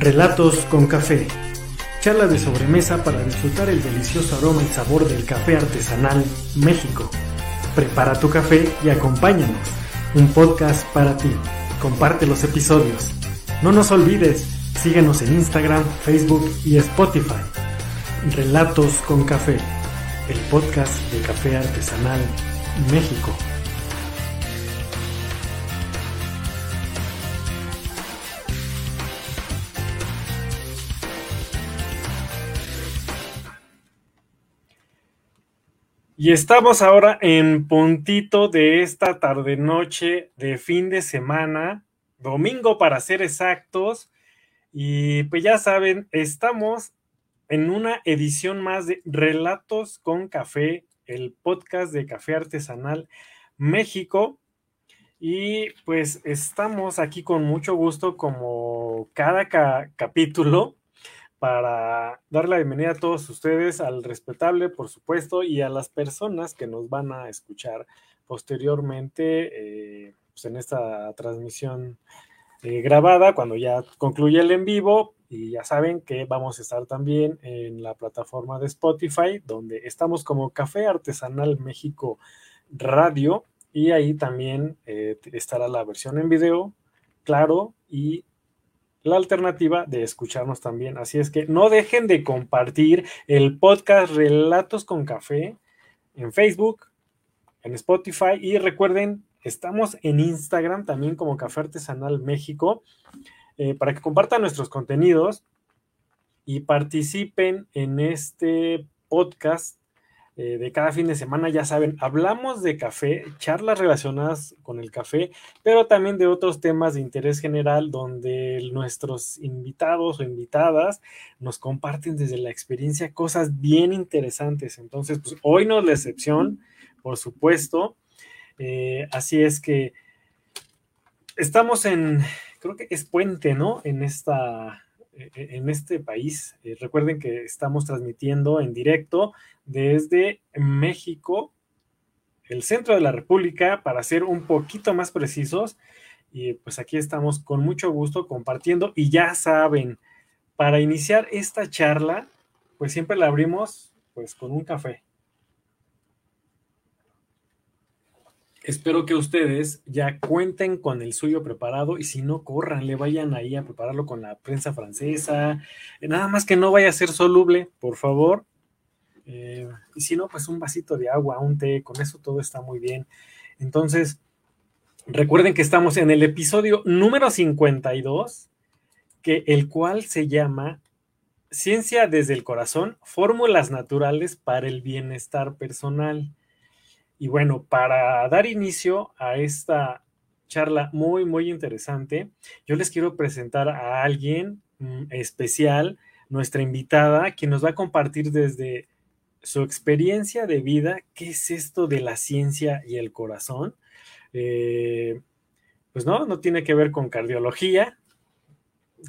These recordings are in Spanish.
Relatos con café. Charla de sobremesa para disfrutar el delicioso aroma y sabor del café artesanal México. Prepara tu café y acompáñanos. Un podcast para ti. Comparte los episodios. No nos olvides, síguenos en Instagram, Facebook y Spotify. Relatos con café. El podcast de café artesanal México. Y estamos ahora en puntito de esta tarde noche de fin de semana, domingo para ser exactos. Y pues ya saben, estamos en una edición más de Relatos con Café, el podcast de Café Artesanal México. Y pues estamos aquí con mucho gusto como cada capítulo para dar la bienvenida a todos ustedes, al respetable, por supuesto, y a las personas que nos van a escuchar posteriormente eh, pues en esta transmisión eh, grabada, cuando ya concluye el en vivo. Y ya saben que vamos a estar también en la plataforma de Spotify, donde estamos como Café Artesanal México Radio, y ahí también eh, estará la versión en video, claro, y la alternativa de escucharnos también. Así es que no dejen de compartir el podcast Relatos con Café en Facebook, en Spotify y recuerden, estamos en Instagram también como Café Artesanal México eh, para que compartan nuestros contenidos y participen en este podcast eh, de cada fin de semana, ya saben, hablamos de café, charlas relacionadas con el café, pero también de otros temas de interés general donde nuestros invitados o invitadas nos comparten desde la experiencia cosas bien interesantes. Entonces, pues hoy no es la excepción, por supuesto. Eh, así es que estamos en, creo que es puente, ¿no? En esta en este país. Eh, recuerden que estamos transmitiendo en directo desde México, el centro de la República, para ser un poquito más precisos. Y pues aquí estamos con mucho gusto compartiendo. Y ya saben, para iniciar esta charla, pues siempre la abrimos pues con un café. Espero que ustedes ya cuenten con el suyo preparado y si no, corran, le vayan ahí a prepararlo con la prensa francesa. Nada más que no vaya a ser soluble, por favor. Eh, y si no, pues un vasito de agua, un té, con eso todo está muy bien. Entonces, recuerden que estamos en el episodio número 52, que el cual se llama Ciencia desde el corazón, fórmulas naturales para el bienestar personal. Y bueno, para dar inicio a esta charla muy, muy interesante, yo les quiero presentar a alguien mm, especial, nuestra invitada, quien nos va a compartir desde su experiencia de vida, qué es esto de la ciencia y el corazón. Eh, pues no, no tiene que ver con cardiología,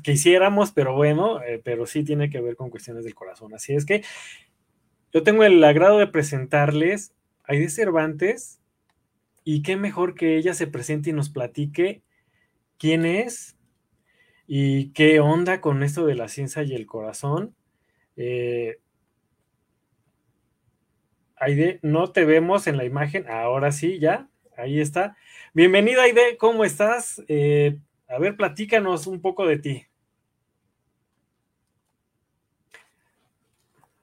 quisiéramos, pero bueno, eh, pero sí tiene que ver con cuestiones del corazón. Así es que yo tengo el agrado de presentarles de Cervantes, y qué mejor que ella se presente y nos platique quién es y qué onda con esto de la ciencia y el corazón. Eh, Aide, no te vemos en la imagen, ahora sí, ya, ahí está. Bienvenida, Aide, ¿cómo estás? Eh, a ver, platícanos un poco de ti.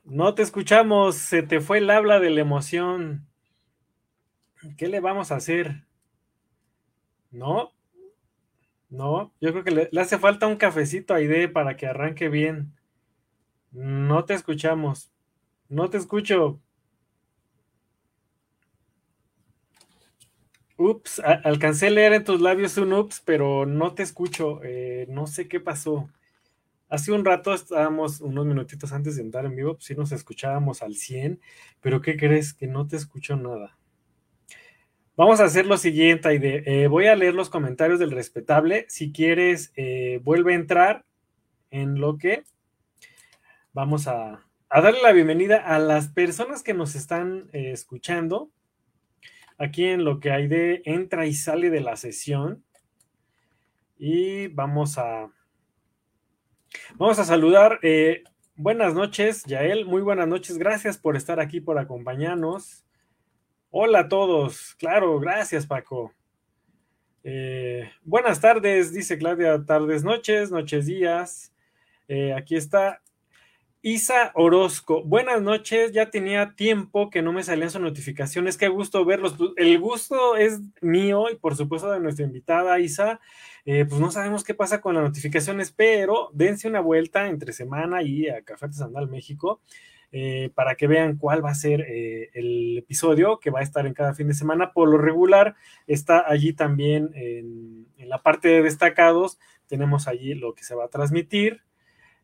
No te escuchamos, se te fue el habla de la emoción. ¿Qué le vamos a hacer? No, no, yo creo que le, hace falta un cafecito a Aide para que arranque bien. No te escuchamos. No te escucho. Ups, alcancé a leer en tus labios un ups, pero no te escucho. Eh, no sé qué pasó. Hace un rato estábamos, unos minutitos antes de entrar en vivo, pues sí nos escuchábamos al 100, pero ¿qué crees? Que no te escucho nada. Vamos a hacer lo siguiente, Aide. Eh, voy a leer los comentarios del respetable. Si quieres, eh, vuelve a entrar en lo que vamos a, darle la bienvenida a las personas que nos están eh, escuchando. Aquí en lo que Aide entra y sale de la sesión. Y vamos a, Vamos a saludar. Eh, buenas noches, Yael. Muy buenas noches. Gracias por estar aquí, por acompañarnos. Hola a todos. Claro, gracias, Paco. Eh, buenas tardes, dice Claudia. Tardes, noches, noches, días. Eh, aquí está Isa Orozco, buenas noches. Ya tenía tiempo que no me salían sus notificaciones. Qué gusto verlos. Pues, el gusto es mío y por supuesto de nuestra invitada Isa. Eh, pues no sabemos qué pasa con las notificaciones, pero dense una vuelta entre semana y a Café Artesanal México eh, para que vean cuál va a ser eh, el episodio que va a estar en cada fin de semana. Por lo regular está allí también en, en la parte de destacados. Tenemos allí lo que se va a transmitir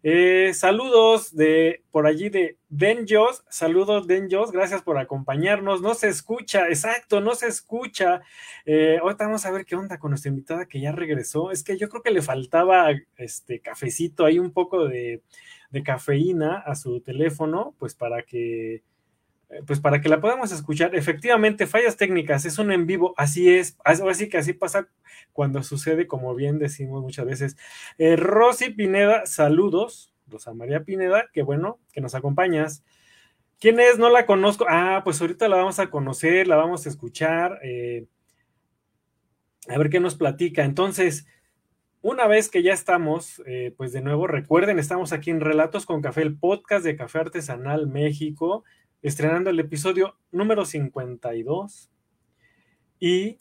eh, saludos de por allí de Denjos, saludos Denjos, gracias por acompañarnos. No se escucha, exacto, no se escucha. Eh, ahorita vamos a ver qué onda con nuestra invitada que ya regresó. Es que yo creo que le faltaba este cafecito, hay un poco de, de cafeína a su teléfono, pues para que pues para que la podamos escuchar, efectivamente, fallas técnicas, es un en vivo, así es, así que así pasa cuando sucede, como bien decimos muchas veces. Eh, Rosy Pineda, saludos, Rosa María Pineda, qué bueno que nos acompañas. ¿Quién es? No la conozco. Ah, pues ahorita la vamos a conocer, la vamos a escuchar. Eh, a ver qué nos platica. Entonces, una vez que ya estamos, pues de nuevo, recuerden, estamos aquí en Relatos con Café, el podcast de Café Artesanal México estrenando el episodio número 52. Y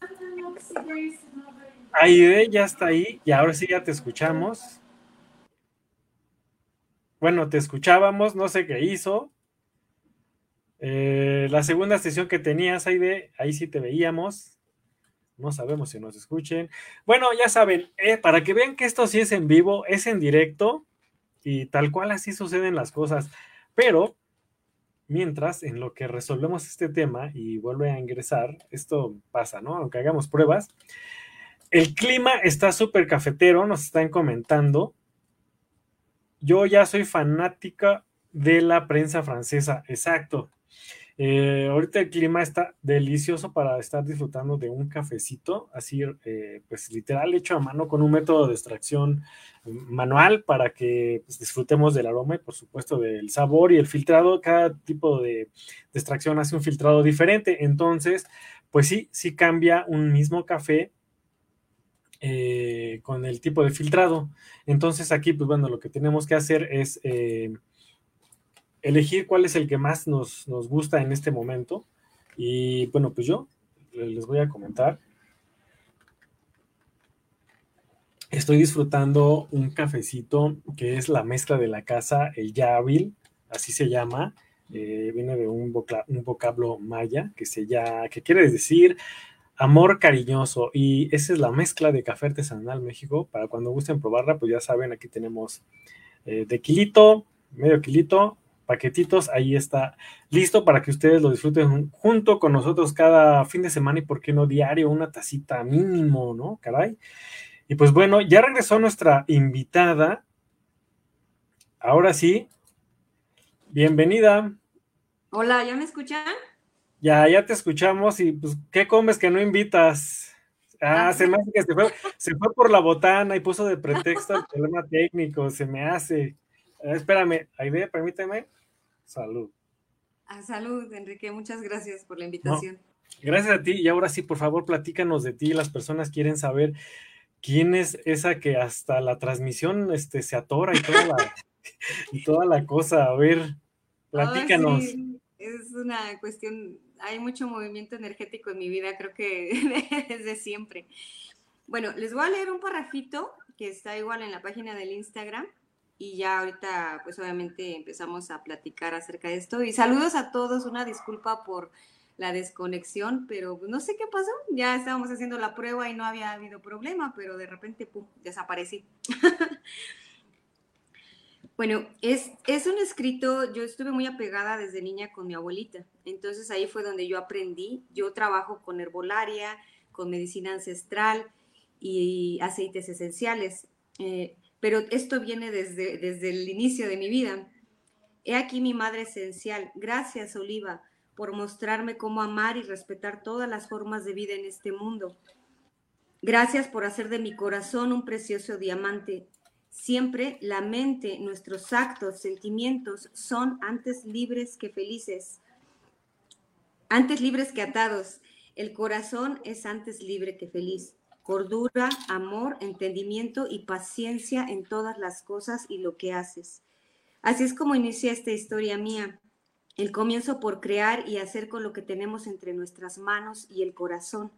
Aide ya está ahí y ahora sí ya te escuchamos. Bueno, te escuchábamos, no sé qué hizo. Eh, la segunda sesión que tenías, Aide, ahí sí te veíamos. No sabemos si nos escuchen. Bueno, ya saben, eh, para que vean que esto sí es en vivo, es en directo y tal cual así suceden las cosas. Pero Mientras, en lo que resolvemos este tema y vuelve a ingresar, esto pasa, ¿no? Aunque hagamos pruebas. El clima está súper cafetero, nos están comentando. Yo ya soy fanática de la prensa francesa, exacto. Eh, ahorita el clima está delicioso para estar disfrutando de un cafecito, así eh, pues literal hecho a mano con un método de extracción manual para que pues, disfrutemos del aroma y por supuesto del sabor y el filtrado. Cada tipo de, extracción hace un filtrado diferente, entonces pues sí, sí cambia un mismo café eh, con el tipo de filtrado. Entonces aquí pues bueno, lo que tenemos que hacer es elegir cuál es el que más nos, gusta en este momento. Y bueno, pues yo les voy a comentar. Estoy disfrutando un cafecito que es la mezcla de la casa, el Yavil, así se llama. Eh, viene de un, un, vocablo maya que, se ya, que quiere decir amor cariñoso. Y esa es la mezcla de café artesanal México. Para cuando gusten probarla, pues ya saben, aquí tenemos eh, de kilito, medio kilito, paquetitos, ahí está listo para que ustedes lo disfruten junto con nosotros cada fin de semana y por qué no diario, una tacita mínimo, ¿no? Caray. Y pues bueno, ya regresó nuestra invitada. Ahora sí, bienvenida. Hola, ¿ya me escuchan? Ya, ya te escuchamos y pues, ¿qué comes que no invitas? Ah, ah se me hace que se fue, se fue por la botana y puso de pretexto el problema técnico, se me hace. Eh, espérame, Aide, permíteme. Salud. A salud, Enrique. Muchas gracias por la invitación. gracias a ti. Y ahora sí, por favor, platícanos de ti. Las personas quieren saber quién es esa que hasta la transmisión este, se atora y toda la, y toda la cosa. A ver, platícanos. Es una cuestión, hay mucho movimiento energético en mi vida, creo que desde siempre. Bueno, les voy a leer un parrafito que está igual en la página del Instagram y ya ahorita pues obviamente empezamos a platicar acerca de esto. Y saludos a todos, una disculpa por la desconexión, pero no sé qué pasó, ya estábamos haciendo la prueba y no había habido problema, pero de repente pum, desaparecí. bueno, es, es un escrito, yo estuve muy apegada desde niña con mi abuelita, entonces ahí fue donde yo aprendí, yo trabajo con herbolaria, con medicina ancestral y aceites esenciales. Eh, pero esto viene desde, desde el inicio de mi vida. He aquí mi madre esencial. Gracias, Oliva, por mostrarme cómo amar y respetar todas las formas de vida en este mundo. Gracias por hacer de mi corazón un precioso diamante. Siempre la mente, nuestros actos, sentimientos son antes libres que felices, antes libres que atados. El corazón es antes libre que feliz. Cordura, amor, entendimiento y paciencia en todas las cosas y lo que haces. Así es como inicia esta historia mía. El comienzo por crear y hacer con lo que tenemos entre nuestras manos y el corazón.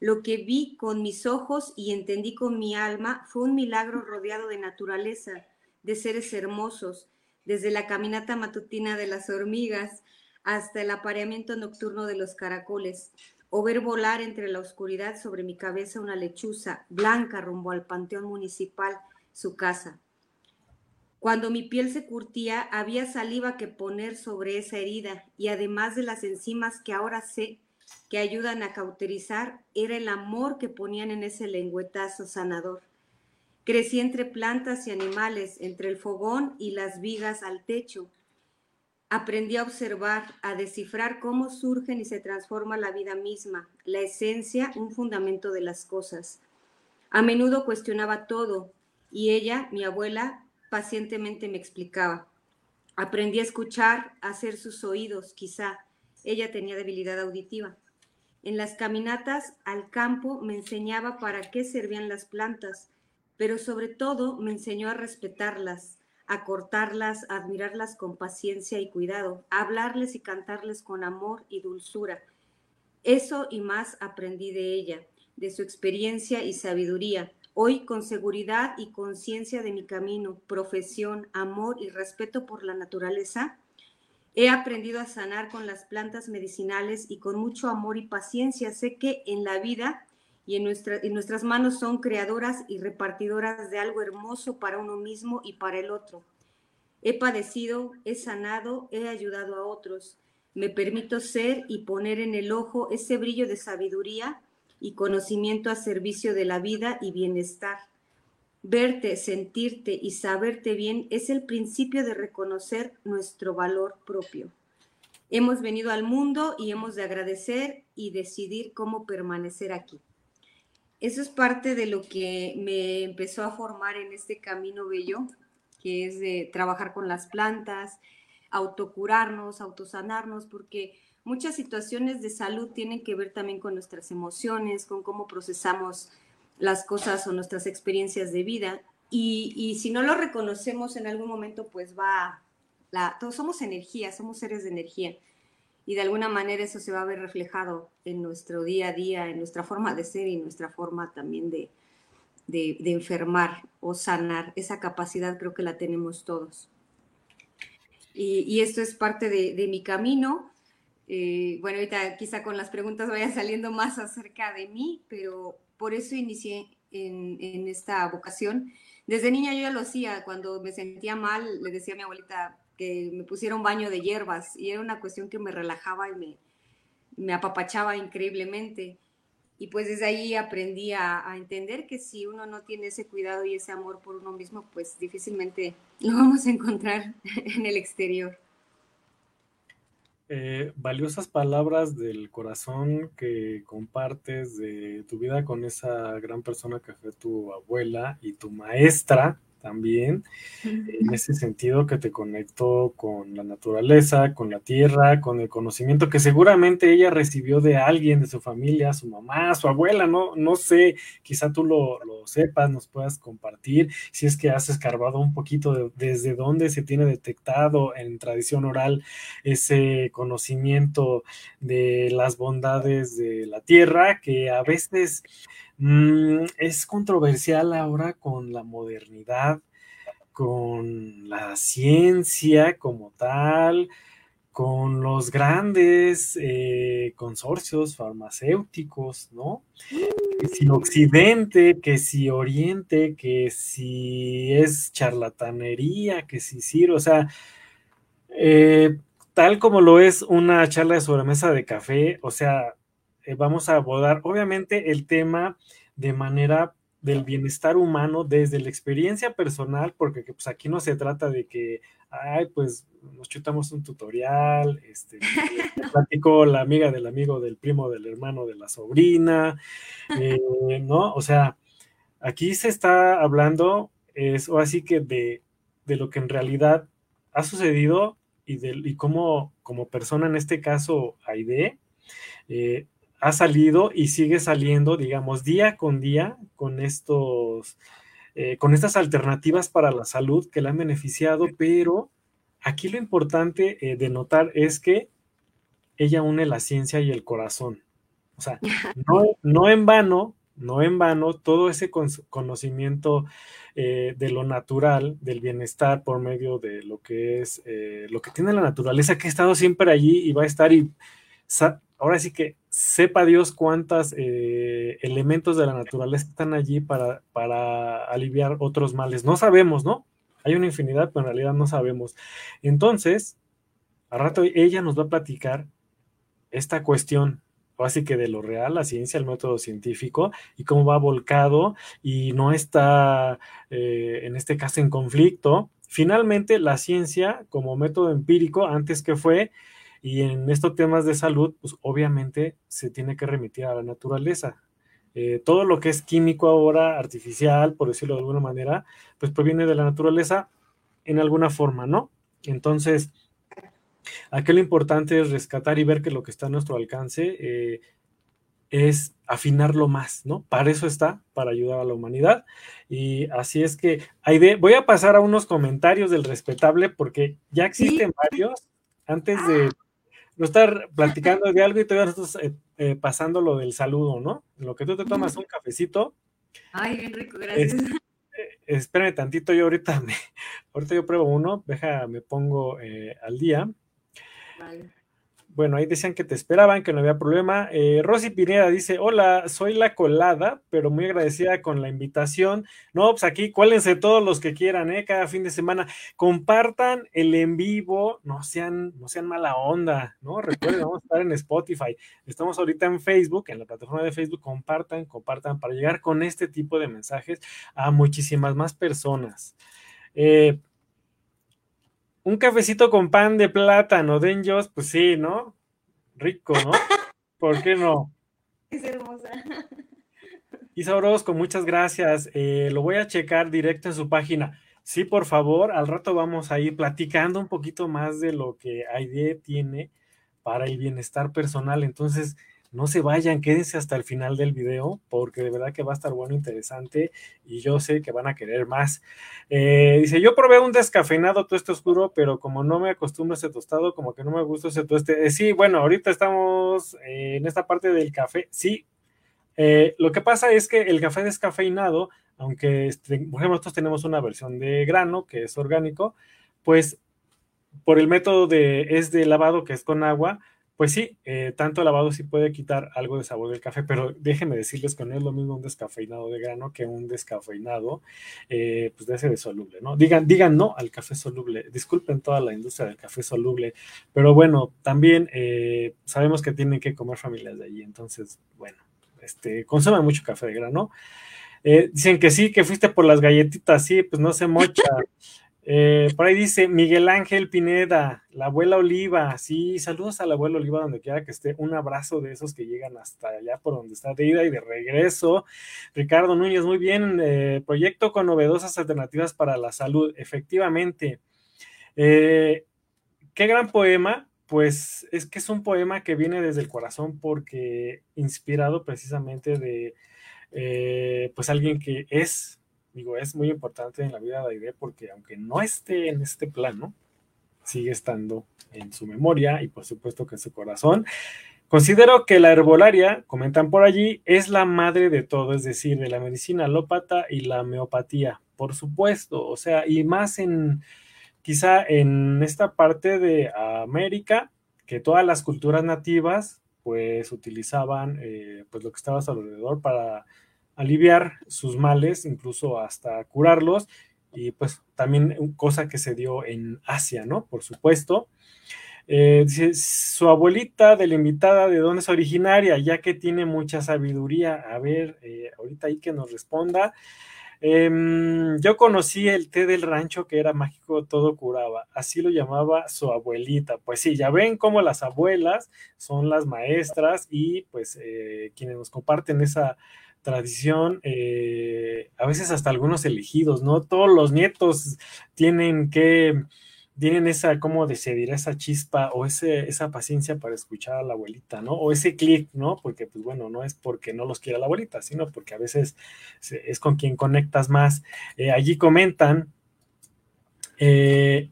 Lo que vi con mis ojos y entendí con mi alma fue un milagro rodeado de naturaleza, de seres hermosos, desde la caminata matutina de las hormigas hasta el apareamiento nocturno de los caracoles, o ver volar entre la oscuridad sobre mi cabeza una lechuza blanca rumbo al panteón municipal, su casa. Cuando mi piel se curtía, había saliva que poner sobre esa herida y además de las enzimas que ahora sé que ayudan a cauterizar, era el amor que ponían en ese lengüetazo sanador. Crecí entre plantas y animales, entre el fogón y las vigas al techo. Aprendí a observar, a descifrar cómo surgen y se transforma la vida misma, la esencia, un fundamento de las cosas. A menudo cuestionaba todo y ella, mi abuela, pacientemente me explicaba. Aprendí a escuchar, a hacer sus oídos, quizá. Ella tenía debilidad auditiva. En las caminatas al campo me enseñaba para qué servían las plantas, pero sobre todo me enseñó a respetarlas, a cortarlas, a admirarlas con paciencia y cuidado, hablarles y cantarles con amor y dulzura. Eso y más aprendí de ella, de su experiencia y sabiduría, Hoy, con seguridad y conciencia de mi camino, profesión, amor y respeto por la naturaleza, he aprendido a sanar con las plantas medicinales y con mucho amor y paciencia. Sé que en la vida y en, nuestras manos son creadoras y repartidoras de algo hermoso para uno mismo y para el otro. He padecido, he sanado, he ayudado a otros. Me permito ser y poner en el ojo ese brillo de sabiduría y conocimiento a servicio de la vida y bienestar. Verte, sentirte y saberte bien es el principio de reconocer nuestro valor propio. Hemos venido al mundo y hemos de agradecer y decidir cómo permanecer aquí. Eso es parte de lo que me empezó a formar en este camino bello, que es de trabajar con las plantas, autocurarnos, autosanarnos, porque muchas situaciones de salud tienen que ver también con nuestras emociones, con cómo procesamos las cosas o nuestras experiencias de vida. Y, si no lo reconocemos en algún momento, pues va, la, todos somos energía, somos seres de energía. Y de alguna manera eso se va a ver reflejado en nuestro día a día, en nuestra forma de ser y nuestra forma también de, de, enfermar o sanar. Esa capacidad creo que la tenemos todos. Y, esto es parte de, de mi camino. Eh, bueno, ahorita quizá con las preguntas vaya saliendo más acerca de mí, pero por eso inicié en, esta vocación. Desde niña yo ya lo hacía, cuando me sentía mal, le decía a mi abuelita que me pusiera un baño de hierbas y era una cuestión que me relajaba y me, me apapachaba increíblemente. Y pues desde ahí aprendí a, entender que si uno no tiene ese cuidado y ese amor por uno mismo, pues difícilmente lo vamos a encontrar en el exterior. Eh, valiosas palabras del corazón que compartes de tu vida con esa gran persona que fue tu abuela y tu maestra también, en ese sentido que te conectó con la naturaleza, con la tierra, con el conocimiento que seguramente ella recibió de alguien, de su familia, su mamá, su abuela, no, no sé, quizá tú lo, sepas, nos puedas compartir, si es que has escarbado un poquito desde dónde se tiene detectado en tradición oral ese conocimiento de las bondades de la tierra, que a veces Mm, es controversial ahora con la modernidad, con la ciencia como tal, con los grandes eh, consorcios farmacéuticos, ¿no? Que si Occidente, que si Oriente, que si es charlatanería, que si Ciro, o sea, eh, tal como lo es una charla de sobremesa de café, o sea, eh, vamos a abordar, obviamente, el tema de manera del bienestar humano desde la experiencia personal, porque pues aquí no se trata de que, ay, pues nos chutamos un tutorial, este, platicó la amiga del amigo del primo del hermano de la sobrina, eh, ¿no? O sea, aquí se está hablando es, o así que de, de lo que en realidad ha sucedido y, de, y cómo como persona, en este caso Aide, eh, ha salido y sigue saliendo, digamos, día con día con estos, eh, con estas alternativas para la salud que le han beneficiado, pero aquí lo importante eh, de notar es que ella une la ciencia y el corazón. O sea, no, no en vano, no en vano, todo ese conocimiento eh, de lo natural, del bienestar por medio de lo que es, eh, lo que tiene la naturaleza, que ha estado siempre allí y va a estar y ahora sí que sepa Dios cuántos eh, elementos de la naturaleza están allí para, para aliviar otros males. No sabemos, ¿no? Hay una infinidad, pero en realidad no sabemos. Entonces, a rato ella nos va a platicar esta cuestión así que de lo real, la ciencia, el método científico y cómo va volcado y no está eh, en este caso en conflicto. Finalmente, la ciencia como método empírico, antes que fue, y en estos temas de salud, pues obviamente se tiene que remitir a la naturaleza. Eh, todo lo que es químico ahora, artificial, por decirlo de alguna manera, pues proviene de la naturaleza en alguna forma, ¿no? Entonces, Aquí lo importante es rescatar y ver que lo que está a nuestro alcance eh, es afinarlo más, ¿no? Para eso está, para ayudar a la humanidad. Y así es que, Aide, voy a pasar a unos comentarios del respetable porque ya existen varios antes de ah. No estar platicando de algo y todavía nosotros eh, eh, pasando lo del saludo, ¿no? En lo que tú te tomas un cafecito. Ay, bien rico, gracias. espérame tantito, yo ahorita me, ahorita yo pruebo uno, deja, me pongo al día. Bueno, ahí decían que te esperaban, que no había problema. Eh, Rosy Pineda dice, hola, soy la colada, pero muy agradecida con la invitación. No, pues aquí cuélense todos los que quieran, ¿eh? Cada fin de semana. Compartan el en vivo, no sean, no sean mala onda, ¿no? Recuerden, vamos a estar en Spotify. Estamos ahorita en Facebook, en la plataforma de Facebook. Compartan, compartan para llegar con este tipo de mensajes a muchísimas más personas. Eh, un cafecito con pan de plátano, denjos, pues sí, ¿no? Rico, ¿no? ¿Por qué no? Es hermosa. Isa Orozco, muchas gracias. Eh, lo voy a checar directo en su página. Sí, por favor, al rato vamos a ir platicando un poquito más de lo que AIDE tiene para el bienestar personal. Entonces, no se vayan, quédense hasta el final del video porque de verdad que va a estar bueno, interesante y yo sé que van a querer más. Eh, dice, yo probé un descafeinado tueste oscuro, pero como no me acostumbro a ese tostado, como que no me gusta ese tueste. Eh, sí, bueno, ahorita estamos eh, en esta parte del café. Sí, lo que pasa es que el café descafeinado, aunque este, por nosotros tenemos una versión de grano que es orgánico, pues por el método de es de lavado que es con agua, pues sí, eh, tanto lavado sí puede quitar algo de sabor del café, pero déjenme decirles que no es lo mismo un descafeinado de grano que un descafeinado eh, pues de ese de soluble, ¿no? Digan, digan no al café soluble, disculpen toda la industria del café soluble, pero bueno, también eh, sabemos que tienen que comer familias de allí, entonces, bueno, este, consuman mucho café de grano. dicen que sí, que fuiste por las galletitas, sí, pues no se mocha. Eh, por ahí dice Miguel Ángel Pineda, la abuela Oliva. Sí, saludos a la abuela Oliva donde quiera que esté. Un abrazo de esos que llegan hasta allá por donde está de ida y de regreso. Ricardo Núñez, muy bien. Eh, proyecto con novedosas alternativas para la salud. Efectivamente. Eh, qué gran poema. Pues es que es un poema que viene desde el corazón porque inspirado precisamente de pues alguien que es digo, es muy importante en la vida de Aide porque aunque no esté en este plano, sigue estando en su memoria y por supuesto que en su corazón. Considero que la herbolaria, comentan por allí, es la madre de todo, es decir, de la medicina alópata y la homeopatía, por supuesto, o sea, y más en quizá en esta parte de América, que todas las culturas nativas pues utilizaban eh, pues lo que estaba alrededor para aliviar sus males, incluso hasta curarlos, y pues también cosa que se dio en Asia, ¿no? Por supuesto. Eh, dice, su abuelita de la invitada, ¿de dónde es originaria? Ya que tiene mucha sabiduría. A ver, eh, ahorita ahí que nos responda. Em, yo conocí el té del rancho que era mágico, todo curaba. Así lo llamaba su abuelita. Pues sí, ya ven cómo las abuelas son las maestras y pues eh, quienes nos comparten esa tradición, eh, a veces hasta algunos elegidos, ¿no? Todos los nietos tienen que tienen esa, ¿cómo decidir esa chispa o ese, esa paciencia para escuchar a la abuelita, ¿no? O ese clic, ¿no? Porque, pues bueno, no es porque no los quiera la abuelita, sino porque a veces es con quien conectas más. Eh, allí comentan, eh,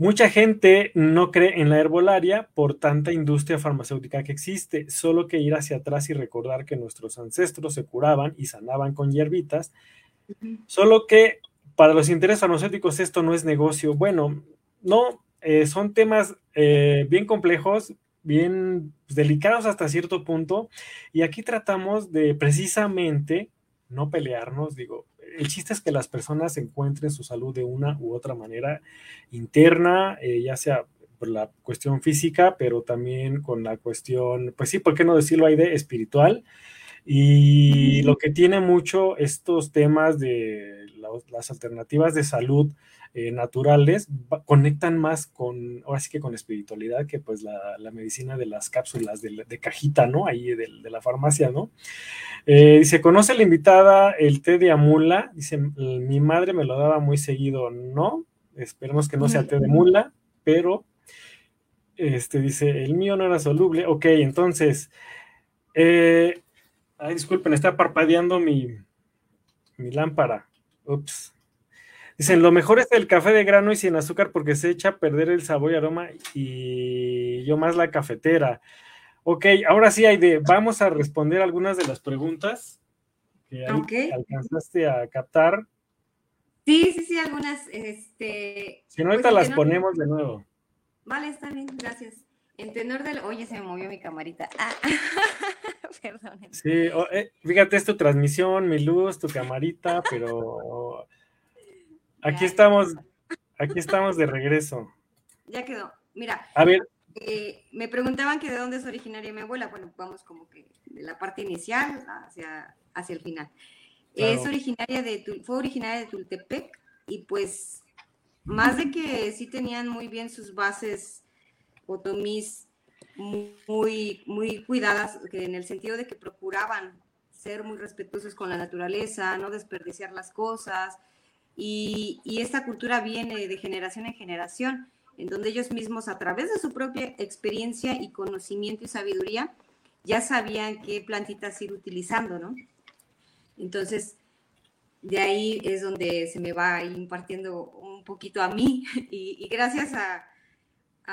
mucha gente no cree en la herbolaria por tanta industria farmacéutica que existe, solo que ir hacia atrás y recordar que nuestros ancestros se curaban y sanaban con hierbitas, solo que para los intereses farmacéuticos esto no es negocio. Bueno, no, eh, son temas eh, bien complejos, bien delicados hasta cierto punto, y aquí tratamos de precisamente no pelearnos, digo, el chiste es que las personas encuentren su salud de una u otra manera interna, eh, ya sea por la cuestión física, pero también con la cuestión, pues sí, ¿por qué no decirlo ahí de espiritual? Y lo que tiene mucho estos temas de las alternativas de salud eh, naturales conectan más con, ahora sí que con espiritualidad, que pues la, medicina de las cápsulas de, cajita, ¿no? Ahí de, la farmacia, ¿no? Eh, dice, ¿conoce la invitada el té de amula? Dice, mi madre me lo daba muy seguido, ¿no? Esperemos que no sea té de mula, pero, este, dice, el mío no era soluble. Ok, entonces, eh, Ay, disculpen, está parpadeando mi, mi lámpara. Ups. Dicen, lo mejor es el café de grano y sin azúcar porque se echa a perder el sabor y aroma y yo más la cafetera. Ok, ahora sí, Aide, vamos a responder algunas de las preguntas que alcanzaste a captar. Sí, sí, sí, algunas. Este, si no, ahorita pues, las ponemos de nuevo. Vale, está bien, gracias. En tenor del. Oye, se me movió mi camarita. Ah. Perdón. Sí, eh, fíjate, es tu transmisión, mi luz, tu camarita, pero aquí estamos, aquí estamos de regreso. Ya quedó. Mira. A ver. Eh, me preguntaban que de dónde es originaria mi abuela. Bueno, vamos como que de la parte inicial hacia, hacia el final. Es originaria de, fue originaria de Tultepec y pues más de que sí tenían muy bien sus bases otomís muy, muy cuidadas, en el sentido de que procuraban ser muy respetuosos con la naturaleza, no desperdiciar las cosas, y, esta cultura viene de generación en generación, en donde ellos mismos a través de su propia experiencia y conocimiento y sabiduría ya sabían qué plantitas ir utilizando, ¿no? Entonces, de ahí es donde se me va impartiendo un poquito a mí y gracias a,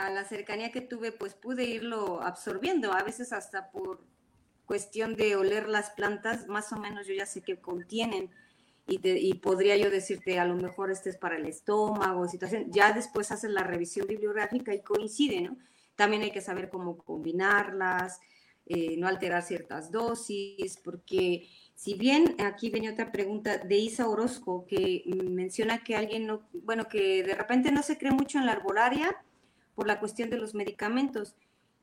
a la cercanía que tuve, pues pude irlo absorbiendo, a veces hasta por cuestión de oler las plantas, más o menos yo ya sé que contienen y, podría yo decirte, a lo mejor este es para el estómago, situación, ya después haces la revisión bibliográfica y coincide, ¿no? También hay que saber cómo combinarlas, eh, no alterar ciertas dosis, porque si bien aquí viene otra pregunta de Isa Orozco, que menciona que alguien no, bueno, que de repente no se cree mucho en la arbolaria, por la cuestión de los medicamentos.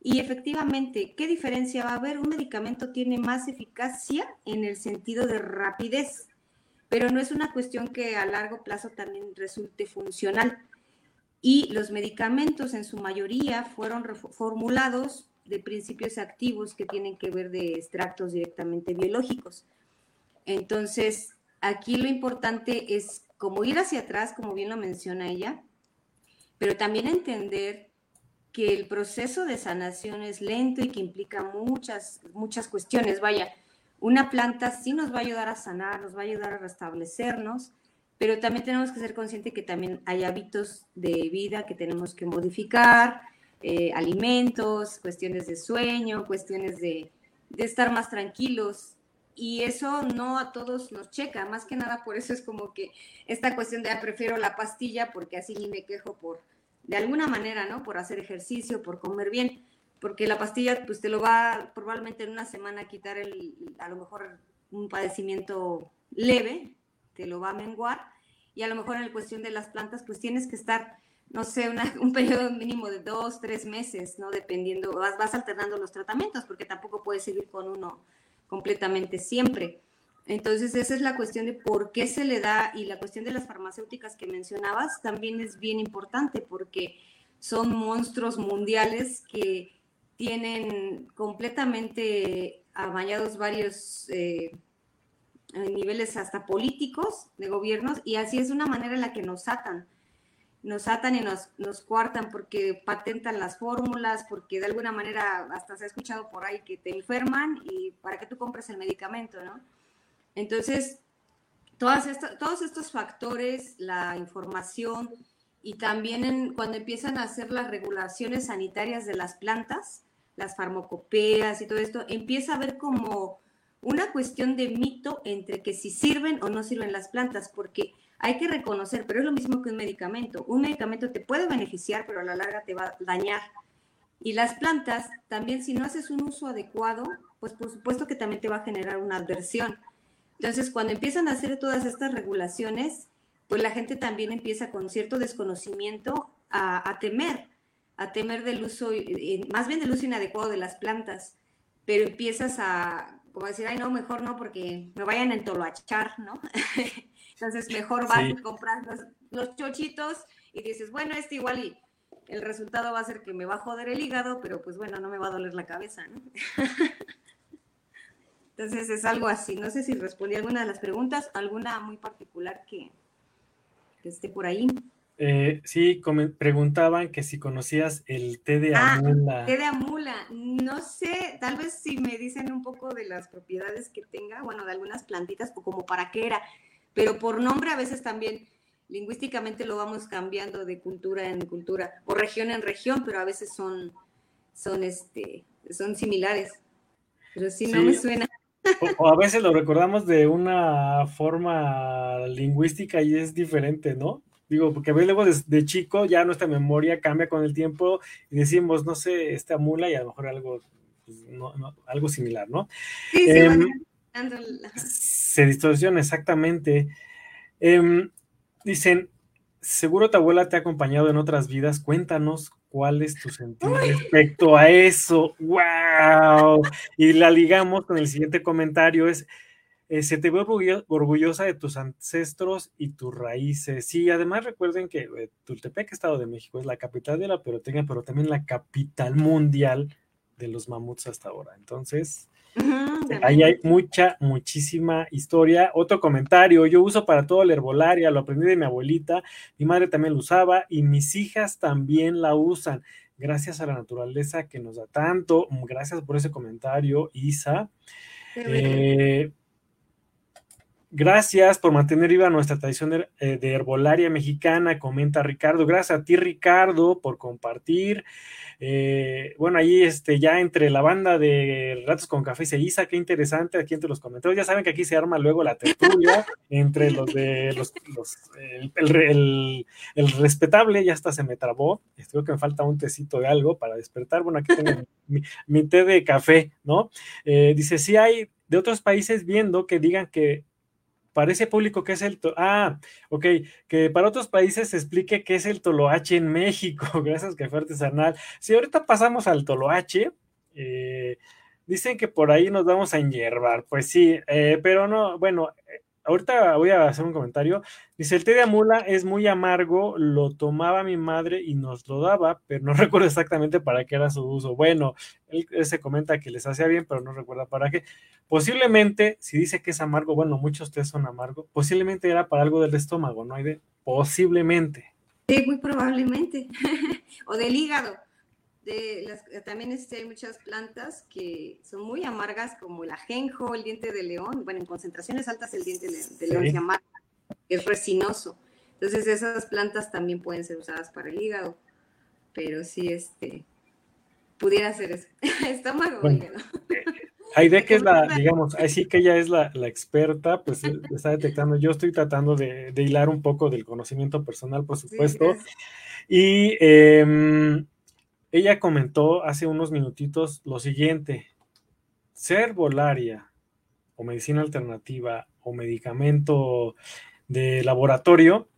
Y efectivamente, ¿qué diferencia va a haber? Un medicamento tiene más eficacia en el sentido de rapidez, pero no es una cuestión que a largo plazo también resulte funcional. Y los medicamentos en su mayoría fueron formulados de principios activos que tienen que ver de extractos directamente biológicos. Entonces, aquí lo importante es como ir hacia atrás, como bien lo menciona ella, pero también entender que el proceso de sanación es lento y que implica muchas, muchas cuestiones. Vaya, una planta sí nos va a ayudar a sanar, nos va a ayudar a restablecernos, pero también tenemos que ser conscientes que también hay hábitos de vida que tenemos que modificar, eh, alimentos, cuestiones de sueño, cuestiones de, de estar más tranquilos. Y eso no a todos nos checa, más que nada por eso es como que esta cuestión de ah, prefiero la pastilla porque así ni me quejo por, de alguna manera, ¿no? Por hacer ejercicio, por comer bien, porque la pastilla, pues te lo va probablemente en una semana a quitar el, a lo mejor un padecimiento leve, te lo va a menguar, y a lo mejor en la cuestión de las plantas, pues tienes que estar, no sé, un periodo mínimo de dos, tres meses, ¿no? Dependiendo, vas, vas alternando los tratamientos, porque tampoco puedes seguir con uno completamente siempre. Entonces, esa es la cuestión de por qué se le da y la cuestión de las farmacéuticas que mencionabas también es bien importante porque son monstruos mundiales que tienen completamente amañados varios eh, niveles hasta políticos de gobiernos y así es una manera en la que nos atan. Nos atan y nos, nos cuartan porque patentan las fórmulas, porque de alguna manera hasta se ha escuchado por ahí que te enferman y para que tú compres el medicamento, ¿no? Entonces, todos estos factores, la información y también cuando empiezan a hacer las regulaciones sanitarias de las plantas, las farmacopeas y todo esto, empieza a ver como una cuestión de mito entre que si sirven o no sirven las plantas, porque hay que reconocer, pero es lo mismo que un medicamento. Un medicamento te puede beneficiar, pero a la larga te va a dañar. Y las plantas, también si no haces un uso adecuado, pues por supuesto que también te va a generar una adversión. Entonces, cuando empiezan a hacer todas estas regulaciones, pues la gente también empieza con cierto desconocimiento a, temer, a temer del uso, más bien del uso inadecuado de las plantas, pero empiezas a, como decir, ay, no, mejor no, porque me vayan a entoloachar, ¿no? Entonces, mejor vas y compras los, chochitos y dices, bueno, este igual y el resultado va a ser que me va a joder el hígado, pero pues bueno, no me va a doler la cabeza, ¿no? Entonces es algo así. No sé si respondí alguna de las preguntas, alguna muy particular que, esté por ahí. Eh, sí, preguntaban que si conocías el té de ah, amula. Té de amula. No sé, tal vez si me dicen un poco de las propiedades que tenga, bueno, de algunas plantitas o como para qué era, pero por nombre a veces también lingüísticamente lo vamos cambiando de cultura en cultura o región en región, pero a veces son, son, este, son similares. Pero sí, no me suena. O, a veces lo recordamos de una forma lingüística y es diferente, ¿no? Digo, porque luego de, chico ya nuestra memoria cambia con el tiempo y decimos, no sé, esta mula y a lo mejor algo, pues, algo similar, ¿no? Sí, se, em, se distorsiona exactamente. Em, dicen, seguro tu abuela te ha acompañado en otras vidas, cuéntanos cuál es tu sentido respecto a eso. ¡Wow! Y la ligamos con el siguiente comentario, es, eh, se te ve orgullosa de tus ancestros y tus raíces. Sí, además recuerden que eh, Tultepec, Estado de México, es la capital de la peroteña, pero también la capital mundial de los mamuts hasta ahora. Entonces, Ahí hay mucha, muchísima historia. Otro comentario, yo uso para todo la herbolaria, lo aprendí de mi abuelita, mi madre también lo usaba y mis hijas también la usan. Gracias a la naturaleza que nos da tanto. Gracias por ese comentario, Isa. Eh, gracias por mantener viva nuestra tradición de, eh, de, herbolaria mexicana, comenta Ricardo. Gracias a ti, Ricardo, por compartir. Eh, bueno, ahí este, ya entre la banda de Ratos con Café se Isa, qué interesante aquí entre los comentarios. Ya saben que aquí se arma luego la tertulia entre los de los, el, respetable, ya hasta se me trabó. Creo que me falta un tecito de algo para despertar. Bueno, aquí tengo mi, té de café, ¿no? Eh, dice, sí hay de otros países viendo que digan que para ese público, ¿qué es el Ah, ok, que para otros países se explique qué es el toloache en México. Gracias, Café Artesanal. Si ahorita pasamos al toloache, eh, dicen que por ahí nos vamos a enyerbar. Pues sí, eh, pero no, bueno, ahorita voy a hacer un comentario. Dice, el té de amula es muy amargo, lo tomaba mi madre y nos lo daba, pero no recuerdo exactamente para qué era su uso. Bueno, él, se comenta que les hacía bien, pero no recuerda para qué. Posiblemente, si dice que es amargo, bueno, muchos tés son amargos, posiblemente era para algo del estómago, ¿no? Hay de, posiblemente. Sí, muy probablemente. o del hígado también este, hay muchas plantas que son muy amargas, como el ajenjo, el diente de león. Bueno, en concentraciones altas el diente de león se amarga, es resinoso. Entonces esas plantas también pueden ser usadas para el hígado, pero sí, este, pudiera ser eso. Estómago, bueno, Hay de que es la, digamos, así que ella es la, experta, pues eh, está detectando. Yo estoy tratando de, hilar un poco del conocimiento personal, por supuesto. y eh, ella comentó hace unos minutitos lo siguiente, ser volaria o medicina alternativa o medicamento de laboratorio,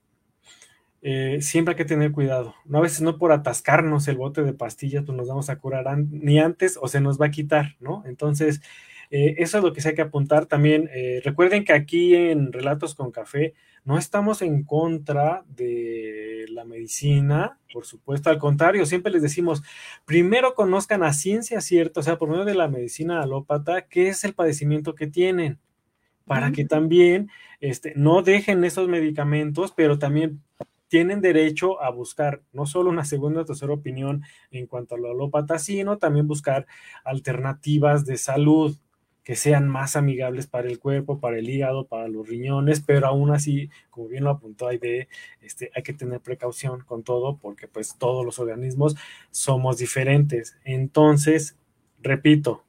eh, siempre hay que tener cuidado. No, a veces no por atascarnos el bote de pastillas, pues nos vamos a curar ni antes o se nos va a quitar, ¿no? Entonces, eh, eso es lo que se hay que apuntar también. Eh, recuerden que aquí en Relatos con Café no estamos en contra de la medicina, por supuesto, al contrario, siempre les decimos, primero conozcan a ciencia cierta, o sea, por medio de la medicina alópata, qué es el padecimiento que tienen, para que también este, no dejen esos medicamentos, pero también tienen derecho a buscar no solo una segunda o tercera opinión en cuanto a la alópata, sino también buscar alternativas de salud que sean más amigables para el cuerpo, para el hígado, para los riñones, pero aún así, como bien lo apuntó Aide, este, hay que tener precaución con todo porque pues todos los organismos somos diferentes. Entonces, repito,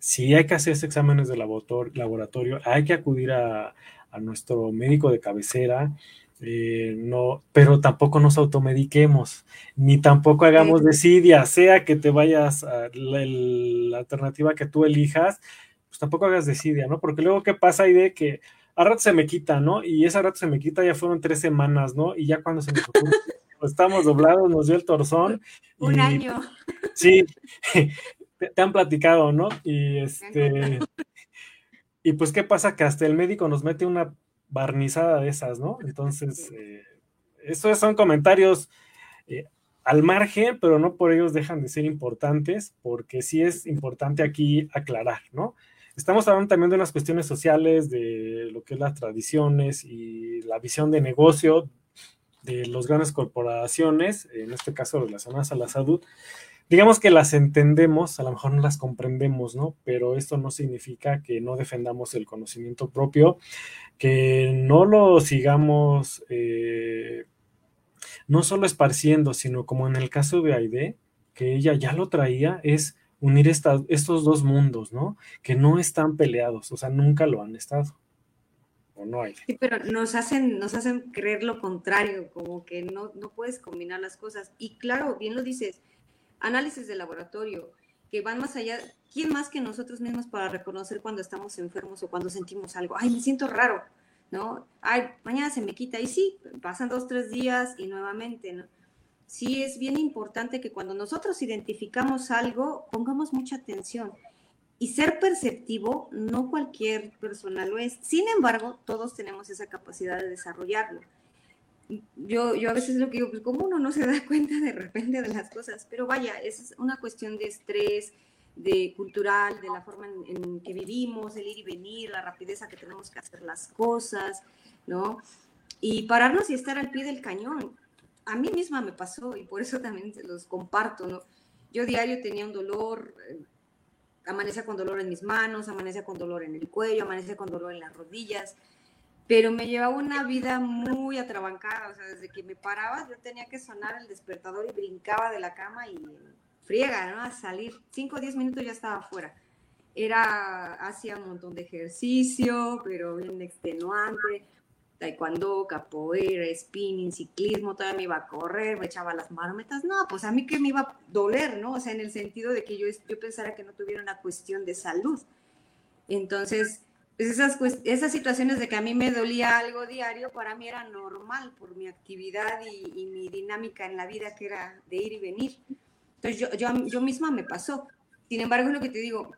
si hay que hacerse exámenes de laboratorio, hay que acudir a, a nuestro médico de cabecera, eh, no, pero tampoco nos automediquemos, ni tampoco hagamos desidia, sea que te vayas a la, alternativa que tú elijas, tampoco hagas desidia, ¿no? Porque luego, ¿qué pasa? Hay de que a rato se me quita, ¿no? Y esa rato se me quita, ya fueron tres semanas, ¿no? Y ya cuando se me estamos doblados, nos dio el torzón. Un año. Sí, te, han platicado, ¿no? Y este. Y pues, ¿qué pasa? Que hasta el médico nos mete una barnizada de esas, ¿no? Entonces, eh, estos son comentarios eh, al margen, pero no por ellos dejan de ser importantes, porque sí es importante aquí aclarar, ¿no? Estamos hablando también de unas cuestiones sociales, de lo que es las tradiciones y la visión de negocio de las grandes corporaciones, en este caso relacionadas a la salud, digamos que las entendemos, a lo mejor no las comprendemos, ¿no? Pero esto no significa que no defendamos el conocimiento propio, que no lo sigamos eh, no solo esparciendo, sino como en el caso de Aide, que ella ya lo traía, es unir estos dos mundos, ¿no? Que no están peleados, o sea, nunca lo han estado. ¿O no hay? Sí, pero nos hacen, nos hacen creer lo contrario, como que no, no puedes combinar las cosas. Y claro, bien lo dices, análisis de laboratorio, que van más allá. ¿Quién más que nosotros mismos para reconocer cuando estamos enfermos o cuando sentimos algo? Ay, me siento raro, ¿no? Ay, mañana se me quita. Y sí, pasan dos, tres días y nuevamente, ¿no? Sí es bien importante que cuando nosotros identificamos algo, pongamos mucha atención. Y ser perceptivo, no cualquier persona lo es. Sin embargo, todos tenemos esa capacidad de desarrollarlo yo, yo a veces lo que digo, pues como uno no se da cuenta de repente de las cosas, pero vaya, es una cuestión de estrés, de cultural, de la forma en, que vivimos, el ir y venir, la rapidez que tenemos que hacer las cosas, ¿no? Y pararnos y estar al pie del cañón. A mí misma me pasó y por eso también se los comparto. Yo diario tenía un dolor, eh, amanecía con dolor en mis manos, amanecía con dolor en el cuello, amanecía con dolor en las rodillas, pero me llevaba una vida muy atrabancada, o sea, desde que me paraba yo tenía que sonar el despertador y brincaba de la cama y friega, ¿no? A salir, 5 o 10 minutos ya estaba afuera. Era, hacía un montón de ejercicio, pero bien extenuante, taekwondo, capoeira, spinning, ciclismo, todavía me iba a correr, me echaba las marometas, no, pues a mí que me iba a doler, ¿no? O sea, en el sentido de que yo, yo pensara que no tuviera una cuestión de salud. Entonces, pues, esas, esas situaciones de que a mí me dolía algo diario, para mí era normal por mi actividad y, mi dinámica en la vida que era de ir y venir. Entonces yo, yo, yo misma me pasó. Sin embargo, es lo que te digo,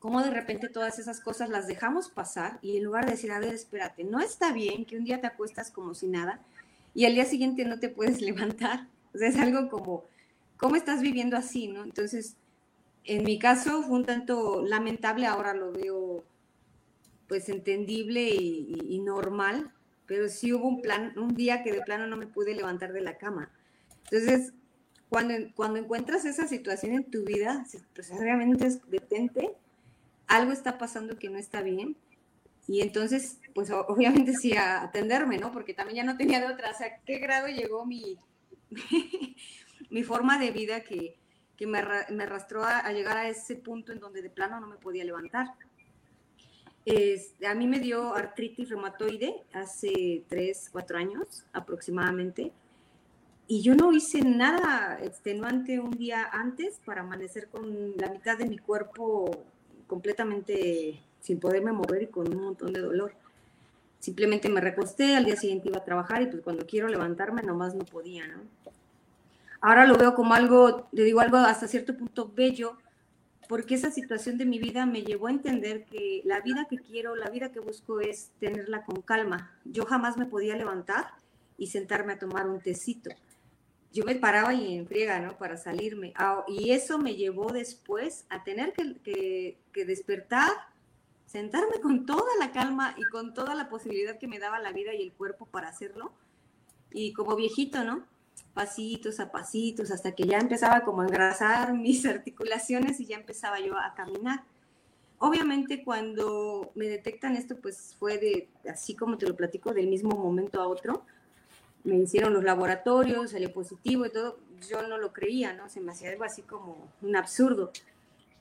cómo de repente todas esas cosas las dejamos pasar y en lugar de decir, a ver, espérate, no está bien que un día te acuestas como si nada y al día siguiente no te puedes levantar. O sea, es algo como, ¿cómo estás viviendo así, no? Entonces, en mi caso fue un tanto lamentable, ahora lo veo pues entendible y, normal, pero sí hubo un plan, un día que de plano no me pude levantar de la cama. Entonces, cuando, cuando encuentras esa situación en tu vida, pues obviamente es detente, algo está pasando que no está bien, y entonces, pues obviamente sí a atenderme, ¿no? Porque también ya no tenía de otra, o sea, ¿qué grado llegó mi, mi forma de vida que, que me, me arrastró a llegar a ese punto en donde de plano no me podía levantar? a mí me dio artritis reumatoide hace 3, 4 años aproximadamente. Y yo no hice nada extenuante un día antes para amanecer con la mitad de mi cuerpo completamente sin poderme mover y con un montón de dolor. Simplemente me recosté, al día siguiente iba a trabajar y pues cuando quiero levantarme nomás no podía, ¿no? Ahora lo veo como algo, le digo algo hasta cierto punto bello, porque esa situación de mi vida me llevó a entender que la vida que quiero, la vida que busco es tenerla con calma. Yo jamás me podía levantar y sentarme a tomar un tecito. Yo me paraba y en friega, ¿no? Para salirme. Ah, y eso me llevó después a tener que, que despertar, sentarme con toda la calma y con toda la posibilidad que me daba la vida y el cuerpo para hacerlo. Y como viejito, ¿no? pasitos a pasitos, hasta que ya empezaba como a engrasar mis articulaciones y ya empezaba yo a caminar. Obviamente cuando me detectan esto, pues fue de, así como te lo platico, del mismo momento a otro. Me hicieron los laboratorios, salió positivo y todo. Yo no lo creía, ¿no? Se me hacía algo así como un absurdo.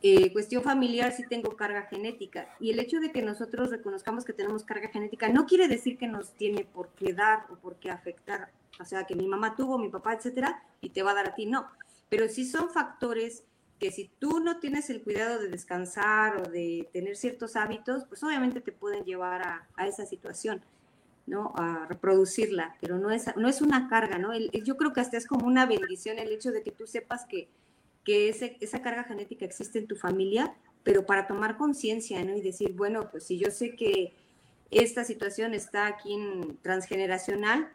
Eh, cuestión familiar, sí tengo carga genética. Y el hecho de que nosotros reconozcamos que tenemos carga genética no quiere decir que nos tiene por qué dar o por qué afectar. O sea, que mi mamá tuvo, mi papá, etcétera, y te va a dar a ti, no. Pero sí son factores que si tú no tienes el cuidado de descansar o de tener ciertos hábitos, pues obviamente te pueden llevar a, a esa situación, ¿no? A reproducirla, pero no es, no es una carga, ¿no? yo creo que hasta es como una bendición el hecho de que tú sepas que que esa carga genética existe en tu familia, pero para tomar conciencia, ¿no? Y decir, bueno, pues si yo sé que esta situación está aquí en transgeneracional,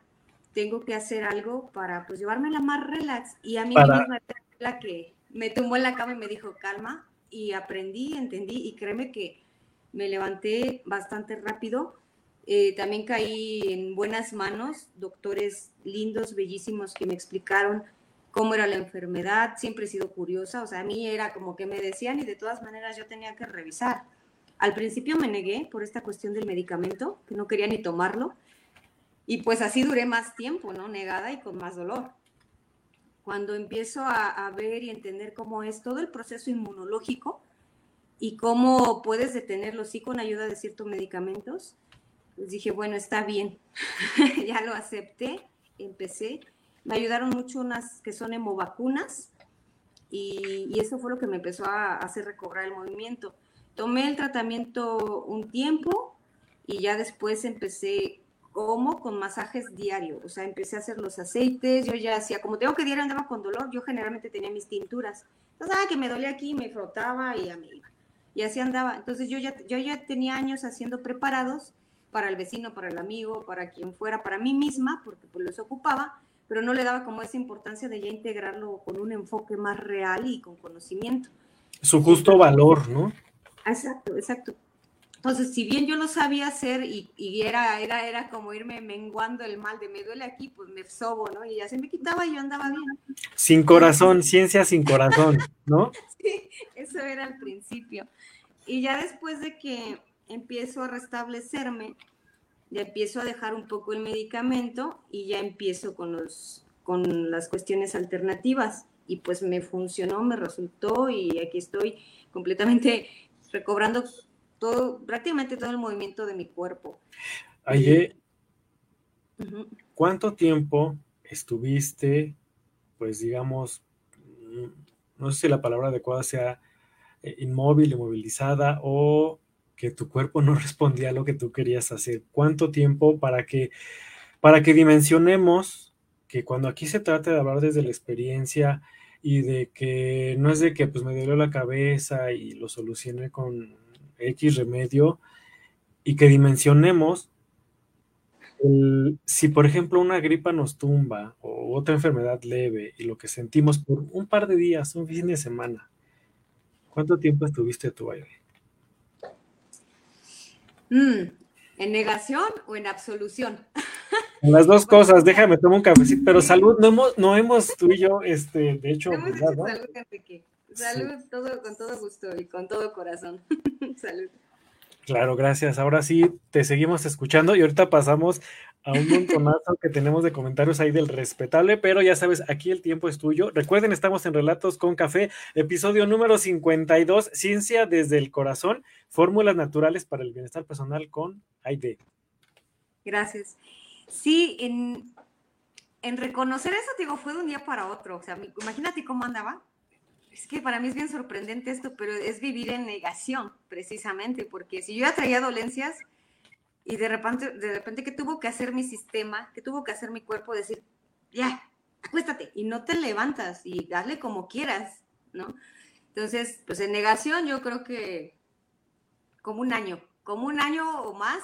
tengo que hacer algo para pues llevármela más relax. Y a mí misma la que me tumbó en la cama y me dijo, calma, y aprendí, entendí, y créeme que me levanté bastante rápido. Eh, también caí en buenas manos, doctores lindos, bellísimos, que me explicaron cómo era la enfermedad, siempre he sido curiosa, o sea, a mí era como que me decían y de todas maneras yo tenía que revisar. Al principio me negué por esta cuestión del medicamento, que no quería ni tomarlo, y pues así duré más tiempo, ¿no? Negada y con más dolor. Cuando empiezo a, ver y entender cómo es todo el proceso inmunológico y cómo puedes detenerlo, sí, con ayuda de ciertos medicamentos, pues dije, bueno, está bien, ya lo acepté, empecé. Me ayudaron mucho unas que son hemovacunas y, y eso fue lo que me empezó a hacer recobrar el movimiento. Tomé el tratamiento un tiempo y ya después empecé como con masajes diarios, o sea, empecé a hacer los aceites, yo ya hacía, como tengo que diario andaba con dolor, yo generalmente tenía mis tinturas, entonces, ah, que me dolía aquí, me frotaba y a mí y así andaba, entonces yo ya, yo ya tenía años haciendo preparados para el vecino, para el amigo, para quien fuera, para mí misma, porque pues los ocupaba, pero no le daba como esa importancia de ya integrarlo con un enfoque más real y con conocimiento. Su justo valor, ¿no? Exacto, exacto. Entonces, si bien yo lo sabía hacer y, era, era, era como irme menguando el mal de me duele aquí, pues me sobo, ¿no? Y ya se me quitaba y yo andaba bien. Sin corazón, ciencia sin corazón, ¿no? sí, eso era al principio. Y ya después de que empiezo a restablecerme, ya empiezo a dejar un poco el medicamento y ya empiezo con, los, con las cuestiones alternativas. Y pues me funcionó, me resultó y aquí estoy completamente recobrando todo, prácticamente todo el movimiento de mi cuerpo. Aye, ¿cuánto tiempo estuviste, pues digamos, no sé si la palabra adecuada sea eh, inmóvil, inmovilizada o que tu cuerpo no respondía a lo que tú querías hacer. ¿Cuánto tiempo para que, para que dimensionemos que cuando aquí se trata de hablar desde la experiencia y de que no es de que pues me dolió la cabeza y lo solucioné con X remedio y que dimensionemos si por ejemplo una gripa nos tumba o otra enfermedad leve y lo que sentimos por un par de días, un fin de semana, ¿cuánto tiempo estuviste tú ahí? Mm, ¿En negación o en absolución? Las dos cosas, déjame tomar un cafecito, pero salud, no hemos, no hemos tú y yo, este, de hecho. Salud, Enrique. Salud, todo, con todo gusto y con todo corazón. salud. Claro, gracias. Ahora sí, te seguimos escuchando y ahorita pasamos a un montonazo que tenemos de comentarios ahí del respetable, pero ya sabes, aquí el tiempo es tuyo. Recuerden, estamos en Relatos con Café, episodio número 52, Ciencia desde el Corazón, fórmulas naturales para el bienestar personal con Aide. Gracias. Sí, en, en reconocer eso, digo, fue de un día para otro. O sea, imagínate cómo andaba. Es que para mí es bien sorprendente esto, pero es vivir en negación, precisamente, porque si yo ya traía dolencias, y de repente, de repente, ¿qué tuvo que hacer mi sistema? ¿Qué tuvo que hacer mi cuerpo? Decir, ya, acuéstate y no te levantas y dale como quieras, ¿no? Entonces, pues en negación yo creo que como un año, como un año o más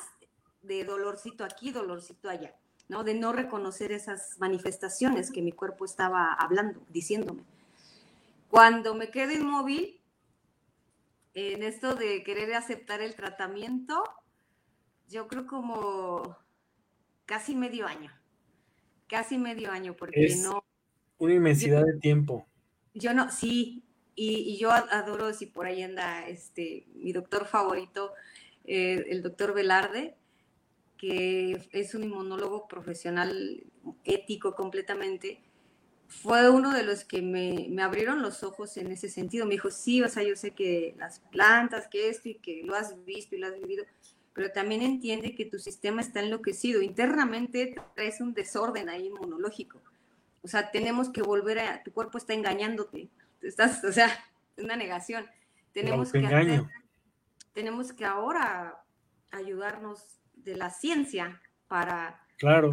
de dolorcito aquí, dolorcito allá, ¿no? De no reconocer esas manifestaciones que mi cuerpo estaba hablando, diciéndome. Cuando me quedo inmóvil, en esto de querer aceptar el tratamiento, yo creo como casi medio año, casi medio año, porque no... Una inmensidad de tiempo. Yo no, sí, y, yo adoro, si por ahí anda este, mi doctor favorito, eh, el doctor Velarde, que es un inmunólogo profesional ético completamente, fue uno de los que me, me, abrieron los ojos en ese sentido. Me dijo, sí, o sea, yo sé que las plantas, que esto y que lo has visto y lo has vivido, pero también entiende que tu sistema está enloquecido. Internamente traes un desorden ahí inmunológico. O sea, tenemos que volver a, tu cuerpo está engañándote estás, o sea, una negación. Tenemos que, tenemos que ahora ayudarnos de la ciencia para, claro.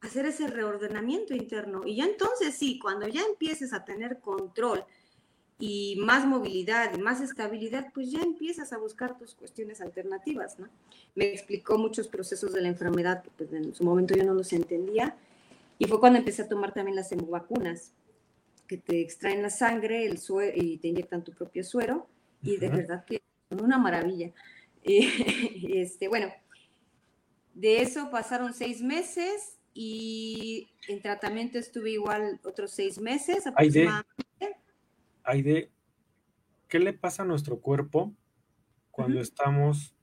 hacer ese reordenamiento interno. Y ya entonces sí, cuando ya empieces a tener control y más movilidad más estabilidad, pues ya empiezas a buscar tus cuestiones alternativas, ¿no? Me explicó muchos procesos de la enfermedad que pues, en su momento yo no los entendía y fue cuando empecé a tomar también las hemovacunas que te extraen la sangre el suero, y te inyectan tu propio suero, y de verdad que son una maravilla. Y, este, bueno, de eso pasaron seis meses y en tratamiento estuve igual otros seis meses aproximadamente. Aide, ¿qué le pasa a nuestro cuerpo cuando estamos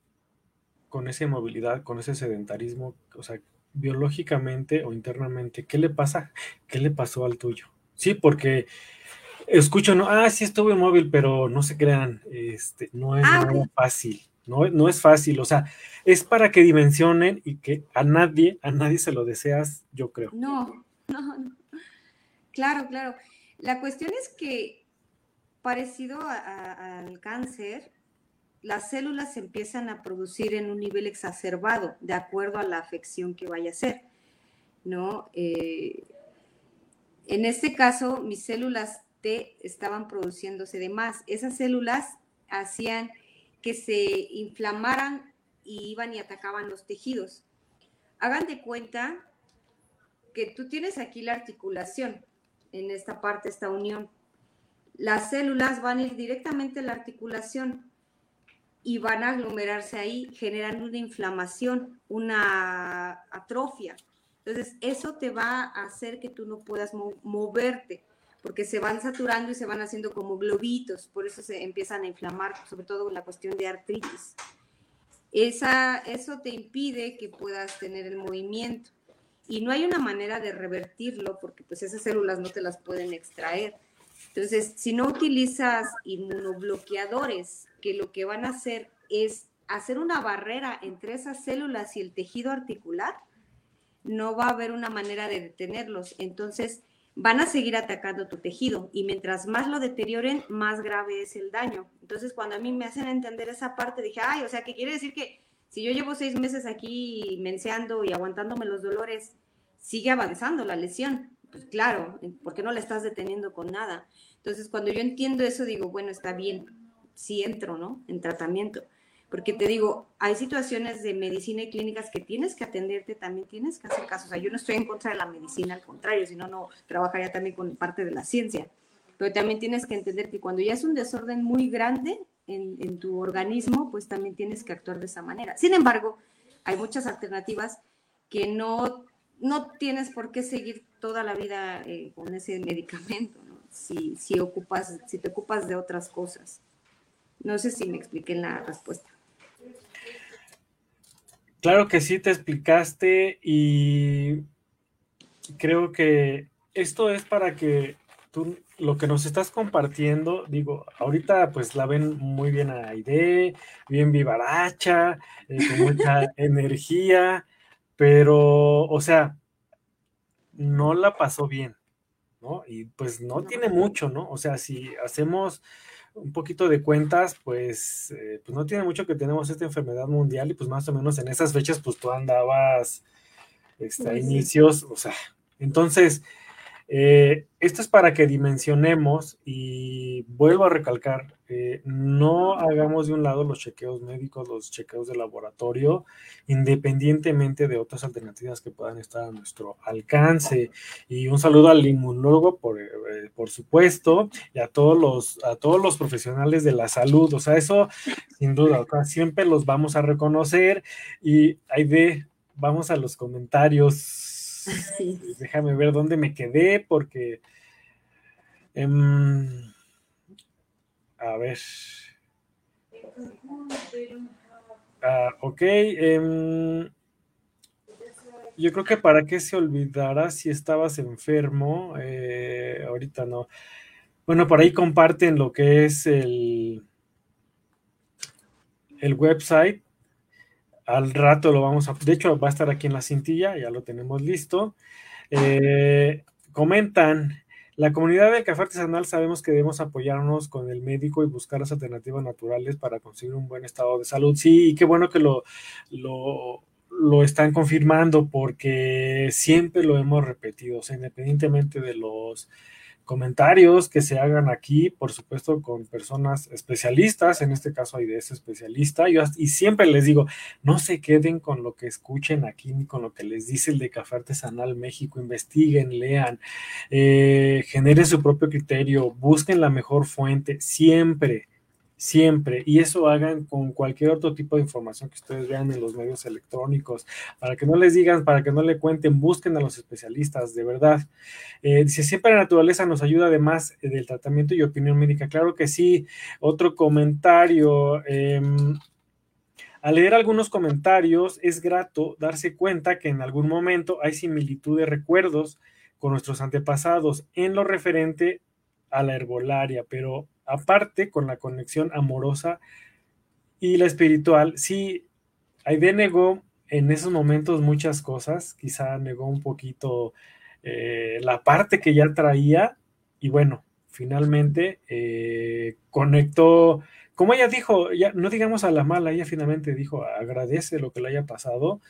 con esa inmovilidad, con ese sedentarismo? O sea, biológicamente o internamente, ¿qué le pasa? ¿Qué le pasó al tuyo? Sí, porque escucho, no, ah, sí estuve móvil, pero no se crean, este, no es ah, fácil, no, no es fácil, o sea, es para que dimensionen y que a nadie, a nadie se lo deseas, yo creo. No, no, no. Claro, claro. La cuestión es que, parecido al cáncer, las células se empiezan a producir en un nivel exacerbado, de acuerdo a la afección que vaya a ser, ¿no? Eh, en este caso, mis células T estaban produciéndose de más. Esas células hacían que se inflamaran y iban y atacaban los tejidos. Hagan de cuenta que tú tienes aquí la articulación, en esta parte, esta unión. Las células van a ir directamente a la articulación y van a aglomerarse ahí, generando una inflamación, una atrofia. Entonces, eso te va a hacer que tú no puedas moverte, porque se van saturando y se van haciendo como globitos, por eso se empiezan a inflamar, sobre todo la cuestión de artritis. Esa, eso te impide que puedas tener el movimiento. Y no hay una manera de revertirlo porque pues esas células no te las pueden extraer. Entonces, si no utilizas inmunobloqueadores, que lo que van a hacer es hacer una barrera entre esas células y el tejido articular, no va a haber una manera de detenerlos. Entonces, van a seguir atacando tu tejido y mientras más lo deterioren, más grave es el daño. Entonces, cuando a mí me hacen entender esa parte, dije, ay, o sea, ¿qué quiere decir que si yo llevo seis meses aquí menseando y aguantándome los dolores, sigue avanzando la lesión? Pues claro, ¿por qué no la estás deteniendo con nada? Entonces, cuando yo entiendo eso, digo, bueno, está bien, sí entro, ¿no? En tratamiento. Porque te digo, hay situaciones de medicina y clínicas que tienes que atenderte, también tienes que hacer caso. O sea, yo no estoy en contra de la medicina, al contrario, si no, no trabajaría también con parte de la ciencia. Pero también tienes que entender que cuando ya es un desorden muy grande en tu organismo, pues también tienes que actuar de esa manera. Sin embargo, hay muchas alternativas que no, no tienes por qué seguir toda la vida eh, con ese medicamento, ¿no? si, ocupas, si te ocupas de otras cosas. No sé si me expliqué la respuesta. Claro que sí, te explicaste y creo que esto es para que tú lo que nos estás compartiendo, digo, ahorita pues la ven muy bien a Aide, bien vivaracha, eh, con mucha energía, pero, o sea, no la pasó bien, ¿no? Y pues no tiene mucho, ¿no? O sea, si hacemos un poquito de cuentas, pues, eh, pues no tiene mucho que tenemos esta enfermedad mundial y pues más o menos en esas fechas pues tú andabas este, a inicios, o sea, entonces, Eh, esto es para que dimensionemos y vuelvo a recalcar, eh, no hagamos de un lado los chequeos médicos, los chequeos de laboratorio, independientemente de otras alternativas que puedan estar a nuestro alcance. Y un saludo al inmunólogo, por, eh, por supuesto, y a todos, los, a todos los profesionales de la salud. O sea, eso sin duda, siempre los vamos a reconocer y hay de, vamos a los comentarios Déjame ver dónde me quedé porque... Em, a ver. Ah, ok. Em, yo creo que para qué se olvidara si estabas enfermo. Eh, ahorita no. Bueno, por ahí comparten lo que es el, el website al rato lo vamos a, de hecho va a estar aquí en la cintilla, ya lo tenemos listo. Eh, comentan, la comunidad del café artesanal sabemos que debemos apoyarnos con el médico y buscar las alternativas naturales para conseguir un buen estado de salud. Sí, y qué bueno que lo, lo, lo están confirmando porque siempre lo hemos repetido, o sea, independientemente de los comentarios que se hagan aquí, por supuesto, con personas especialistas, en este caso ese especialista, yo, y siempre les digo, no se queden con lo que escuchen aquí ni con lo que les dice el de Café Artesanal México, investiguen, lean, eh, generen su propio criterio, busquen la mejor fuente, siempre siempre, y eso hagan con cualquier otro tipo de información que ustedes vean en los medios electrónicos, para que no les digan, para que no le cuenten, busquen a los especialistas, de verdad. Eh, dice, siempre la naturaleza nos ayuda además eh, del tratamiento y opinión médica. Claro que sí. Otro comentario. Em, al leer algunos comentarios, es grato darse cuenta que en algún momento hay similitud de recuerdos con nuestros antepasados en lo referente a la herbolaria, pero aparte con la conexión amorosa y la espiritual, sí, Aide negó en esos momentos muchas cosas, quizá negó un poquito eh, la parte que ya traía y bueno, finalmente eh, conectó, como ella dijo, ya no digamos a la mala, ella finalmente dijo, agradece lo que le haya pasado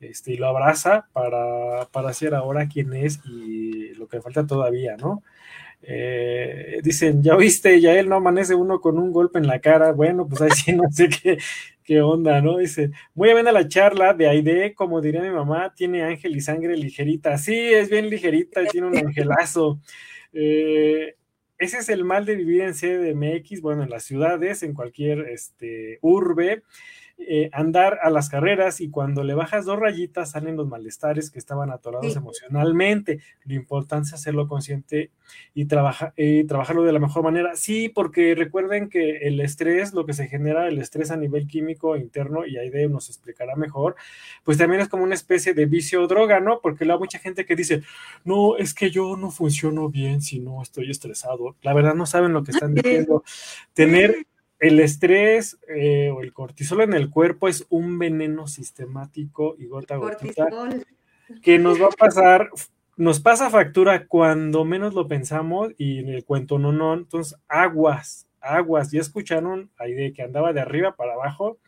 este, y lo abraza para, para ser ahora quien es y lo que falta todavía, ¿no? Eh, dicen, ya oíste, ya él no amanece uno con un golpe en la cara. Bueno, pues ahí sí no sé qué, qué onda, ¿no? Dice, muy bien a la charla de Aide, como diría mi mamá, tiene ángel y sangre ligerita. Sí, es bien ligerita, tiene un angelazo. Eh, ese es el mal de vivir en CDMX, bueno, en las ciudades, en cualquier este, urbe. Eh, andar a las carreras y cuando le bajas dos rayitas salen los malestares que estaban atorados emocionalmente. Lo importante es hacerlo consciente y, trabaja, y trabajarlo de la mejor manera. Sí, porque recuerden que el estrés, lo que se genera, el estrés a nivel químico interno, y Aide nos explicará mejor, pues también es como una especie de vicio o droga, ¿no? Porque luego mucha gente que dice, no, es que yo no funciono bien si no estoy estresado. La verdad no saben lo que están diciendo. Tener el estrés eh, o el cortisol en el cuerpo es un veneno sistemático y gota a gotita que nos va a pasar, nos pasa factura cuando menos lo pensamos y en el cuento no, no, entonces aguas, aguas, ya escucharon ahí de que andaba de arriba para abajo,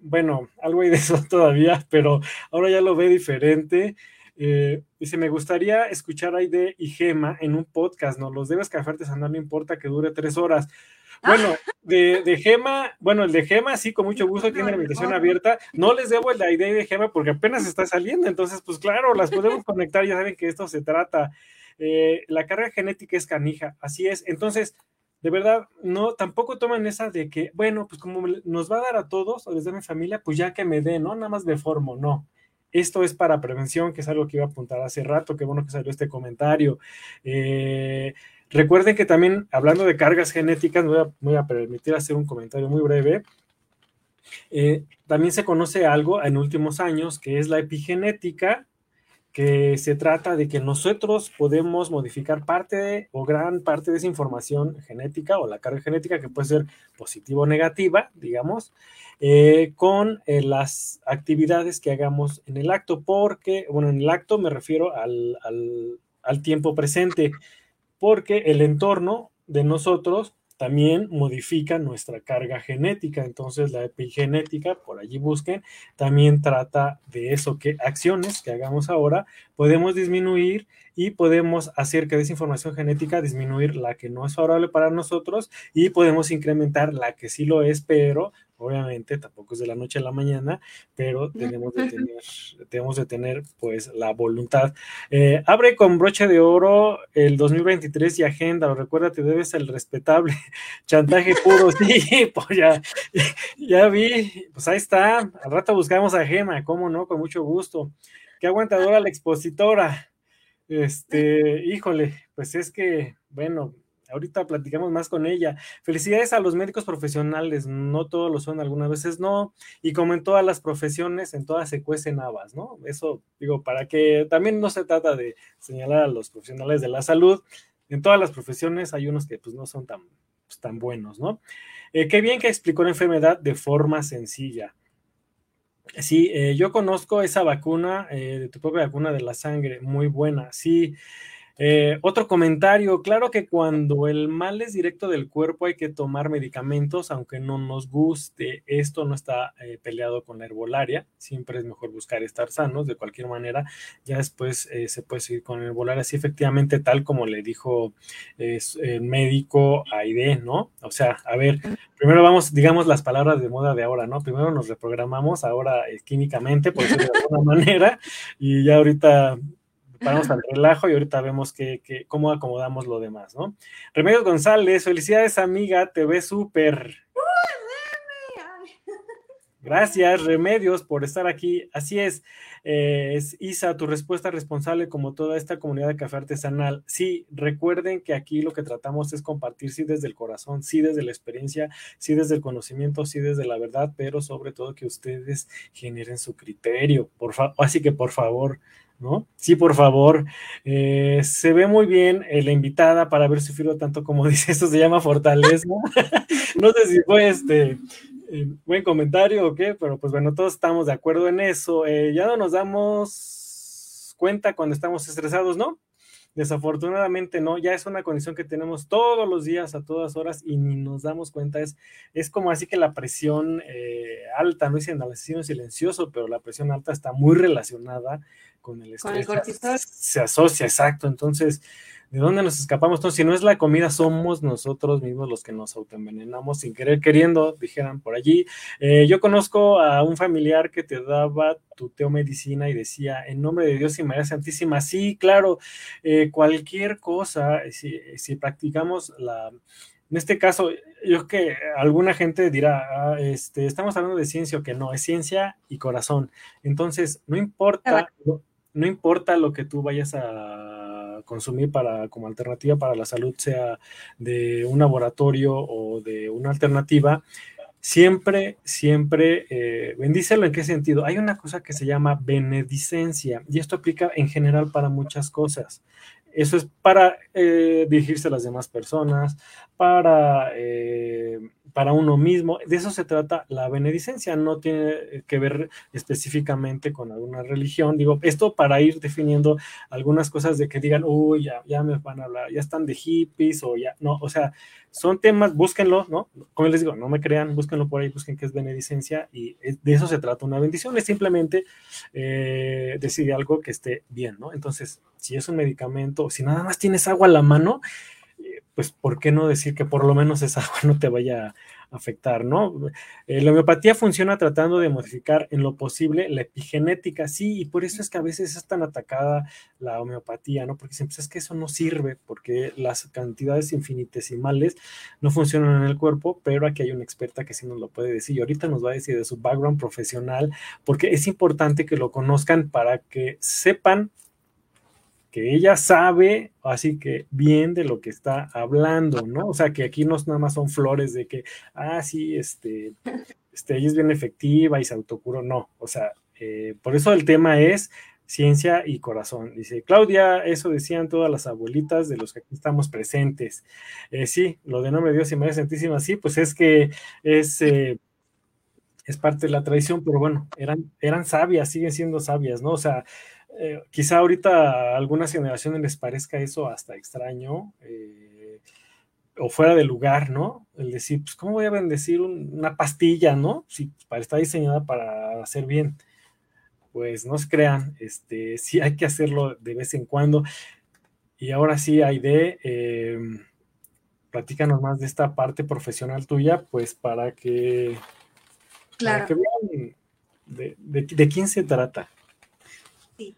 bueno, algo hay de eso todavía, pero ahora ya lo ve diferente. Eh, dice, me gustaría escuchar a Aide y Gema en un podcast, ¿no? Los debes café artesanal, no importa que dure tres horas. Bueno, de, de, Gema, bueno, el de Gema sí, con mucho gusto, tiene la invitación abierta. No les debo el de ID de Gema porque apenas está saliendo, entonces, pues claro, las podemos conectar, ya saben que esto se trata. Eh, la carga genética es canija, así es. Entonces, de verdad, no, tampoco toman esa de que, bueno, pues como nos va a dar a todos, o les da a mi familia, pues ya que me dé, ¿no? Nada más me formo, no. Esto es para prevención, que es algo que iba a apuntar hace rato, qué bueno que salió este comentario. Eh, Recuerden que también, hablando de cargas genéticas, me voy a, permitir hacer un comentario muy breve. Eh, también se conoce algo en últimos años que es la epigenética, que se trata de que nosotros podemos modificar parte o gran parte de esa información genética o la carga genética que puede ser positiva o negativa, digamos, eh, con eh, las actividades que hagamos en el acto, porque, bueno, en el acto me refiero al tiempo presente porque el entorno de nosotros también modifica nuestra carga genética. Entonces la epigenética, por allí busquen, también trata de eso, que acciones que hagamos ahora podemos disminuir y podemos hacer que esa información genética disminuir la que no es favorable para nosotros y podemos incrementar la que sí lo es, pero obviamente tampoco es de la noche a la mañana, pero tenemos de tener, tenemos de tener pues la voluntad. Eh, abre con broche de oro el 2023 y agenda, recuerda, te debes el respetable chantaje puro, sí, pues ya, ya vi, pues ahí está, al rato buscamos a Gema, cómo no, con mucho gusto. Qué aguantadora la expositora. Este, híjole, pues es que, bueno, ahorita platicamos más con ella. Felicidades a los médicos profesionales, no todos lo son, algunas veces no, y como en todas las profesiones, en todas se cuecen habas, ¿no? Eso digo, para que también no se trata de señalar a los profesionales de la salud, en todas las profesiones hay unos que pues no son tan, pues, tan buenos, ¿no? Eh, qué bien que explicó la enfermedad de forma sencilla. Sí, eh, yo conozco esa vacuna, eh, tu propia vacuna de la sangre, muy buena. Sí, eh, otro comentario, claro que cuando el mal es directo del cuerpo hay que tomar medicamentos, aunque no nos guste. Esto no está eh, peleado con la herbolaria, siempre es mejor buscar estar sanos, de cualquier manera. Ya después eh, se puede seguir con la herbolaria, así efectivamente, tal como le dijo el médico Aide, ¿no? O sea, a ver, primero vamos, digamos las palabras de moda de ahora, ¿no? Primero nos reprogramamos, ahora químicamente, por decirlo de alguna manera, y ya ahorita paramos al relajo y ahorita vemos que, cómo acomodamos lo demás, ¿no? Remedios González, felicidades amiga, te ves súper. Gracias, Remedios, por estar aquí. Así es, eh, es Isa, tu respuesta responsable como toda esta comunidad de café artesanal. Sí, recuerden que aquí lo que tratamos es compartir, sí, desde el corazón, sí, desde la experiencia, sí, desde el conocimiento, sí, desde la verdad, pero sobre todo que ustedes generen su criterio. Por Así que, por favor, ¿no? Sí, por favor. Eh, se ve muy bien eh, la invitada para haber sufrido tanto como dice, esto se llama fortaleza. no sé si fue este eh, buen comentario o qué, pero pues bueno, todos estamos de acuerdo en eso. ya no nos damos cuenta cuando estamos estresados, ¿no? Desafortunadamente no, ya es una condición que tenemos todos los días, a todas horas, y ni nos damos cuenta. Es, es como así que la presión alta, no dicen al asesino silencioso, pero la presión alta está muy relacionada con el estrés. Se asocia, exacto. Entonces, ¿de dónde nos escapamos? Entonces, si no es la comida, somos nosotros mismos los que nos autoenvenenamos sin querer queriendo, dijeran por allí. Eh, yo conozco a un familiar que te daba tu teomedicina y decía, en nombre de Dios y María Santísima, sí, claro, eh, cualquier cosa, si, si practicamos la en este caso, yo que alguna gente dirá, ah, este, estamos hablando de ciencia o que no, es ciencia y corazón. Entonces, no importa, no importa lo que tú vayas a consumir para como alternativa para la salud, sea de un laboratorio o de una alternativa, siempre, siempre, eh, bendícelo en qué sentido. Hay una cosa que se llama benedicencia y esto aplica en general para muchas cosas. Eso es para eh, dirigirse a las demás personas, para, eh, para uno mismo. De eso se trata la benedicencia. No tiene que ver específicamente con alguna religión. Digo, esto para ir definiendo algunas cosas de que digan, uy, ya, ya me van a hablar, ya están de hippies o ya, no, o sea, son temas, búsquenlo, ¿no? Como les digo, no me crean, búsquenlo por ahí, busquen qué es benedicencia y de eso se trata una bendición, es simplemente eh, decir algo que esté bien, ¿no? Entonces, si es un medicamento, si nada más tienes agua a la mano, pues, ¿por qué no decir que por lo menos esa agua no te vaya afectar, ¿no? Eh, la homeopatía funciona tratando de modificar en lo posible la epigenética, sí, y por eso es que a veces es tan atacada la homeopatía, ¿no? Porque siempre es que eso no sirve, porque las cantidades infinitesimales no funcionan en el cuerpo, pero aquí hay una experta que sí nos lo puede decir, y ahorita nos va a decir de su background profesional, porque es importante que lo conozcan para que sepan que ella sabe, así que bien de lo que está hablando, ¿no? O sea, que aquí no nada más son flores de que, ah, sí, este, este, ella es bien efectiva y se autocuró, no, o sea, eh, por eso el tema es ciencia y corazón. Dice Claudia, eso decían todas las abuelitas de los que aquí estamos presentes. Eh, sí, lo de nombre de Dios y María Santísima, sí, pues es que es, eh, es parte de la tradición, pero bueno, eran, eran sabias, siguen siendo sabias, ¿no? O sea, eh, quizá ahorita a algunas generaciones les parezca eso hasta extraño, eh, o fuera de lugar, ¿no? El decir, pues, ¿cómo voy a bendecir una pastilla, ¿no? Si para, está diseñada para hacer bien. Pues no se crean, este, sí hay que hacerlo de vez en cuando. Y ahora sí, Aide, eh, platícanos más de esta parte profesional tuya, pues para que, claro. vean de, quién se trata. Sí.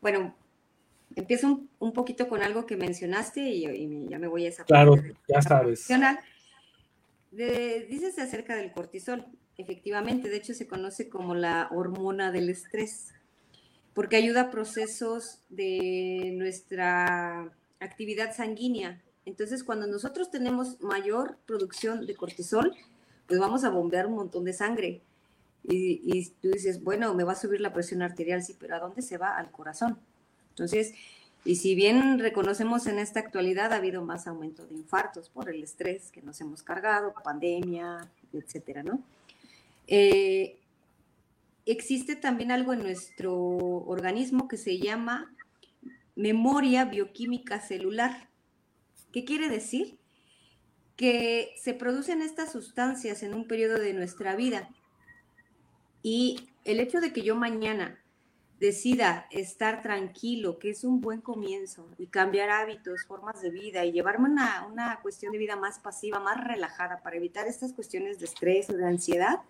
Bueno, empiezo un, poquito con algo que mencionaste y, ya me voy a esa Claro, ya sabes. dices acerca del cortisol. Efectivamente, de hecho se conoce como la hormona del estrés porque ayuda a procesos de nuestra actividad sanguínea. Entonces, cuando nosotros tenemos mayor producción de cortisol, pues vamos a bombear un montón de sangre. Y, tú dices, bueno, me va a subir la presión arterial, sí, pero ¿a dónde se va? Al corazón. Entonces, y si bien reconocemos en esta actualidad ha habido más aumento de infartos por el estrés que nos hemos cargado, pandemia, etcétera, ¿no? Eh, existe también algo en nuestro organismo que se llama memoria bioquímica celular. ¿Qué quiere decir? Que se producen estas sustancias en un periodo de nuestra vida y el hecho de que yo mañana decida estar tranquilo, que es un buen comienzo, y cambiar hábitos, formas de vida y llevarme una, una cuestión de vida más pasiva, más relajada para evitar estas cuestiones de estrés o de ansiedad,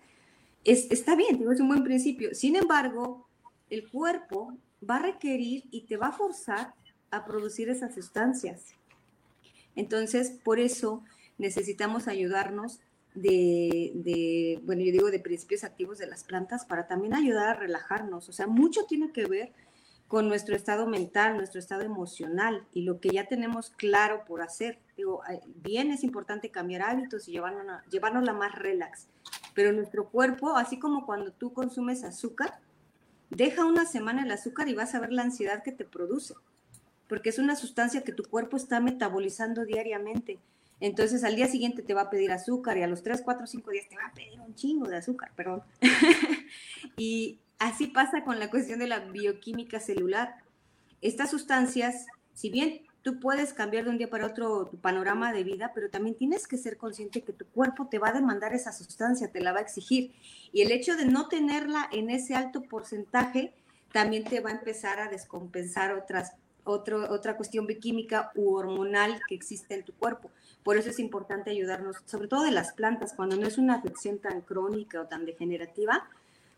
está bien, es un buen principio. Sin embargo, el cuerpo va a requerir y te va a forzar a producir esas sustancias. Entonces, por eso necesitamos ayudarnos de, bueno, yo digo de principios activos de las plantas para también ayudar a relajarnos. O sea, mucho tiene que ver con nuestro estado mental, nuestro estado emocional y lo que ya tenemos claro por hacer. Digo, bien es importante cambiar hábitos y llevarnos, llevarnos la más relax, pero nuestro cuerpo, así como cuando tú consumes azúcar, deja una semana el azúcar y vas a ver la ansiedad que te produce, porque es una sustancia que tu cuerpo está metabolizando diariamente. Entonces al día siguiente te va a pedir azúcar y a los 3, 4, 5 días te va a pedir un chingo de azúcar, perdón. y así pasa con la cuestión de la bioquímica celular. Estas sustancias, si bien tú puedes cambiar de un día para otro tu panorama de vida, pero también tienes que ser consciente que tu cuerpo te va a demandar esa sustancia, te la va a exigir. Y el hecho de no tenerla en ese alto porcentaje también te va a empezar a descompensar otras, otro, otra cuestión bioquímica u hormonal que existe en tu cuerpo. Por eso es importante ayudarnos, sobre todo de las plantas, cuando no es una afección tan crónica o tan degenerativa,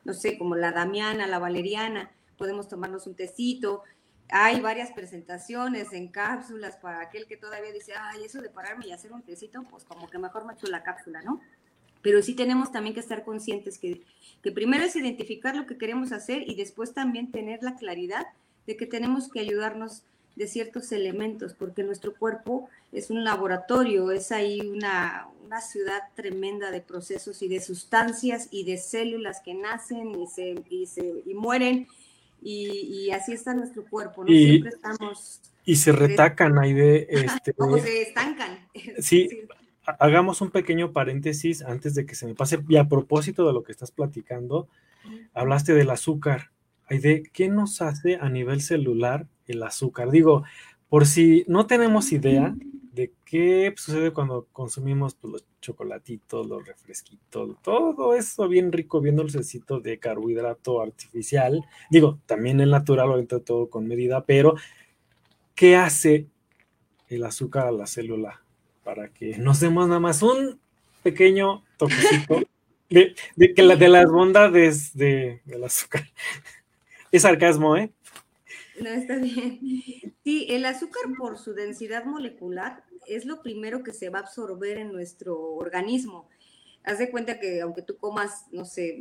no sé, como la damiana, la valeriana, podemos tomarnos un tecito, hay varias presentaciones en cápsulas para aquel que todavía dice, ay, eso de pararme y hacer un tecito, pues como que mejor me echo la cápsula, ¿no? Pero sí tenemos también que estar conscientes que, que primero es identificar lo que queremos hacer y después también tener la claridad de que tenemos que ayudarnos de ciertos elementos, porque nuestro cuerpo es un laboratorio, es ahí una, una, ciudad tremenda de procesos y de sustancias y de células que nacen y se, y se y mueren y, así está nuestro cuerpo, ¿no? Y, Siempre estamos... Y se retacan ahí de... Este, o se estancan. Sí, hagamos un pequeño paréntesis antes de que se me pase. Y a propósito de lo que estás platicando, hablaste del azúcar. de ¿qué nos hace a nivel celular el azúcar? Digo, por si no tenemos idea, de qué sucede cuando consumimos pues, los chocolatitos, los refresquitos, todo eso bien rico, bien dulcecito de carbohidrato artificial. Digo, también el natural, ahorita todo con medida, pero ¿qué hace el azúcar a la célula? Para que nos demos nada más un pequeño toquecito de, de, de las bondades de, del azúcar. Es sarcasmo, ¿eh? No, está bien. Sí, el azúcar por su densidad molecular es lo primero que se va a absorber en nuestro organismo. Haz de cuenta que aunque tú comas, no sé,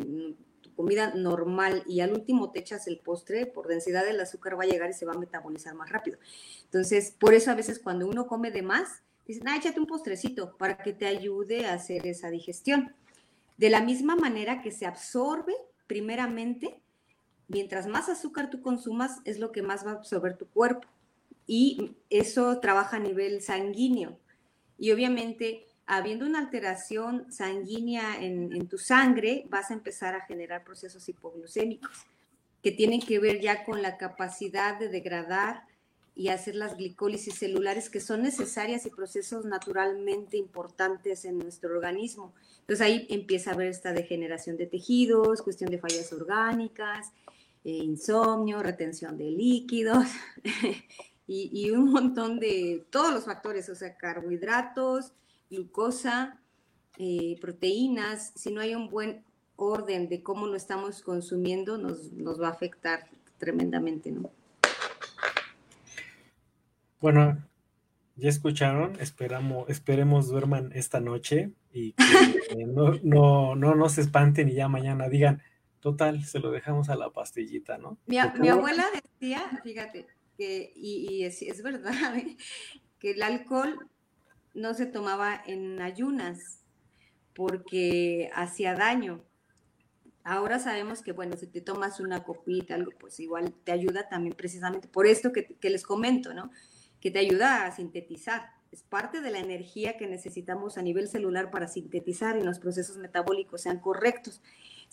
tu comida normal y al último te echas el postre, por densidad del azúcar va a llegar y se va a metabolizar más rápido. Entonces, por eso a veces cuando uno come de más, dicen, ah, échate un postrecito para que te ayude a hacer esa digestión. De la misma manera que se absorbe primeramente mientras más azúcar tú consumas, es lo que más va a absorber tu cuerpo. Y eso trabaja a nivel sanguíneo. Y obviamente, habiendo una alteración sanguínea en, tu sangre, vas a empezar a generar procesos hipoglucémicos que tienen que ver ya con la capacidad de degradar y hacer las glicólisis celulares que son necesarias y procesos naturalmente importantes en nuestro organismo. Entonces ahí empieza a haber esta degeneración de tejidos, cuestión de fallas orgánicas, eh, insomnio, retención de líquidos y, un montón de todos los factores, o sea, carbohidratos, glucosa, eh, proteínas. Si no hay un buen orden de cómo lo estamos consumiendo, nos, nos va a afectar tremendamente, ¿no? Bueno, ya escucharon, esperamos, esperemos duerman esta noche y que no, no, no, no se espanten y ya mañana digan, total, se lo dejamos a la pastillita, ¿no? Mi, abuela decía, fíjate, que, y, es, verdad, ¿eh? que el alcohol no se tomaba en ayunas porque hacía daño. Ahora sabemos que, bueno, si te tomas una copita, algo, pues igual te ayuda también precisamente por esto que, que les comento, ¿no? que te ayuda a sintetizar. Es parte de la energía que necesitamos a nivel celular para sintetizar y los procesos metabólicos sean correctos.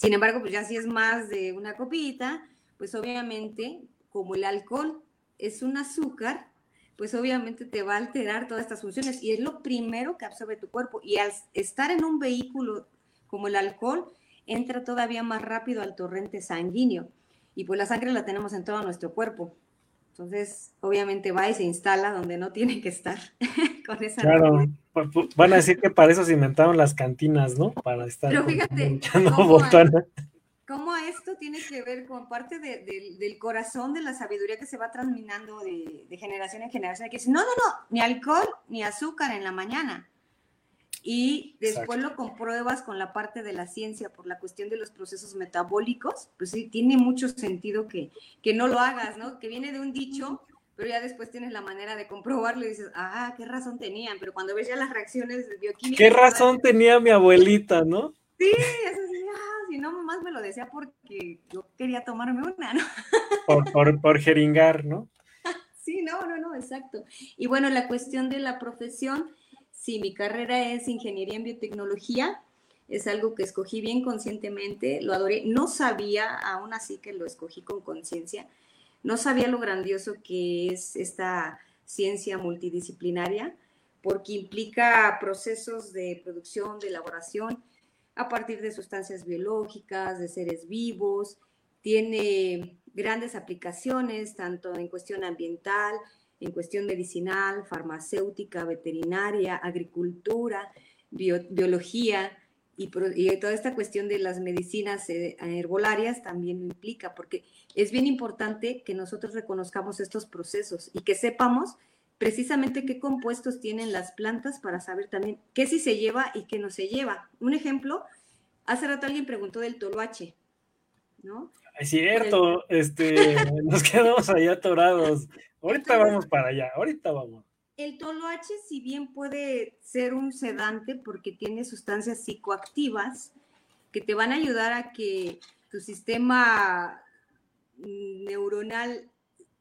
Sin embargo, pues ya si es más de una copita, pues obviamente, como el alcohol es un azúcar, pues obviamente te va a alterar todas estas funciones y es lo primero que absorbe tu cuerpo. Y al estar en un vehículo como el alcohol, entra todavía más rápido al torrente sanguíneo. Y pues la sangre la tenemos en todo nuestro cuerpo. Entonces, obviamente va y se instala donde no tiene que estar con esa. Claro, van a decir que para eso se inventaron las cantinas, ¿no? Para estar. Pero fíjate, ¿cómo, esto tiene que ver con parte del corazón de la sabiduría que se va transminando de, generación en generación? Que dice, no, no, no, ni alcohol ni azúcar en la mañana y después lo compruebas con la parte de la ciencia por la cuestión de los procesos metabólicos, pues sí, tiene mucho sentido que, que no lo hagas, ¿no? Que viene de un dicho, pero ya después tienes la manera de comprobarlo y dices, ah, qué razón tenían, pero cuando ves ya las reacciones bioquímicas... ¿Qué razón tenía mi abuelita, no? Sí, eso sí, ah, si no, más me lo decía porque yo quería tomarme una, ¿no? Por, por, por jeringar, ¿no? Sí, no, no, no, exacto. Y bueno, la cuestión de la profesión, Sí, mi carrera es ingeniería en biotecnología. Es algo que escogí bien conscientemente, lo adoré. No sabía, aún así que lo escogí con conciencia, no sabía lo grandioso que es esta ciencia multidisciplinaria, porque implica procesos de producción, de elaboración a partir de sustancias biológicas, de seres vivos, tiene grandes aplicaciones, tanto en cuestión ambiental, en cuestión medicinal, farmacéutica, veterinaria, agricultura, biología y, toda esta cuestión de las medicinas eh, herbolarias también lo implica, porque es bien importante que nosotros reconozcamos estos procesos y que sepamos precisamente qué compuestos tienen las plantas para saber también qué sí se lleva y qué no se lleva. Un ejemplo, hace rato alguien preguntó del toloache, ¿no? Es cierto, este, nos quedamos ahí atorados. Ahorita vamos para allá, ahorita vamos. El toloache, si bien puede ser un sedante porque tiene sustancias psicoactivas que te van a ayudar a que tu sistema neuronal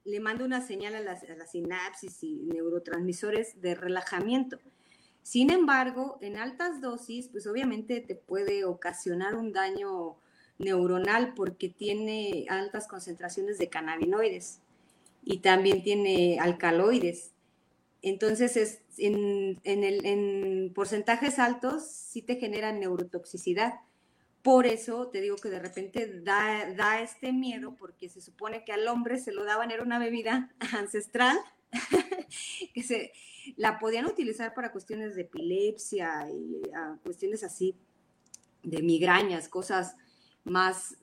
le mande una señal a las, a las sinapsis y neurotransmisores de relajamiento. Sin embargo, en altas dosis, pues obviamente te puede ocasionar un daño neuronal porque tiene altas concentraciones de cannabinoides y también tiene alcaloides. Entonces, es, en, porcentajes altos sí te generan neurotoxicidad. Por eso te digo que de repente da, da, este miedo, porque se supone que al hombre se lo daban, era una bebida ancestral, que se la podían utilizar para cuestiones de epilepsia y cuestiones así, de migrañas, cosas más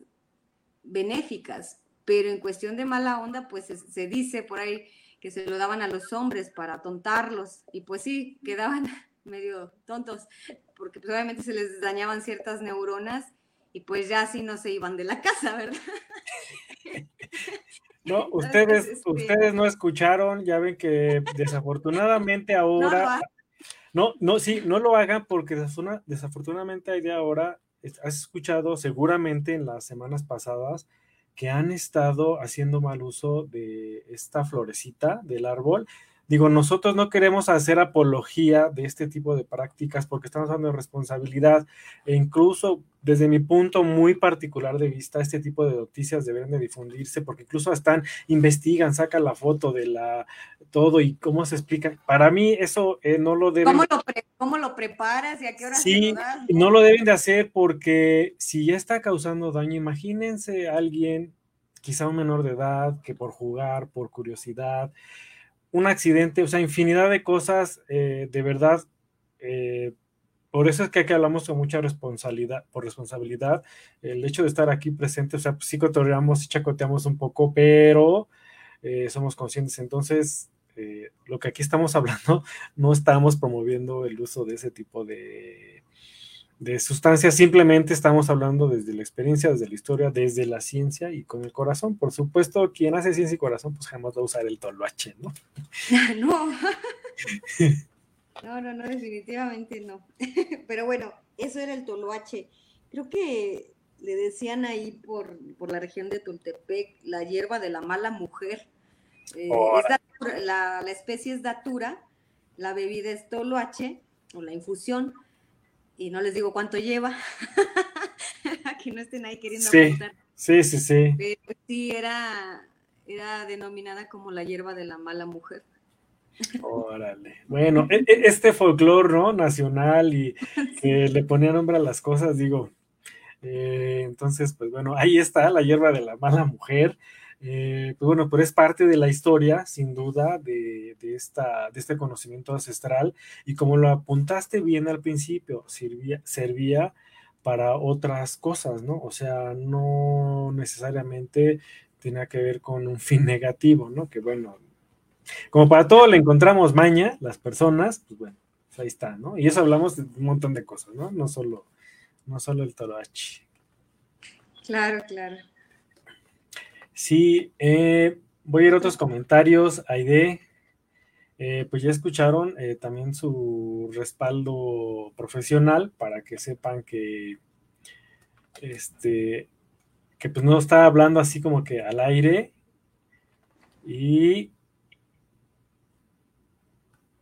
benéficas pero en cuestión de mala onda, pues se, dice por ahí que se lo daban a los hombres para tontarlos, y pues sí, quedaban medio tontos, porque pues obviamente se les dañaban ciertas neuronas y pues ya así no se iban de la casa, ¿verdad? No, ustedes, este ustedes no escucharon, ya ven que desafortunadamente ahora, no, no, sí, no lo hagan porque desafortunadamente hay de ahora, has escuchado seguramente en las semanas pasadas, que han estado haciendo mal uso de esta florecita del árbol Digo, nosotros no queremos hacer apología de este tipo de prácticas porque estamos hablando de responsabilidad e incluso desde mi punto muy particular de vista, este tipo de noticias deben de difundirse porque incluso están, investigan, sacan la foto de la todo y cómo se explica. Para mí eso eh, no lo deben... ¿Cómo lo, ¿Cómo lo, preparas y a qué hora sí, no lo deben de hacer porque si ya está causando daño, imagínense a alguien, quizá un menor de edad, que por jugar, por curiosidad, un accidente, o sea, infinidad de cosas, eh, de verdad, eh, por eso es que aquí hablamos con mucha responsabilidad, por responsabilidad, el hecho de estar aquí presente, o sea, pues sí cotorreamos y chacoteamos un poco, pero eh, somos conscientes, entonces, lo que aquí estamos hablando, no estamos promoviendo el uso de ese tipo de de sustancias, simplemente estamos hablando desde la experiencia, desde la historia, desde la ciencia y con el corazón. Por supuesto, quien hace ciencia y corazón, pues jamás va a usar el toloache, ¿no? no. no, no, no, definitivamente no. Pero bueno, eso era el toloache. Creo que le decían ahí por, la región de Tultepec la hierba de la mala mujer. Eh, la, la especie es datura, la bebida es toloache o la infusión y no les digo cuánto lleva, que no estén ahí queriendo sí, Sí, sí, sí. Pero sí, era, era denominada como la hierba de la mala mujer. Órale. Bueno, e, e, este folclore, ¿no? Nacional y que le ponía nombre a las cosas, digo. Eh, entonces, pues bueno, ahí está la hierba de la mala mujer. Eh, pues bueno, pero es parte de la historia, sin duda, de, esta, de este conocimiento ancestral. Y como lo apuntaste bien al principio, servía, para otras cosas, ¿no? O sea, no necesariamente tenía que ver con un fin negativo, ¿no? Que bueno, como para todo le encontramos maña, las personas, pues bueno, pues ahí está, ¿no? Y eso hablamos de un montón de cosas, ¿no? No solo, no solo el toroachi. Claro, claro. Sí, eh, voy a ir a otros comentarios. Aide, eh, pues ya escucharon eh, también su respaldo profesional para que sepan que este que pues no está hablando así como que al aire y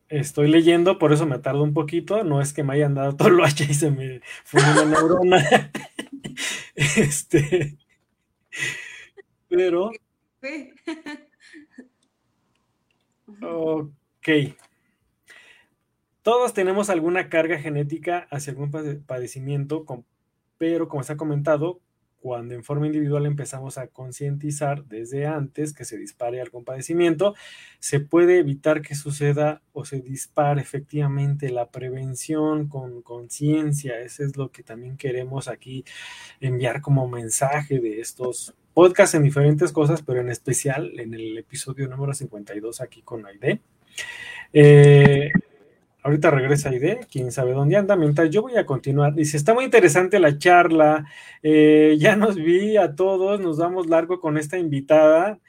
estoy leyendo, por eso me tardo un poquito, no es que me hayan dado todo lo H y se me fue una neurona. este Ok. Todos tenemos alguna carga genética hacia algún padecimiento, pero como se ha comentado, cuando en forma individual empezamos a concientizar desde antes que se dispare algún padecimiento, se puede evitar que suceda o se dispare efectivamente la prevención con conciencia. Eso es lo que también queremos aquí enviar como mensaje de estos podcasts en diferentes cosas, pero en especial en el episodio número 52 aquí con Aide. Eh, Ahorita regresa Aide, quién sabe dónde anda, mientras yo voy a continuar. Dice, está muy interesante la charla, eh, ya nos vi a todos, nos damos largo con esta invitada.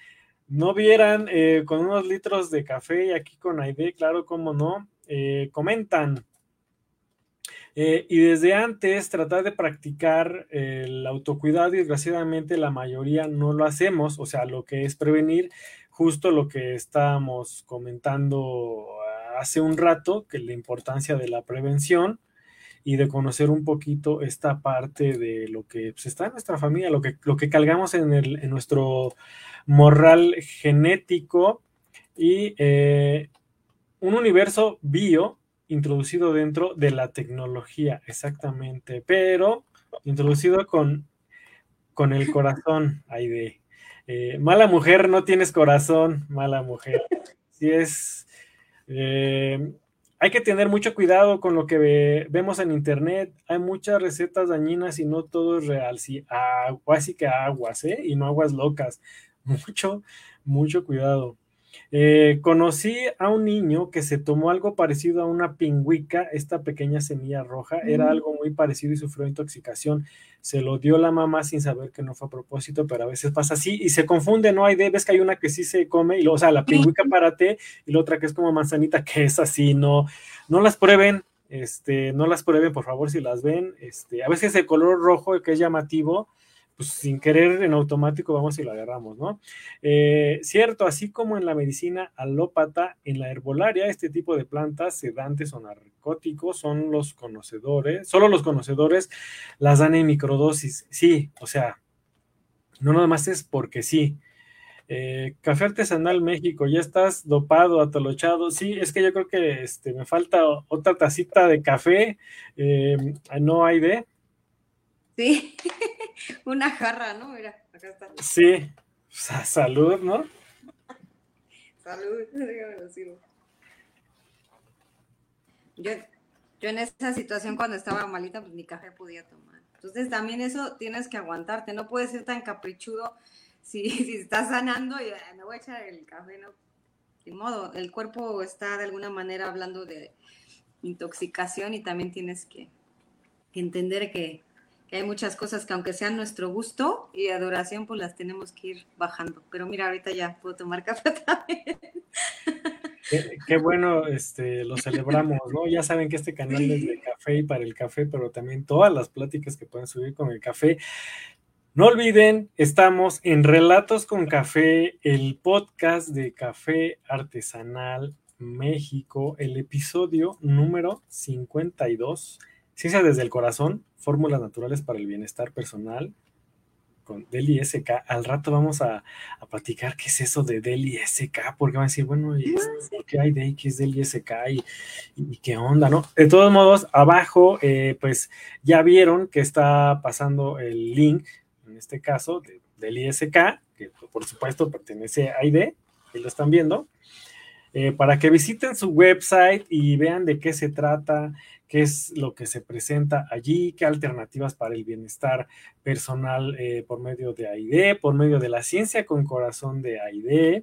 No vieran eh, con unos litros de café y aquí con Aide, claro, cómo no, eh, y desde antes tratar de practicar el autocuidado desgraciadamente la mayoría no lo hacemos, o sea, lo que es prevenir, justo lo que estábamos comentando hace un rato, que la importancia de la prevención y de conocer un poquito esta parte de lo que pues, está en nuestra familia, lo que, lo que cargamos en nuestro morral genético. Y eh, un universo bio introducido dentro de la tecnología, exactamente, pero introducido con, con el corazón, ahí de eh, mala mujer, no tienes corazón, mala mujer. Si es eh, hay que tener mucho cuidado con lo que vemos en internet. Hay muchas recetas dañinas y no todo es real. Sí, agua, sí que aguas, ¿eh? Y no aguas locas. Mucho, mucho cuidado. Eh, conocí a un niño que se tomó algo parecido a una pingüica, esta pequeña semilla roja, era algo muy parecido y sufrió intoxicación. Se lo dio la mamá sin saber que no fue a propósito, pero a veces pasa así y se confunde, ¿no? Hay de, ves que hay una que sí se come, y, o sea, la pingüica para té y la otra que es como manzanita, que es así, no, no las prueben, este, no las prueben, por favor, si las ven, este, a veces el color rojo que es llamativo, pues sin querer en automático vamos y lo agarramos, ¿no? Eh, cierto, así como en la medicina alópata, en la herbolaria, este tipo de plantas sedantes o narcóticos son los conocedores, solo los conocedores las dan en microdosis. Sí, o sea, no nada más es porque sí. Eh, café artesanal México, ya estás dopado, atolochado. Sí, es que yo creo que este, me falta otra tacita de café. Eh, no hay de. Sí, una jarra, ¿no? Mira, acá está. Sí, salud, ¿no? salud, déjame decirlo. Yo, yo en esa situación cuando estaba malita, pues ni café podía tomar. Entonces también eso tienes que aguantarte, no puedes ser tan caprichudo si, si estás sanando y me voy a echar el café, ¿no? De modo, el cuerpo está de alguna manera hablando de intoxicación y también tienes que, entender que, hay muchas cosas que aunque sean nuestro gusto y adoración, pues las tenemos que ir bajando. Pero mira, ahorita ya puedo tomar café también. Qué, bueno, este, lo celebramos, ¿no? Ya saben que este canal es de café y para el café, pero también todas las pláticas que pueden subir con el café no olviden, estamos en Relatos con Café, el podcast de Café Artesanal México, el episodio número 52, Ciencia desde el Corazón, Fórmulas Naturales para el Bienestar Personal, con Deli SK. Al rato vamos a, platicar qué es eso de Deli SK, porque van a decir, bueno, ¿qué hay de ahí? ¿Qué es Deli SK? Y, qué onda, ¿no? De todos modos, abajo, eh, pues ya vieron que está pasando el link en este caso del ISK, que por supuesto pertenece a ID, y lo están viendo, eh, para que visiten su website y vean de qué se trata, qué es lo que se presenta allí, qué alternativas para el bienestar personal eh, por medio de AID, por medio de la ciencia con corazón de AID.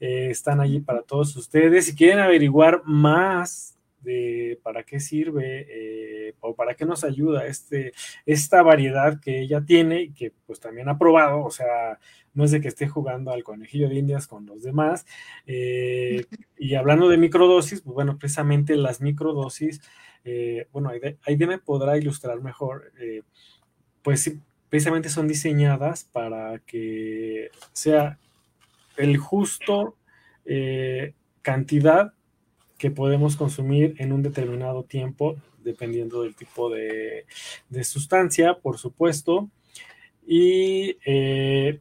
Eh, están allí para todos ustedes. Si quieren averiguar más de para qué sirve eh, o para qué nos ayuda este, esta variedad que ella tiene y que pues también ha probado, o sea, no es de que esté jugando al conejillo de indias con los demás. Eh, y hablando de microdosis, pues bueno, precisamente las microdosis, eh, bueno, Aide, me podrá ilustrar mejor, pues precisamente son diseñadas para que sea el justo cantidad que podemos consumir en un determinado tiempo, dependiendo del tipo de, sustancia, por supuesto. Y eh,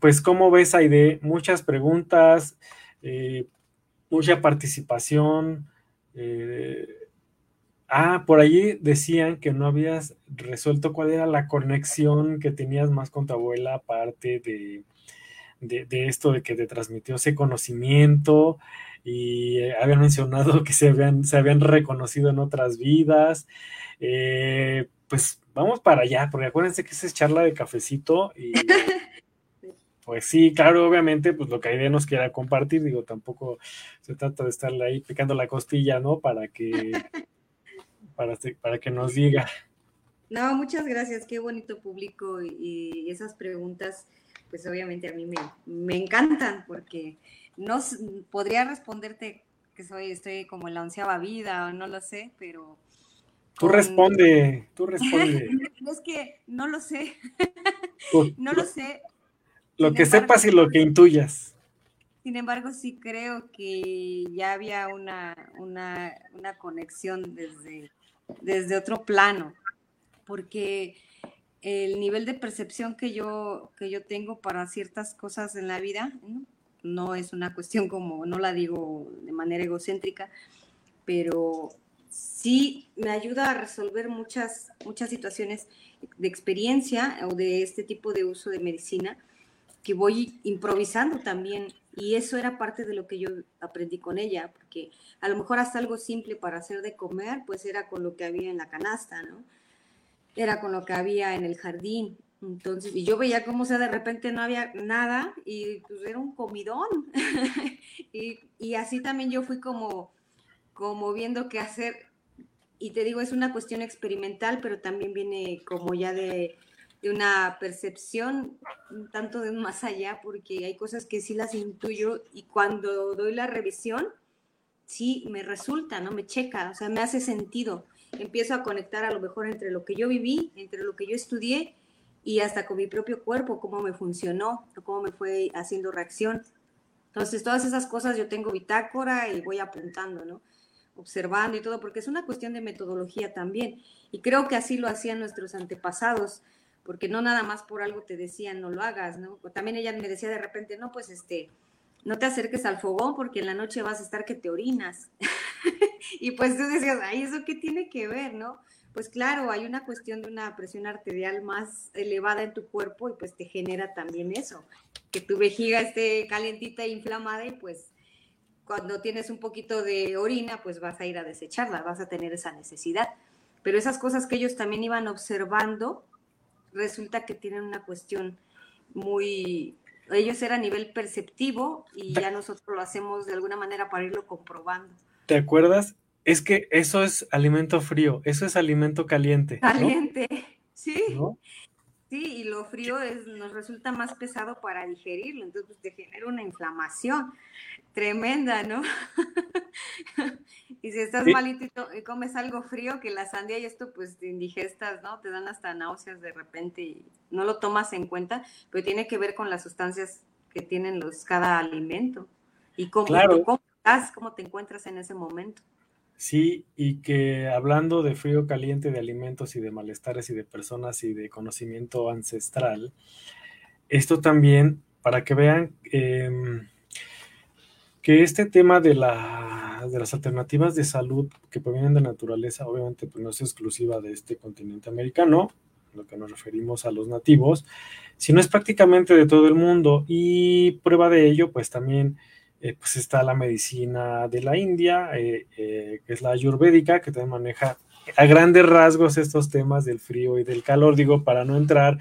pues, ¿cómo ves, Aide? Muchas preguntas, eh, mucha participación. Eh, ah, por allí decían que no habías resuelto cuál era la conexión que tenías más con tu abuela, aparte de, de esto de que te transmitió ese conocimiento y eh, habían mencionado que se habían, se habían reconocido en otras vidas. Eh, pues vamos para allá, porque acuérdense que esa es charla de cafecito y pues sí, claro, obviamente, pues lo que Aide nos quiera compartir, digo, tampoco se trata de estarle ahí picando la costilla, ¿no? Para que, para, para que nos diga. No, muchas gracias, qué bonito público y, esas preguntas, pues obviamente a mí me, me encantan porque no podría responderte que soy, estoy como en la onceava vida o no lo sé, pero... Tú responde, tú responde. es que no lo sé. no lo sé. Lo que sepas y lo que intuyas. Sin embargo, sí creo que ya había una, una, una conexión desde, desde otro plano, porque el nivel de percepción que yo, que yo tengo para ciertas cosas en la vida, no es una cuestión como, no la digo de manera egocéntrica, pero sí me ayuda a resolver muchas, muchas situaciones de experiencia o de este tipo de uso de medicina que voy improvisando también. Y eso era parte de lo que yo aprendí con ella, porque a lo mejor hasta algo simple para hacer de comer, pues era con lo que había en la canasta, ¿no? Era con lo que había en el jardín. Entonces, y yo veía cómo, sea, de repente no había nada y pues era un comidón. y, así también yo fui como, como viendo qué hacer. Y te digo, es una cuestión experimental, pero también viene como ya de, de una percepción tanto de más allá, porque hay cosas que sí las intuyo y cuando doy la revisión, sí me resulta, ¿no? Me checa, o sea, me hace sentido. Empiezo a conectar a lo mejor entre lo que yo viví, entre lo que yo estudié y hasta con mi propio cuerpo, cómo me funcionó, cómo me fue haciendo reacción. Entonces, todas esas cosas yo tengo bitácora y voy apuntando, ¿no? Observando y todo, porque es una cuestión de metodología también. Y creo que así lo hacían nuestros antepasados, porque no nada más por algo te decían no lo hagas, ¿no? También ella me decía de repente, no, pues este, no te acerques al fogón porque en la noche vas a estar que te orinas. y pues tú decías, ay, ¿eso qué tiene que ver, no? Pues claro, hay una cuestión de una presión arterial más elevada en tu cuerpo y pues te genera también eso, que tu vejiga esté calientita e inflamada y pues cuando tienes un poquito de orina, pues vas a ir a desecharla, vas a tener esa necesidad. Pero esas cosas que ellos también iban observando, resulta que tienen una cuestión muy, ellos eran a nivel perceptivo y ya nosotros lo hacemos de alguna manera para irlo comprobando. ¿Te acuerdas? Es que eso es alimento frío, eso es alimento caliente. Caliente, sí. Sí, y lo frío es, nos resulta más pesado para digerirlo, entonces pues, te genera una inflamación tremenda, ¿no? y si estás malito y, comes algo frío, que la sandía y esto, pues te indigestas, ¿no? Te dan hasta náuseas de repente y no lo tomas en cuenta, pero tiene que ver con las sustancias que tienen los cada alimento y cómo, cómo estás, cómo te encuentras en ese momento. Sí, y que hablando de frío caliente, de alimentos y de malestares y de personas y de conocimiento ancestral, esto también, para que vean em, que este tema de, la, las alternativas de salud que provienen de naturaleza, obviamente pues no es exclusiva de este continente americano, lo que nos referimos a los nativos, sino es prácticamente de todo el mundo y prueba de ello pues también eh, pues está la medicina de la India, eh, eh, que es la ayurvédica, que también maneja a grandes rasgos estos temas del frío y del calor, digo, para no entrar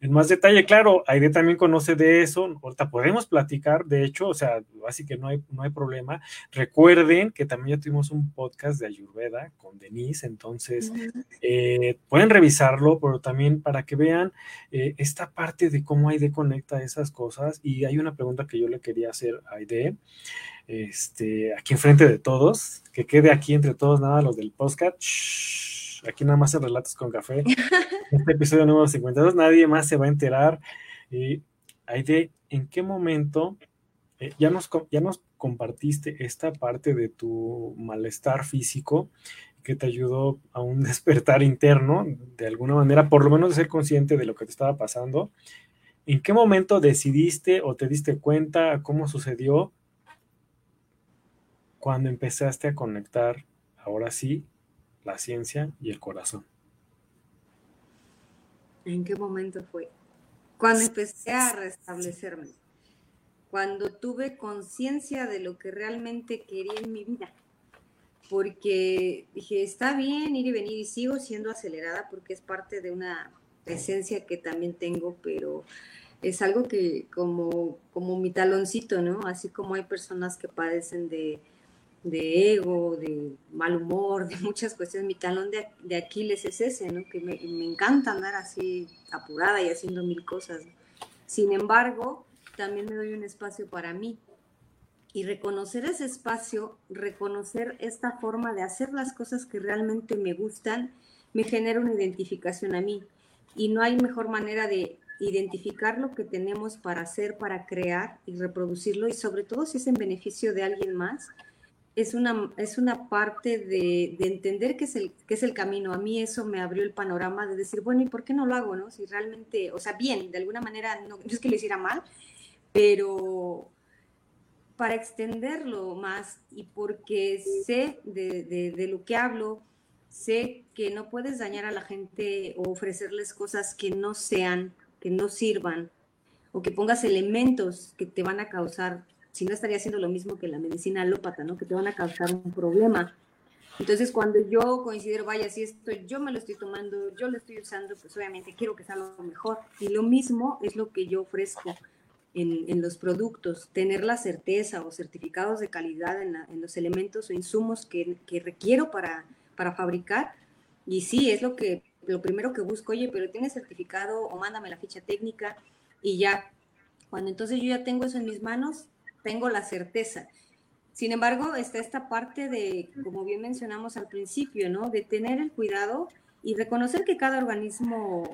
en más detalle, claro, Aide también conoce de eso, ahorita podemos platicar, de hecho, o sea, así que no hay, no hay problema. Recuerden que también ya tuvimos un podcast de Ayurveda con Denise, entonces eh, pueden revisarlo, pero también para que vean eh, esta parte de cómo Aide conecta esas cosas. Y hay una pregunta que yo le quería hacer a Aide, este, aquí enfrente de todos, que quede aquí entre todos, nada, los del podcast. Aquí nada más se relatos con café. este episodio número 52, nadie más se va a enterar. Y Aide, ¿en qué momento eh, ya, nos, ya nos compartiste esta parte de tu malestar físico que te ayudó a un despertar interno, de alguna manera, por lo menos de ser consciente de lo que te estaba pasando? ¿En qué momento decidiste o te diste cuenta cómo sucedió cuando empezaste a conectar, ahora sí, la ciencia y el corazón. ¿En qué momento fue? Cuando empecé a restablecerme, cuando tuve conciencia de lo que realmente quería en mi vida, porque dije, está bien ir y venir y sigo siendo acelerada porque es parte de una esencia que también tengo, pero es algo que como, como mi taloncito, ¿no? Así como hay personas que padecen de de ego, de mal humor, de muchas cuestiones. Mi talón de, Aquiles es ese, ¿no? Que me, me, encanta andar así apurada y haciendo mil cosas. Sin embargo, también me doy un espacio para mí. Y reconocer ese espacio, reconocer esta forma de hacer las cosas que realmente me gustan, me genera una identificación a mí. Y no hay mejor manera de identificar lo que tenemos para hacer, para crear y reproducirlo, y sobre todo si es en beneficio de alguien más, es una, es una parte de, entender qué es, el, qué es el camino. A mí eso me abrió el panorama de decir, bueno, ¿y por qué no lo hago? No? Si realmente, o sea, bien, de alguna manera, no, es que lo hiciera mal, pero para extenderlo más y porque sé de, de, lo que hablo, sé que no puedes dañar a la gente o ofrecerles cosas que no sean, que no sirvan, o que pongas elementos que te van a causar si no estaría haciendo lo mismo que la medicina alópata, ¿no? Que te van a causar un problema. Entonces, cuando yo considero, vaya, si esto yo me lo estoy tomando, yo lo estoy usando, pues obviamente quiero que salga lo mejor. Y lo mismo es lo que yo ofrezco en, en los productos, tener la certeza o certificados de calidad en, en los elementos o insumos que, que, requiero para, para fabricar. Y sí, es lo, que, lo primero que busco, oye, pero tiene certificado o mándame la ficha técnica y ya. Cuando entonces yo ya tengo eso en mis manos, tengo la certeza. Sin embargo, está esta parte de, como bien mencionamos al principio, ¿no? De tener el cuidado y reconocer que cada organismo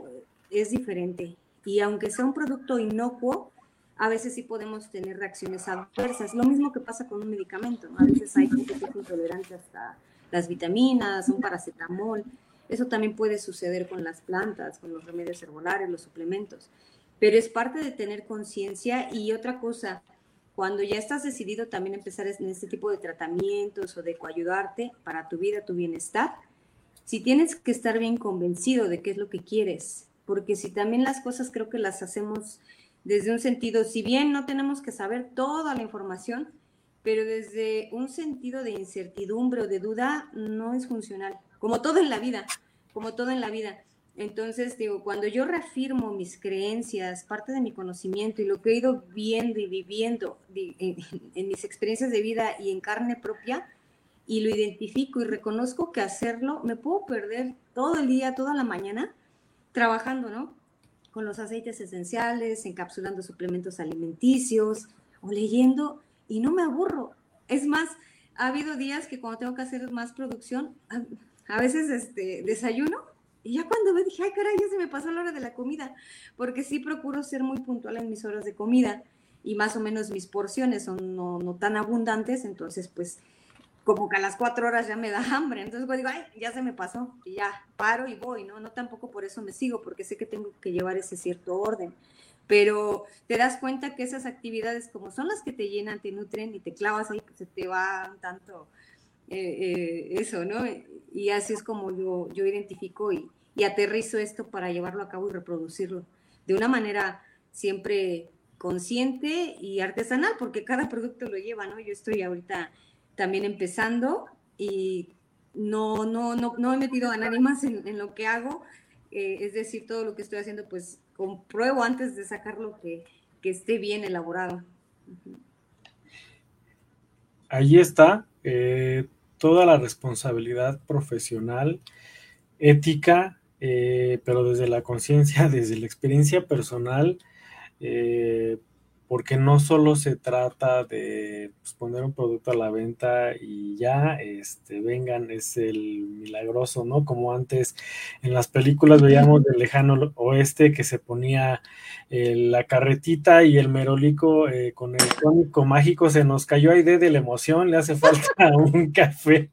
es diferente. Y aunque sea un producto inocuo, a veces sí podemos tener reacciones adversas. Lo mismo que pasa con un medicamento. A veces hay gente que es intolerante hasta las vitaminas, un paracetamol. Eso también puede suceder con las plantas, con los remedios herbolares, los suplementos. Pero es parte de tener conciencia y otra cosa, cuando ya estás decidido también empezar en este tipo de tratamientos o de coayudarte para tu vida, tu bienestar, si tienes que estar bien convencido de qué es lo que quieres, porque si también las cosas creo que las hacemos desde un sentido, si bien no tenemos que saber toda la información, pero desde un sentido de incertidumbre o de duda no es funcional, como todo en la vida, como todo en la vida. Entonces, digo, cuando yo reafirmo mis creencias, parte de mi conocimiento y lo que he ido viendo y viviendo en, mis experiencias de vida y en carne propia, y lo identifico y reconozco que hacerlo, me puedo perder todo el día, toda la mañana, trabajando, ¿no? Con los aceites esenciales, encapsulando suplementos alimenticios o leyendo y no me aburro. Es más, ha habido días que cuando tengo que hacer más producción, a, veces este, desayuno y ya cuando me dije, ay caray, ya se me pasó la hora de la comida, porque sí procuro ser muy puntual en mis horas de comida y más o menos mis porciones son no, no tan abundantes, entonces pues como que a las cuatro horas ya me da hambre. Entonces pues, digo, ay, ya se me pasó y ya paro y voy, ¿no? No tampoco por eso me sigo, porque sé que tengo que llevar ese cierto orden. Pero te das cuenta que esas actividades, como son las que te llenan, te nutren y te clavas ahí, se te va un tanto eh, eh, eso, ¿no? Y así es como yo, yo identifico y, y aterrizo esto para llevarlo a cabo y reproducirlo de una manera siempre consciente y artesanal, porque cada producto lo lleva, ¿no? Yo estoy ahorita también empezando y no, no, no, no he metido a en, lo que hago. Eh, es decir, todo lo que estoy haciendo, pues compruebo antes de sacarlo que, que esté bien elaborado. Allí está eh, toda la responsabilidad profesional, ética, eh, pero desde la conciencia, desde la experiencia personal, porque no solo se trata de pues, poner un producto a la venta y ya, este, vengan, es el milagroso, ¿no? Como antes en las películas veíamos del lejano oeste que se ponía eh, la carretita y el merolico eh, con el tónico mágico se nos cayó ahí de la emoción, le hace falta un café.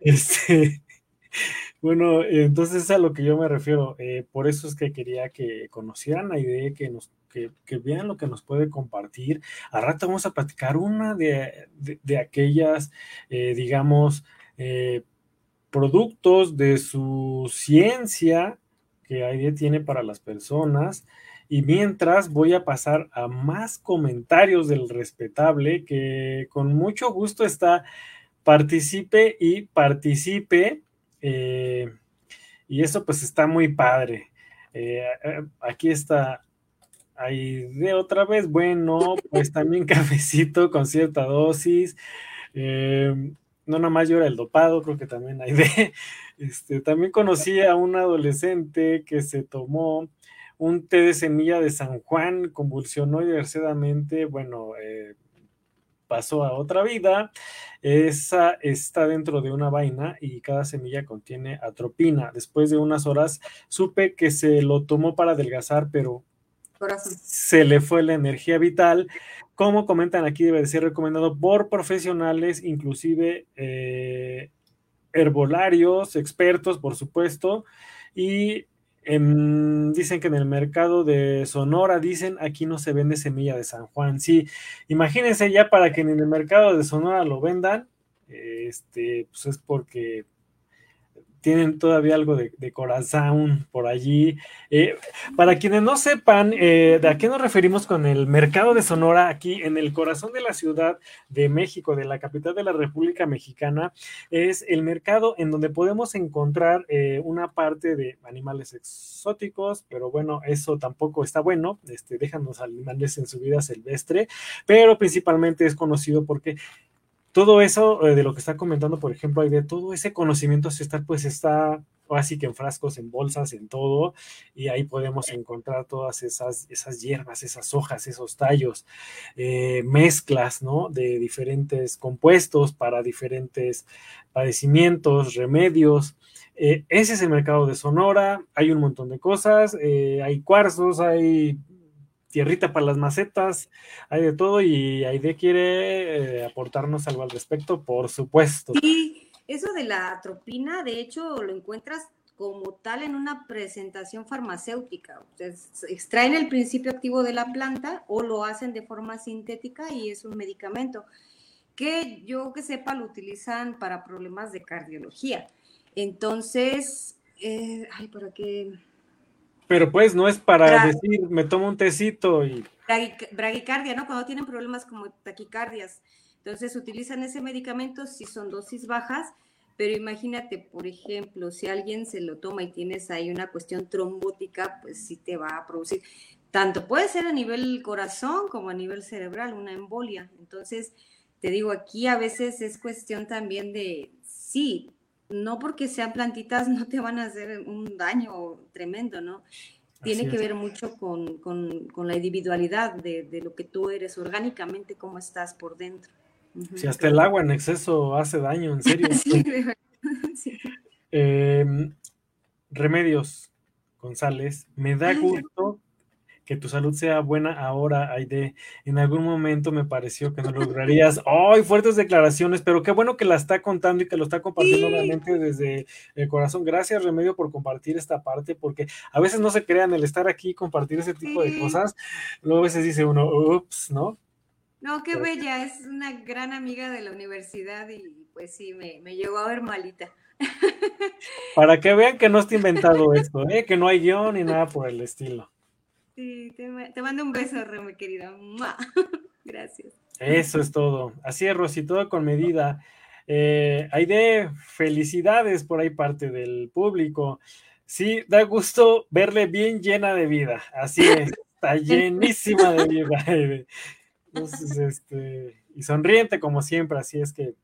Este, bueno, entonces es a lo que yo me refiero. Eh, por eso es que quería que conocieran la idea, que nos que, vean lo que nos puede compartir. A rato vamos a platicar una de, aquellas, eh, digamos, eh, productos de su ciencia que Aide tiene para las personas. Y mientras voy a pasar a más comentarios del respetable, que con mucho gusto está, participe y participe. Eh, y eso pues está muy padre. aquí está Ahí de otra vez, bueno, pues también cafecito con cierta dosis. Eh, no nada más yo era el dopado, creo que también hay de. Este, también conocí a un adolescente que se tomó un té de semilla de San Juan, convulsionó diversidamente, bueno, eh, pasó a otra vida. Esa está dentro de una vaina y cada semilla contiene atropina. Después de unas horas supe que se lo tomó para adelgazar, pero se le fue la energía vital. Como comentan aquí, debe de ser recomendado por profesionales, inclusive eh, herbolarios, expertos, por supuesto. Y dicen que en el mercado de Sonora, dicen, aquí no se vende semilla de San Juan. Sí, imagínense ya para que en el mercado de Sonora lo vendan, este, pues es porque tienen todavía algo de, corazón por allí. Eh, para quienes no sepan eh, de a qué nos referimos con el mercado de Sonora, aquí en el corazón de la Ciudad de México, de la capital de la República Mexicana, es el mercado en donde podemos encontrar eh, una parte de animales exóticos, pero bueno, eso tampoco está bueno, este, dejan los animales en su vida silvestre, pero principalmente es conocido porque todo eso eh, de lo que está comentando, por ejemplo, hay de todo ese conocimiento ancestral, pues está así que en frascos, en bolsas, en todo, y ahí podemos encontrar todas esas, esas hierbas, esas hojas, esos tallos, eh, mezclas, ¿no? De diferentes compuestos para diferentes padecimientos, remedios. Eh, ese es el mercado de Sonora, hay un montón de cosas, hay cuarzos, hay tierrita para las macetas, hay de todo y Aide quiere eh, aportarnos algo al respecto, por supuesto. Sí, eso de la atropina, de hecho, lo encuentras como tal en una presentación farmacéutica. extraen el principio activo de la planta o lo hacen de forma sintética y es un medicamento que yo que sepa lo utilizan para problemas de cardiología. Entonces, eh, ay, ¿para qué? Pero pues no es para decir, me tomo un tecito y... Bragicardia, ¿no? Cuando tienen problemas como taquicardias. Entonces utilizan ese medicamento si son dosis bajas, pero imagínate, por ejemplo, si alguien se lo toma y tienes ahí una cuestión trombótica, pues sí te va a producir. Tanto puede ser a nivel corazón como a nivel cerebral, una embolia. Entonces, te digo, aquí a veces es cuestión también de, sí, no porque sean plantitas no te van a hacer un daño tremendo, ¿no? Tiene que ver mucho con, la individualidad de, lo que tú eres orgánicamente, cómo estás por dentro. Si hasta el agua en exceso hace daño, en serio. Em, remedios, González, me da gusto que tu salud sea buena ahora, Aide. En algún momento me pareció que no lograrías. ¡Ay, fuertes declaraciones! Pero qué bueno que la está contando y que lo está compartiendo realmente desde el corazón. Gracias, Remedio, por compartir esta parte, porque a veces no se crean el estar aquí y compartir ese tipo de cosas. Luego a veces dice uno, ups, ¿no? No, qué bella, es una gran amiga de la universidad y pues sí, me, me llegó a ver malita. Para que vean que no está inventado esto, ¿eh? que no hay guion ni nada por el estilo. Sí, te, mando un beso, mi querida. Gracias. Eso es todo. Así es, Rosy, todo con medida. Eh, hay de felicidades por ahí parte del público. Sí, da gusto verle bien llena de vida. Así es, está llenísima de vida. Entonces, este, y sonriente como siempre, así es que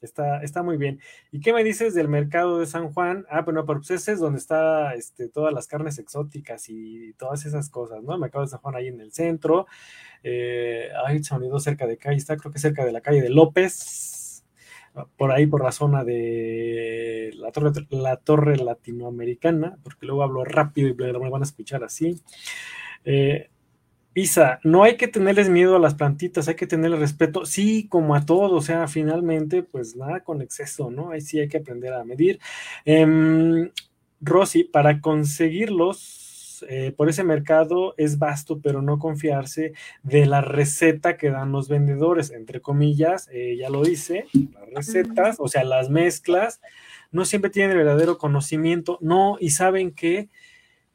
Está, está muy bien. ¿Y qué me dices del mercado de San Juan? Ah, bueno, pues ese es donde está este, todas las carnes exóticas y todas esas cosas, ¿no? El mercado de San Juan ahí en el centro. Eh, ay, se unido cerca de calle, está creo que cerca de la calle de López, por ahí por la zona de la torre, la torre latinoamericana, porque luego hablo rápido y me van a escuchar así. Eh, Isa, no hay que tenerles miedo a las plantitas, hay que tenerles respeto, sí, como a todo, o sea, finalmente, pues nada con exceso, ¿no? Ahí sí hay que aprender a medir. Eh, Rosy, para conseguirlos eh, por ese mercado es vasto, pero no confiarse de la receta que dan los vendedores, entre comillas, eh, ya lo dice, las recetas, o sea, las mezclas, no siempre tienen el verdadero conocimiento, no, y saben que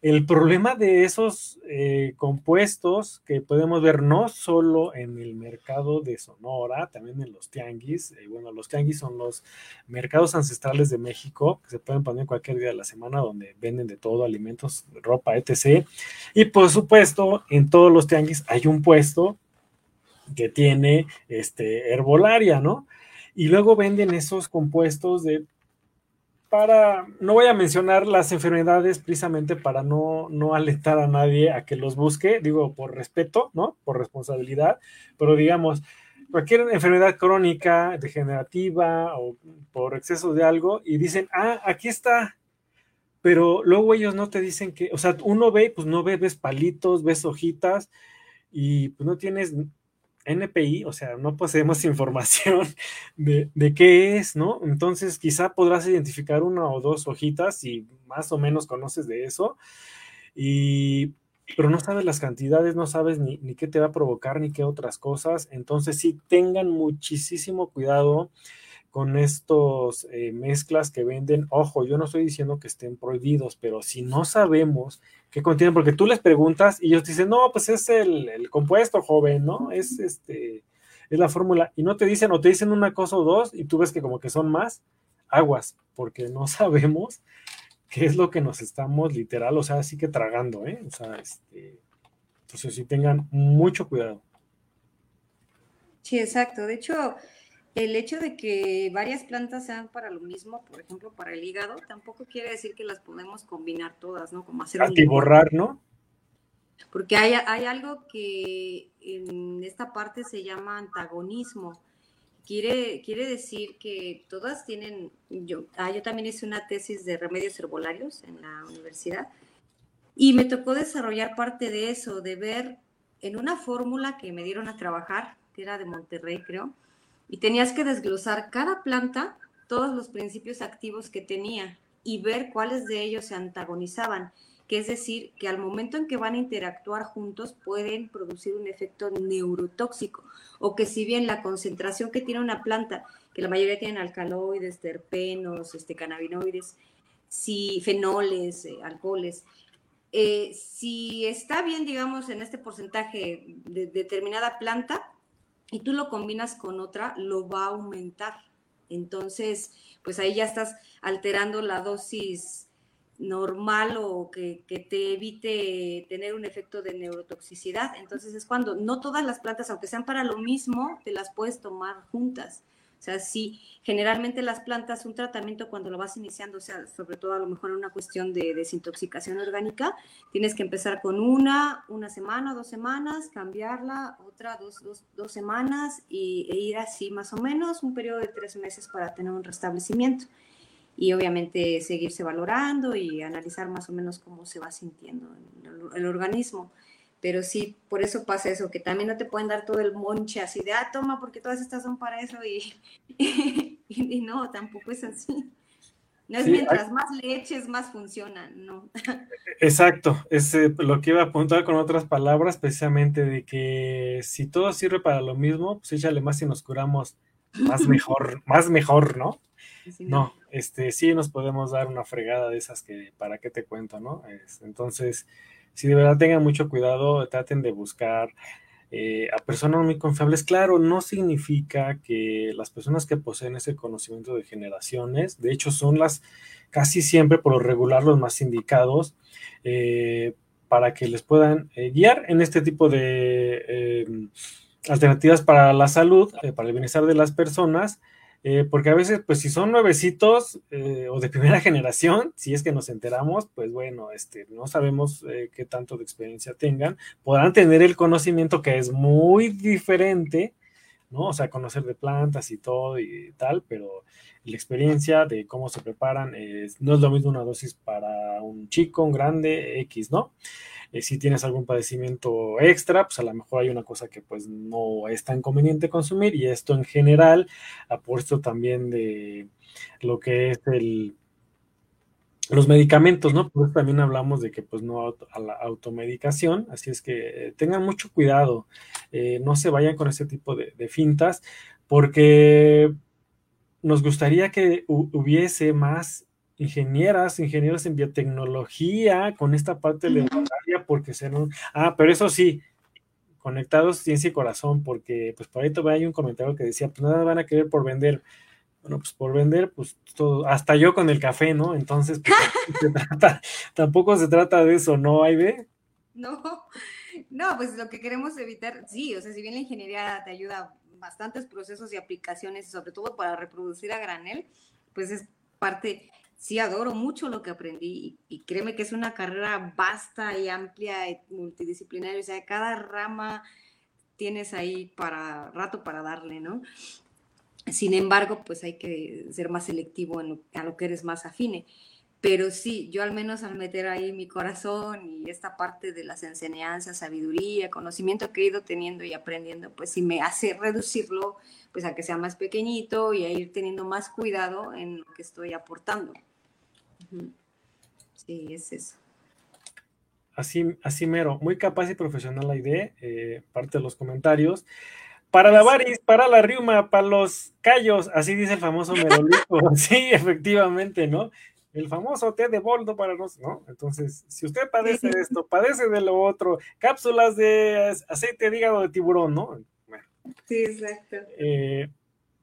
el problema de esos eh, compuestos que podemos ver no solo en el mercado de Sonora, también en los tianguis. Eh, bueno, los tianguis son los mercados ancestrales de México que se pueden poner cualquier día de la semana donde venden de todo, alimentos, ropa, etc. Y por supuesto, en todos los tianguis hay un puesto que tiene este, herbolaria, ¿no? Y luego venden esos compuestos de para, no voy a mencionar las enfermedades precisamente para no, no alentar a nadie a que los busque, digo por respeto, ¿no? Por responsabilidad, pero digamos, cualquier enfermedad crónica, degenerativa o por exceso de algo y dicen, ah, aquí está, pero luego ellos no te dicen que, o sea, uno ve, pues no ve, ves palitos, ves hojitas y pues no tienes NPI, o sea, no poseemos información de, qué es, ¿no? Entonces, quizá podrás identificar una o dos hojitas y más o menos conoces de eso, y, pero no sabes las cantidades, no sabes ni, ni qué te va a provocar, ni qué otras cosas. Entonces, sí, tengan muchísimo cuidado con estos eh, mezclas que venden. Ojo, yo no estoy diciendo que estén prohibidos, pero si no sabemos qué contienen, porque tú les preguntas y ellos dicen, no, pues es el, compuesto joven, ¿no? Es este, es la fórmula. Y no te dicen, o te dicen una cosa o dos, y tú ves que como que son más aguas, porque no sabemos qué es lo que nos estamos literal, o sea, así que tragando, ¿eh? O sea, este, entonces sí tengan mucho cuidado. Sí, exacto. De hecho, el hecho de que varias plantas sean para lo mismo, por ejemplo, para el hígado, tampoco quiere decir que las podemos combinar todas, ¿no? Como hacer borrar, ¿no? Porque hay, hay algo que en esta parte se llama antagonismo. Quiere, quiere decir que todas tienen, yo, ah, yo también hice una tesis de remedios herbolarios en la universidad y me tocó desarrollar parte de eso, de ver en una fórmula que me dieron a trabajar, que era de Monterrey, creo, y tenías que desglosar cada planta, todos los principios activos que tenía y ver cuáles de ellos se antagonizaban, que es decir, que al momento en que van a interactuar juntos pueden producir un efecto neurotóxico, o que si bien la concentración que tiene una planta, que la mayoría tienen alcaloides, terpenos, este, cannabinoides, si fenoles, eh, alcoholes, eh, si está bien, digamos, en este porcentaje de determinada planta y tú lo combinas con otra, lo va a aumentar. Entonces, pues ahí ya estás alterando la dosis normal o que, que, te evite tener un efecto de neurotoxicidad. Entonces es cuando no todas las plantas, aunque sean para lo mismo, te las puedes tomar juntas. Sea, sí, generalmente las plantas, un tratamiento cuando lo vas iniciando, o sea, sobre todo a lo mejor en una cuestión de desintoxicación orgánica, tienes que empezar con una, una semana, dos semanas, cambiarla, otra, dos, dos, dos semanas y, e ir así más o menos un periodo de tres meses para tener un restablecimiento. Y obviamente seguirse valorando y analizar más o menos cómo se va sintiendo el organismo pero sí, por eso pasa eso, que también no te pueden dar todo el monche así de, ah, toma, porque todas estas son para eso y, y, no, tampoco es así. No es mientras más leches, más funcionan, ¿no? Exacto, es eh, lo que iba a apuntar con otras palabras, precisamente de que si todo sirve para lo mismo, pues échale más y nos curamos más mejor, más mejor, ¿no? no, este, sí nos podemos dar una fregada de esas que, ¿para qué te cuento, no? entonces, si de verdad tengan mucho cuidado, traten de buscar eh, a personas muy confiables. Claro, no significa que las personas que poseen ese conocimiento de generaciones, de hecho son las casi siempre por lo regular los más indicados eh, para que les puedan eh, guiar en este tipo de alternativas para la salud, para el bienestar de las personas eh, porque a veces, pues si son nuevecitos eh, o de primera generación, si es que nos enteramos, pues bueno, este, no sabemos eh, qué tanto de experiencia tengan, podrán tener el conocimiento que es muy diferente, ¿no? O sea, conocer de plantas y todo y tal, pero la experiencia de cómo se preparan no es lo mismo una dosis para un chico, un grande, X, ¿no? Eh, si tienes algún padecimiento extra, pues a lo mejor hay una cosa que pues no es tan conveniente consumir y esto en general apuesto también de lo que es el los medicamentos, ¿no? Por eso también hablamos de que pues no a la automedicación, así es que tengan mucho cuidado, eh, no se vayan con ese tipo de, de fintas, porque nos gustaría que hubiese más ingenieras, ingenieros en biotecnología con esta parte de la porque serán, ah, pero eso sí, conectados ciencia y corazón, porque pues por ahí todavía hay un comentario que decía, pues nada van a querer por vender. Bueno, pues por vender, pues todo, hasta yo con el café, ¿no? Entonces, pues, tampoco se trata de eso, ¿no, Aide? No, no, pues lo que queremos evitar, sí, o sea, si bien la ingeniería te ayuda bastantes procesos y aplicaciones, sobre todo para reproducir a granel, pues es parte sí adoro mucho lo que aprendí y, créeme que es una carrera vasta y amplia y multidisciplinaria, o sea, cada rama tienes ahí para rato para darle, ¿no? Sin embargo, pues hay que ser más selectivo en a lo que eres más afine. Pero sí, yo al menos al meter ahí mi corazón y esta parte de las enseñanzas, sabiduría, conocimiento que he ido teniendo y aprendiendo, pues sí me hace reducirlo pues a que sea más pequeñito y a ir teniendo más cuidado en lo que estoy aportando. Sí, es eso. Así, así mero, muy capaz y profesional la idea, eh, parte de los comentarios. Para la varis, para la riuma, para los callos, así dice el famoso merolito. sí, efectivamente, ¿no? El famoso té de boldo para los, ¿no? Entonces, si usted padece de esto, padece de lo otro, cápsulas de aceite de hígado de tiburón, ¿no? Sí, exacto. Eh,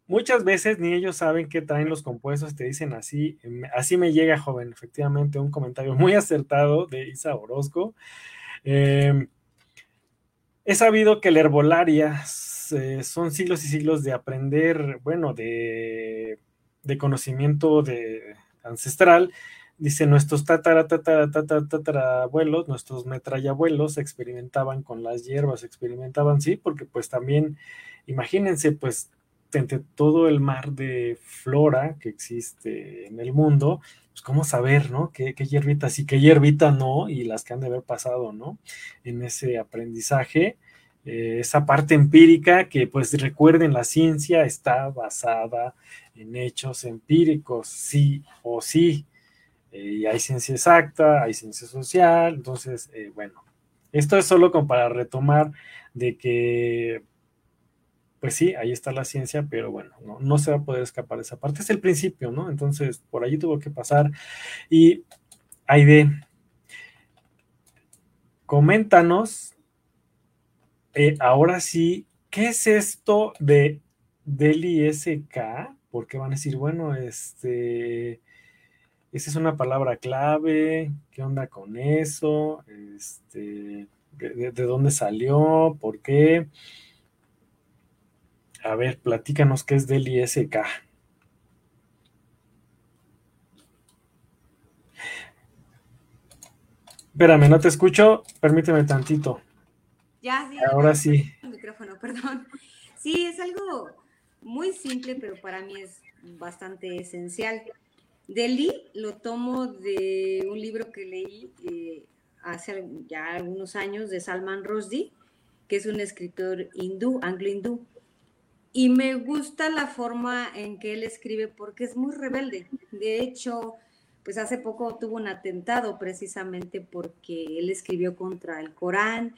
muchas veces ni ellos saben qué traen los compuestos, te dicen así, así me llega joven, efectivamente, un comentario muy acertado de Isa Orozco. Em, he sabido que la herbolaria eh, son siglos y siglos de aprender, bueno, de, de conocimiento de ancestral. Dice, nuestros tatara, tatara, tatara, tatara abuelos, nuestros metrallabuelos experimentaban con las hierbas, experimentaban, sí, porque pues también, imagínense, pues, entre todo el mar de flora que existe en el mundo, pues cómo saber, ¿no? ¿Qué, qué hierbita sí, qué hierbita no, y las que han de haber pasado, ¿no? En ese aprendizaje, eh, esa parte empírica que, pues recuerden, la ciencia está basada en hechos empíricos, sí o sí. Eh, y hay ciencia exacta, hay ciencia social, entonces, eh, bueno, esto es solo como para retomar de que pues sí, ahí está la ciencia, pero bueno, no, se va a poder escapar de esa parte. Es el principio, ¿no? Entonces, por allí tuvo que pasar. Y Aide, coméntanos, eh, ahora sí, ¿qué es esto de Deli SK? Porque van a decir, bueno, este, esa es una palabra clave, ¿qué onda con eso? Este, de dónde salió? ¿Por qué? A ver, platícanos qué es del ISK. Espérame, no te escucho. Permíteme tantito. Ya, sí. Ahora sí. El micrófono, perdón. Sí, es algo muy simple, pero para mí es bastante esencial. Deli lo tomo de un libro que leí eh, hace ya algunos años de Salman Rushdie, que es un escritor hindú, anglo-hindú. Y me gusta la forma en que él escribe porque es muy rebelde. De hecho, pues hace poco tuvo un atentado precisamente porque él escribió contra el Corán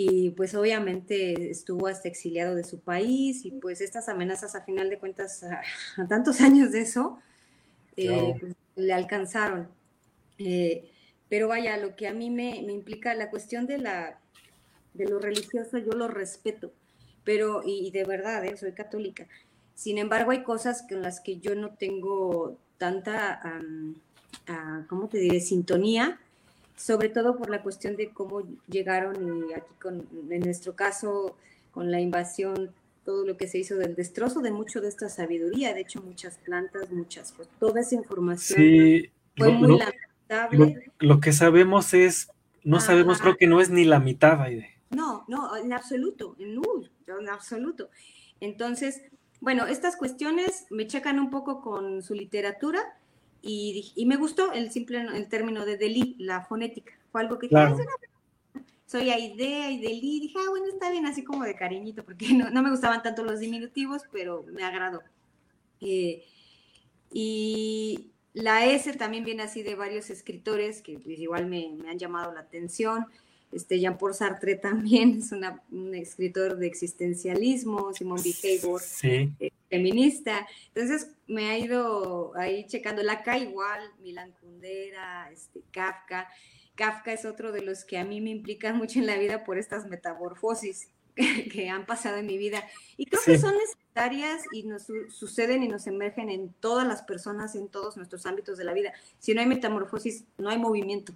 y pues obviamente estuvo hasta exiliado de su país y pues estas amenazas a final de cuentas a, tantos años de eso eh, pues, le alcanzaron. Eh, pero vaya, lo que a mí me, me implica la cuestión de, la, de lo religioso, yo lo respeto pero, y, de verdad, ¿eh? soy católica. Sin embargo, hay cosas con las que yo no tengo tanta, ¿cómo te diré?, sintonía, sobre todo por la cuestión de cómo llegaron y aquí con, en nuestro caso, con la invasión, todo lo que se hizo del destrozo de mucho de esta sabiduría, de hecho muchas plantas, muchas, pues, toda esa información sí, fue muy lamentable. Lo, que sabemos es, no sabemos, creo que no es ni la mitad, Aide. No, no, en absoluto, en null, en absoluto. Entonces, bueno, estas cuestiones me checan un poco con su literatura y, me gustó el simple el término de Deli, la fonética. Fue algo que claro. soy Aide, Aideli, dije, ah, bueno, está bien, así como de cariñito, porque no, me gustaban tanto los diminutivos, pero me agradó. Eh, y la S también viene así de varios escritores que pues, igual me, me han llamado la atención. Este, Jean-Paul Sartre también es un escritor de existencialismo, Simón Behavior, eh, feminista. Entonces me ha ido ahí checando la K igual, Milan Kundera, este, Kafka. Kafka es otro de los que a mí me implican mucho en la vida por estas metamorfosis que, han pasado en mi vida. Y creo que son necesarias y nos suceden y nos emergen en todas las personas, en todos nuestros ámbitos de la vida. Si no hay metamorfosis, no hay movimiento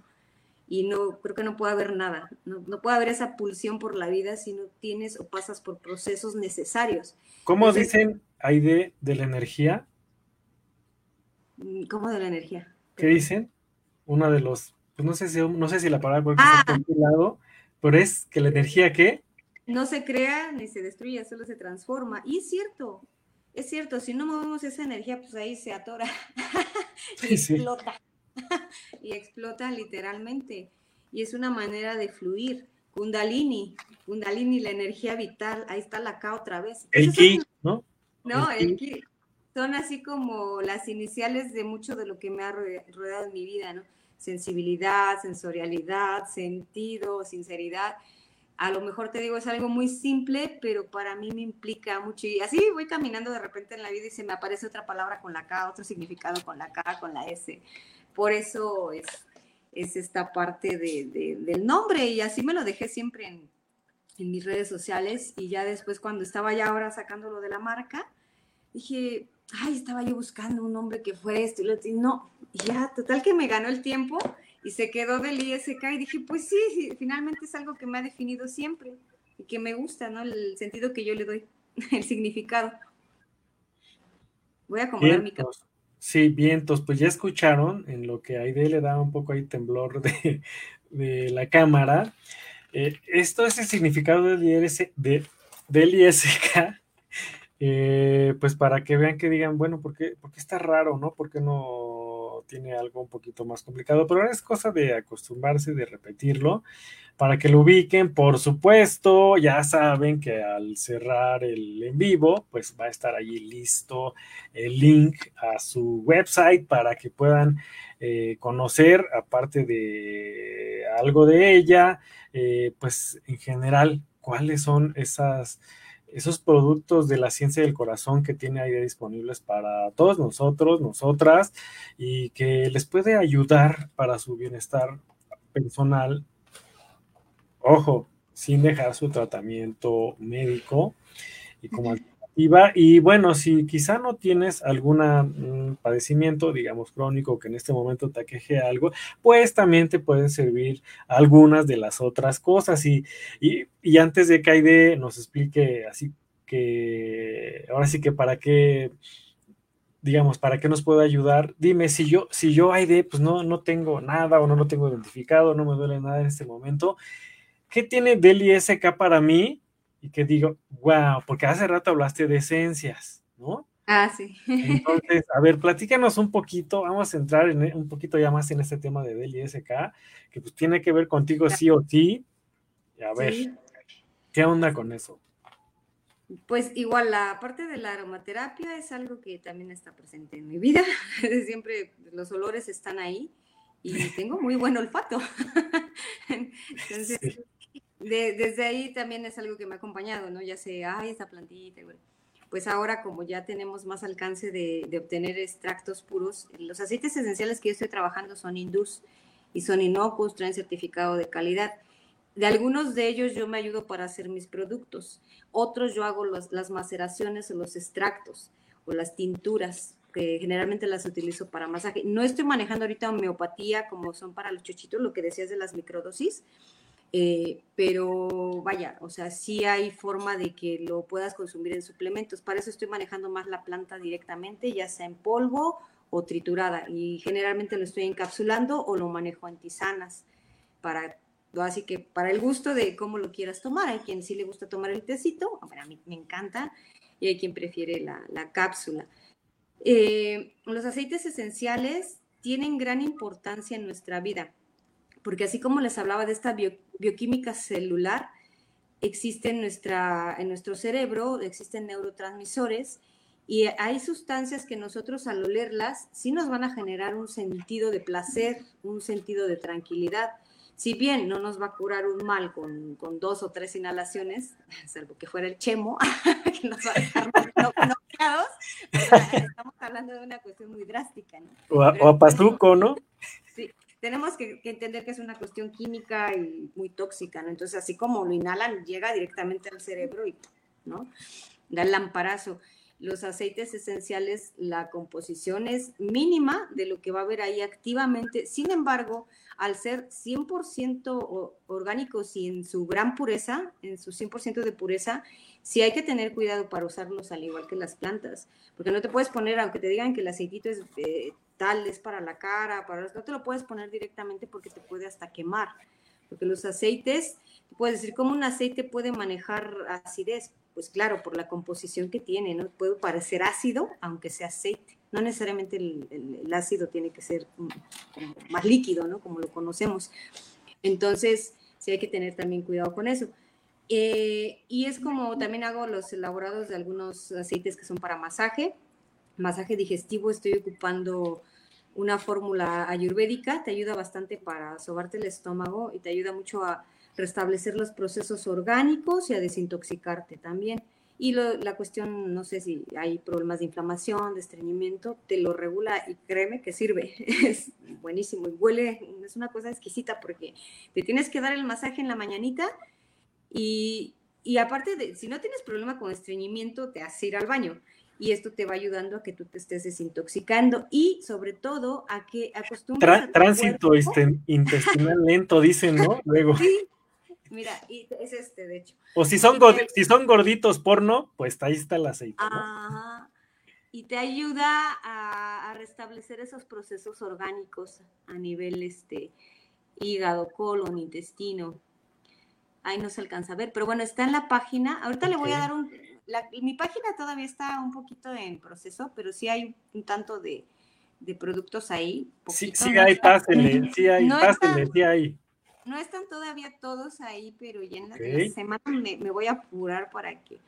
y no creo que no puede haber nada, no, puede haber esa pulsión por la vida si no tienes o pasas por procesos necesarios. ¿Cómo dicen ahí de, la energía? Mm, ¿Cómo de la energía? ¿Qué dicen? Una de los, pues no sé si, no sé si la palabra puede ah. lado, pero es que la energía ¿qué? no se crea ni se destruye, solo se transforma. Y es cierto, es cierto, si no movemos esa energía, pues ahí se atora y explota. y explota literalmente. Y es una manera de fluir. Kundalini, Kundalini, la energía vital, ahí está la acá otra vez. El ki, ¿no? No, el ki. Son así como las iniciales de mucho de lo que me ha rodeado en mi vida, ¿no? Sensibilidad, sensorialidad, sentido, sinceridad. A lo mejor te digo, es algo muy simple, pero para mí me implica mucho. Y así voy caminando de repente en la vida y se me aparece otra palabra con la K, otro significado con la K, con la S. Por eso es, es esta parte de, del nombre y así me lo dejé siempre en, en, mis redes sociales y ya después cuando estaba ya ahora sacándolo de la marca, dije, ay, estaba yo buscando un nombre que fuera esto y lo no, ya, total que me ganó el tiempo y se quedó del ISK y dije, pues sí, finalmente es algo que me ha definido siempre. y que me gusta, ¿no? El sentido que yo le doy, el significado. Voy a acomodar mi cabeza. Sí, vientos, pues ya escucharon en lo que Aide le da un poco ahí temblor de, la cámara. Eh, esto es el significado del, de, del ISK, eh, pues para que vean que digan, bueno, ¿por qué, ¿por qué está raro, no? ¿Por qué no tiene algo un poquito más complicado? Pero es cosa de acostumbrarse, de repetirlo para que lo ubiquen. Por supuesto, ya saben que al cerrar el en vivo, pues va a estar allí listo el link a su website para que puedan eh, conocer, aparte de algo de ella, eh, pues en general, cuáles son esas esos productos de la ciencia del corazón que tiene ahí disponibles para todos nosotros, nosotras, y que les puede ayudar para su bienestar personal ojo, sin dejar su tratamiento médico y como alternativa. Y bueno, si quizá no tienes algún mm, padecimiento, digamos, crónico que en este momento te aqueje algo, pues también te pueden servir algunas de las otras cosas. Y, y, antes de que Aide nos explique así que, ahora sí que para qué digamos, para qué nos puede ayudar. Dime, si yo, si yo, Aide, pues no, no tengo nada o no lo tengo identificado, no me duele nada en este momento, ¿qué tiene Deli SK para mí? Y que digo, wow, porque hace rato hablaste de esencias, ¿no? Ah, sí. Entonces, a ver, platícanos un poquito, vamos a entrar en, un poquito ya más en este tema de Deli SK, que pues tiene que ver contigo sí o sí. A ver, ¿qué onda con eso? Pues igual la parte de la aromaterapia es algo que también está presente en mi vida. Siempre los olores están ahí y tengo muy buen olfato. Entonces, desde ahí también es algo que me ha acompañado, ¿no? Ya sé, ay, esta plantita, Pues ahora como ya tenemos más alcance de, obtener extractos puros, los aceites esenciales que yo estoy trabajando son hindús y son inocuos, traen certificado de calidad. De algunos de ellos yo me ayudo para hacer mis productos, otros yo hago las maceraciones o los extractos o las tinturas que generalmente las utilizo para masaje. No estoy manejando ahorita homeopatía como son para los chochitos, lo que decías de las microdosis, eh, pero vaya, o sea, sí hay forma de que lo puedas consumir en suplementos. Para eso estoy manejando más la planta directamente, ya sea en polvo o triturada. Y generalmente lo estoy encapsulando o lo manejo en tisanas. Para, así que para el gusto de cómo lo quieras tomar. Hay quien sí le gusta tomar el tecito, a mí me encanta, y hay quien prefiere la, la cápsula. Eh, los aceites esenciales tienen gran importancia en nuestra vida porque así como les hablaba de esta bioquímica celular, existe en, nuestra, en nuestro cerebro, existen neurotransmisores y hay sustancias que nosotros al olerlas sí nos van a generar un sentido de placer, un sentido de tranquilidad. Si bien no nos va a curar un mal con, con dos o tres inhalaciones, salvo que fuera el chemo, que nos va a dejar noqueados, estamos hablando de una cuestión muy drástica. ¿no? O a, o a pazuco, ¿no? Tenemos que, entender que es una cuestión química y muy tóxica, ¿no? Entonces, así como lo inhalan, llega directamente al cerebro y, ¿no? Da el lamparazo. Los aceites esenciales, la composición es mínima de lo que va a haber ahí activamente. Sin embargo, al ser 100% orgánicos y en su gran pureza, en su 100% de pureza, sí hay que tener cuidado para usarlos al igual que las plantas, porque no te puedes poner, aunque te digan que el aceitito es eh, tal, es para la cara, para no te lo puedes poner directamente porque te puede hasta quemar, porque los aceites, puedes decir, ¿cómo un aceite puede manejar acidez? Pues claro, por la composición que tiene, ¿no? Puede parecer ácido, aunque sea aceite. No necesariamente el, ácido tiene que ser mm, más líquido, ¿no? Como lo conocemos. Entonces, sí hay que tener también cuidado con eso. Eh, y es como también hago los elaborados de algunos aceites que son para masaje, masaje digestivo, estoy ocupando una fórmula ayurvédica, te ayuda bastante para sobarte el estómago y te ayuda mucho a restablecer los procesos orgánicos y a desintoxicarte también. Y la cuestión, no sé si hay problemas de inflamación, de estreñimiento, te lo regula y créeme que sirve. Es buenísimo y huele, es una cosa exquisita porque te tienes que dar el masaje en la mañanita y, aparte de, si no tienes problema con estreñimiento, te hace ir al baño y esto te va ayudando a que tú te estés desintoxicando y sobre todo a que acostumbres tránsito este, intestinal lento, dicen, ¿no? Luego. Sí, Mira, y es este, de hecho. O si son, si son gorditos porno, pues ahí está el aceite. Ajá. Y te ayuda a, a, restablecer esos procesos orgánicos a nivel este, hígado, colon, intestino. Ahí no se alcanza a ver, pero bueno, está en la página. Ahorita le voy a dar un... mi página todavía está un poquito en proceso, pero sí hay un tanto de, de productos ahí. sí, sí hay, pásenle, sí hay, no pásenle, sí hay. No están todavía todos ahí, pero ya en la, semana me, voy a apurar para que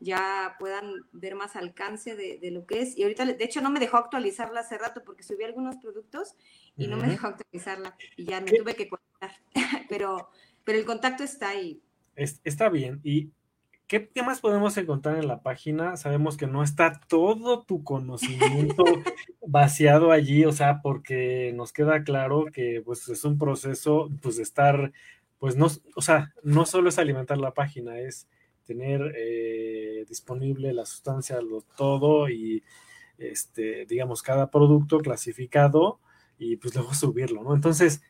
ya puedan ver más alcance de, lo que es. Y ahorita, de hecho, no me dejó actualizarla hace rato porque subí algunos productos y no me dejó actualizarla y ya me tuve que conectar. pero, pero el contacto está ahí. está bien. Y ¿Qué, más podemos encontrar en la página? Sabemos que no está todo tu conocimiento vaciado allí, o sea, porque nos queda claro que pues es un proceso pues de estar, pues no, o sea, no solo es alimentar la página, es tener eh, disponible la sustancia, lo, todo y este, digamos, cada producto clasificado y pues luego subirlo, ¿no? Entonces,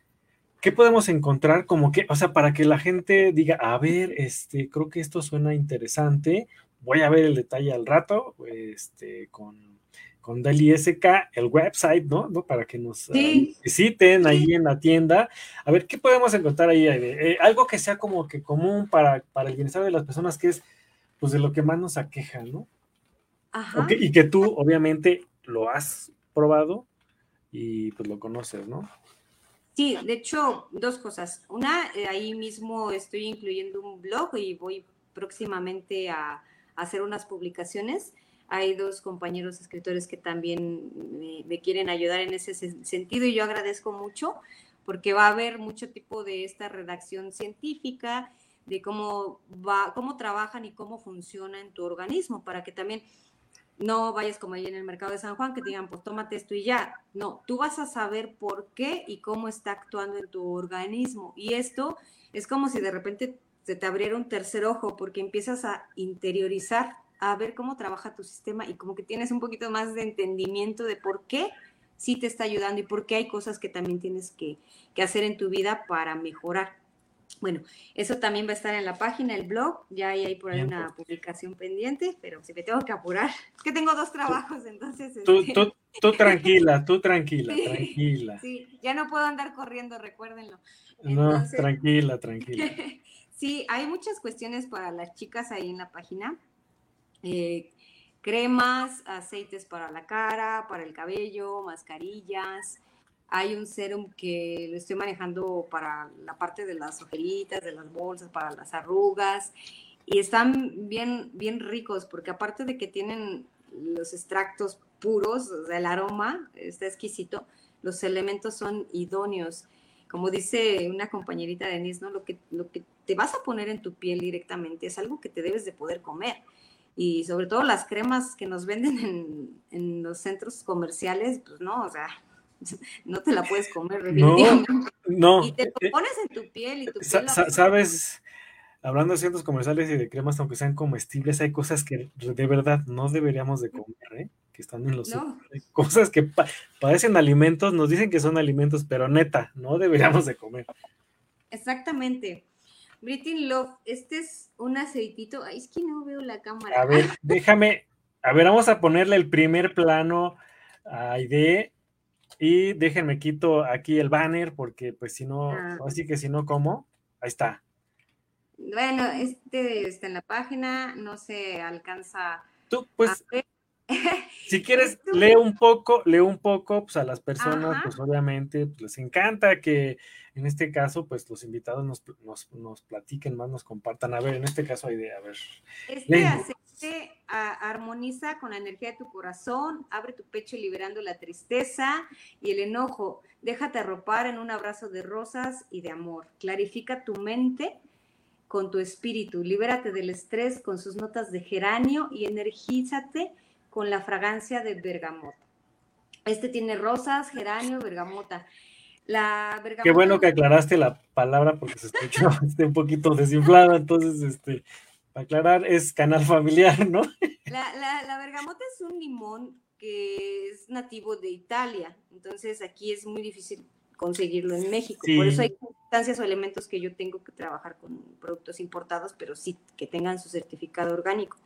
¿qué podemos encontrar como que, o sea, para que la gente diga, a ver, este, creo que esto suena interesante, voy a ver el detalle al rato, este, con, con Deli SK, el website, ¿no? ¿no? Para que nos visiten ahí en la tienda. A ver, ¿qué podemos encontrar ahí? Eh, algo que sea como que común para, para el bienestar de las personas, que es, pues, de lo que más nos aqueja, ¿no? Ajá. y que tú, obviamente, lo has probado y pues lo conoces, ¿no? Sí, de hecho, dos cosas. Una, eh, ahí mismo estoy incluyendo un blog y voy próximamente a, hacer unas publicaciones. Hay dos compañeros escritores que también me, quieren ayudar en ese sentido y yo agradezco mucho porque va a haber mucho tipo de esta redacción científica, de cómo va, cómo trabajan y cómo funciona en tu organismo, para que también no vayas como ahí en el mercado de San Juan que digan, pues tómate esto y ya. No, tú vas a saber por qué y cómo está actuando en tu organismo. Y esto es como si de repente se te abriera un tercer ojo porque empiezas a interiorizar, a ver cómo trabaja tu sistema y como que tienes un poquito más de entendimiento de por qué sí te está ayudando y por qué hay cosas que también tienes que hacer en tu vida para mejorar. Bueno, eso también va a estar en la página, el blog, ya hay, por ahí una publicación pendiente, pero si me tengo que apurar, es que tengo dos trabajos, entonces... Tú, este, tú, tranquila, tú tranquila, tranquila. Sí, ya no puedo andar corriendo, recuérdenlo. no, tranquila, tranquila. sí, hay muchas cuestiones para las chicas ahí en la página. Eh, cremas, aceites para la cara, para el cabello, mascarillas, hay un serum que lo estoy manejando para la parte de las ojeritas, de las bolsas, para las arrugas. Y están bien, bien ricos porque aparte de que tienen los extractos puros, el aroma está exquisito, los elementos son idóneos. Como dice una compañerita de Nis, ¿no? Lo que, lo que te vas a poner en tu piel directamente es algo que te debes de poder comer. Y sobre todo las cremas que nos venden en, en los centros comerciales, pues no, o sea, no te la puedes comer no, no, y te lo eh, pones en tu piel y tu piel sabes hablando de centros comerciales y de cremas aunque sean comestibles hay cosas que de verdad no deberíamos de comer ¿eh? que están en los cosas que parecen alimentos nos dicen que son alimentos pero neta no deberíamos de comer. Exactamente. Britin Love este es un aceitito. Ay es que no veo la cámara. A ver déjame a ver vamos a ponerle el primer plano a Ide y déjenme quito aquí el banner porque pues si no, ah. así que si no, ¿cómo? Ahí está. Bueno, este está en la página, no se alcanza. Tú, pues, si quieres, lee un poco, lee un poco, pues a las personas, pues obviamente pues, les encanta que en este caso, pues los invitados nos, nos, nos, platiquen más, nos compartan. A ver, en este caso hay de, a ver. Este armoniza con la energía de tu corazón, abre tu pecho liberando la tristeza y el enojo. Déjate arropar en un abrazo de rosas y de amor. Clarifica tu mente con tu espíritu. Libérate del estrés con sus notas de geranio y energízate con la fragancia de bergamota. Este tiene rosas, geranio, bergamota. La. Qué bueno que aclaraste la palabra porque se escuchó un poquito desinflada, entonces, este, para aclarar, es canal familiar, ¿no? La, la, la bergamota es un limón que es nativo de Italia, entonces aquí es muy difícil conseguirlo en México. Por eso hay sustancias o elementos que yo tengo que trabajar con productos importados, pero sí que tengan su certificado orgánico.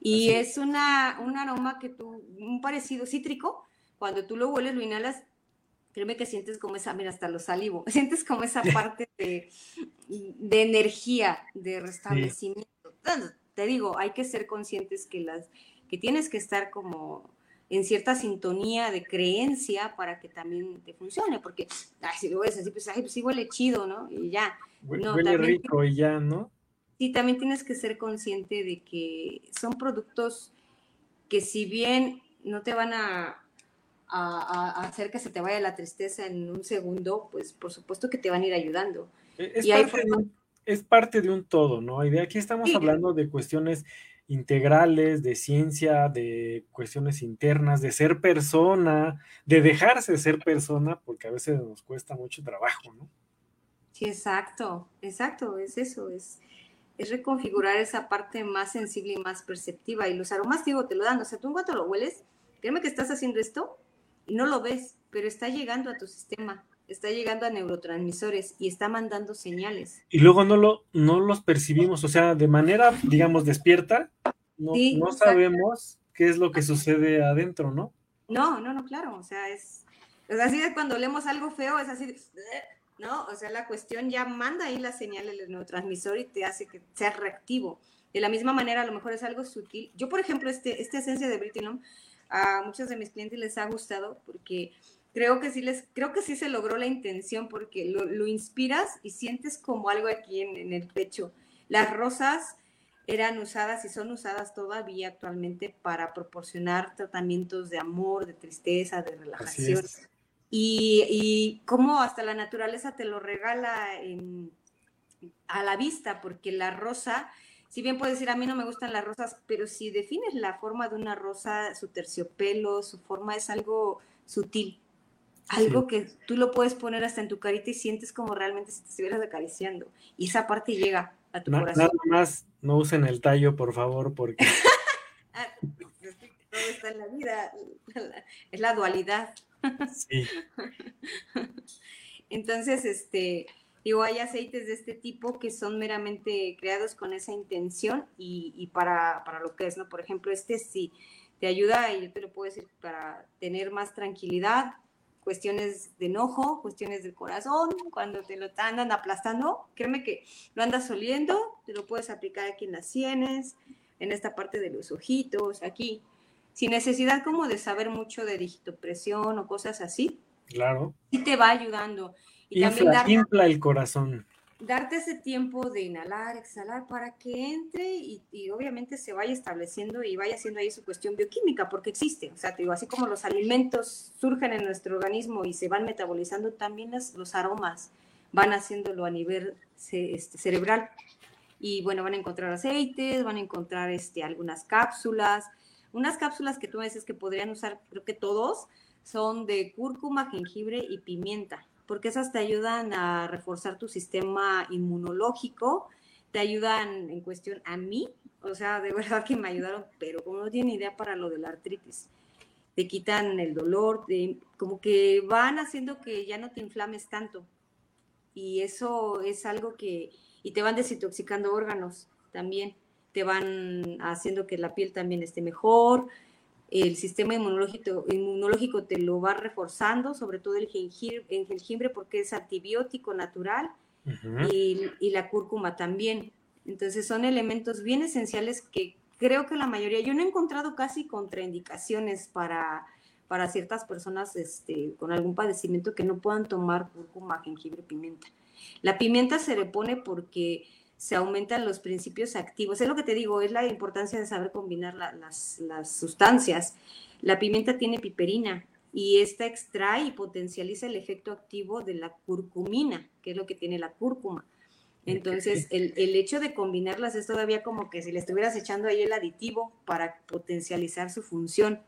Y es una, un aroma que tú, un parecido cítrico, cuando tú lo hueles, lo inhalas, créeme que sientes como esa, mira, hasta lo salivo, sientes como esa parte de, de energía, de restablecimiento. Te digo, hay que ser conscientes que las, que tienes que estar como en cierta sintonía de creencia para que también te funcione, porque si lo ves así, pues, pues, sí huele chido, ¿no? Y ya. huele rico y ya, ¿no? Sí, también tienes que ser consciente de que son productos que si bien no te van a, a, hacer que se te vaya la tristeza en un segundo, pues por supuesto que te van a ir ayudando. E, es, parte, de un, es parte de un todo, ¿no? Y de aquí estamos hablando de cuestiones integrales, de ciencia, de cuestiones internas, de ser persona, de dejarse ser persona, porque a veces nos cuesta mucho trabajo, ¿no? Sí, exacto, exacto, es eso, es, es reconfigurar esa parte más sensible y más perceptiva. Y los aromas, digo, te lo dan, o sea, tú en cuanto lo hueles, créeme que estás haciendo esto y no lo ves, pero está llegando a tu sistema está llegando a neurotransmisores y está mandando señales. Y luego no, lo, no los percibimos, o sea, de manera, digamos, despierta, no, no sabemos qué es lo que sucede adentro, ¿no? No, no, no, claro, o sea, es, así de cuando leemos algo feo, es así, ¿no? O sea, la cuestión ya manda ahí la señal del neurotransmisor y te hace que sea reactivo. De la misma manera, a lo mejor es algo sutil. Yo, por ejemplo, este, esta esencia de Britilum, a muchos de mis clientes les ha gustado porque creo que sí les, creo que sí se logró la intención porque lo, inspiras y sientes como algo aquí en, el pecho. Las rosas eran usadas y son usadas todavía actualmente para proporcionar tratamientos de amor, de tristeza, de relajación. Y, y cómo hasta la naturaleza te lo regala a la vista, porque la rosa, si bien puedes decir, a mí no me gustan las rosas, pero si defines la forma de una rosa, su terciopelo, su forma es algo sutil, algo que tú lo puedes poner hasta en tu carita y sientes como realmente si te estuvieras acariciando. Y esa parte llega a tu corazón. Nada más no usen el tallo, por favor, porque... Ah, todo está en la vida, es la dualidad. Sí. Entonces, este, digo, hay aceites de este tipo que son meramente creados con esa intención y, y para, para, lo que es, ¿no? Por ejemplo, este sí te ayuda, y yo te lo puedo decir, para tener más tranquilidad, cuestiones de enojo, cuestiones del corazón, cuando te lo andan aplastando, créeme que lo andas oliendo, te lo puedes aplicar aquí en las sienes, en esta parte de los ojitos, aquí, sin necesidad como de saber mucho de digitopresión o cosas así. Claro. Y te va ayudando. Y infla, infla el corazón darte ese tiempo de inhalar, exhalar para que entre y, obviamente se vaya estableciendo y vaya haciendo ahí su cuestión bioquímica, porque existe. O sea, te digo, así como los alimentos surgen en nuestro organismo y se van metabolizando, también los aromas van haciéndolo a nivel este, cerebral. Y bueno, van a encontrar aceites, van a encontrar este, algunas cápsulas. Unas cápsulas que tú me dices que podrían usar, creo que todos, son de cúrcuma, jengibre y pimienta porque esas te ayudan a reforzar tu sistema inmunológico, te ayudan en cuestión a mí, o sea, de verdad que me ayudaron, pero como no tienen idea para lo de la artritis, te quitan el dolor, como que van haciendo que ya no te inflames tanto. Y eso es algo que, y te van desintoxicando órganos también, te van haciendo que la piel también esté mejor, el sistema inmunológico, inmunológico te lo va reforzando, sobre todo el jengibre, el jengibre porque es antibiótico natural y, y, la cúrcuma también. Entonces son elementos bien esenciales que creo que la mayoría, yo no he encontrado casi contraindicaciones para, para ciertas personas este, con algún padecimiento que no puedan tomar cúrcuma, jengibre, pimienta. La pimienta se le pone porque se aumentan los principios activos. Es lo que te digo, es la importancia de saber combinar las, sustancias. La pimienta tiene piperina y esta extrae y potencializa el efecto activo de la curcumina, que es lo que tiene la cúrcuma. Entonces, el, hecho de combinarlas es todavía como que si le estuvieras echando ahí el aditivo para potencializar su función.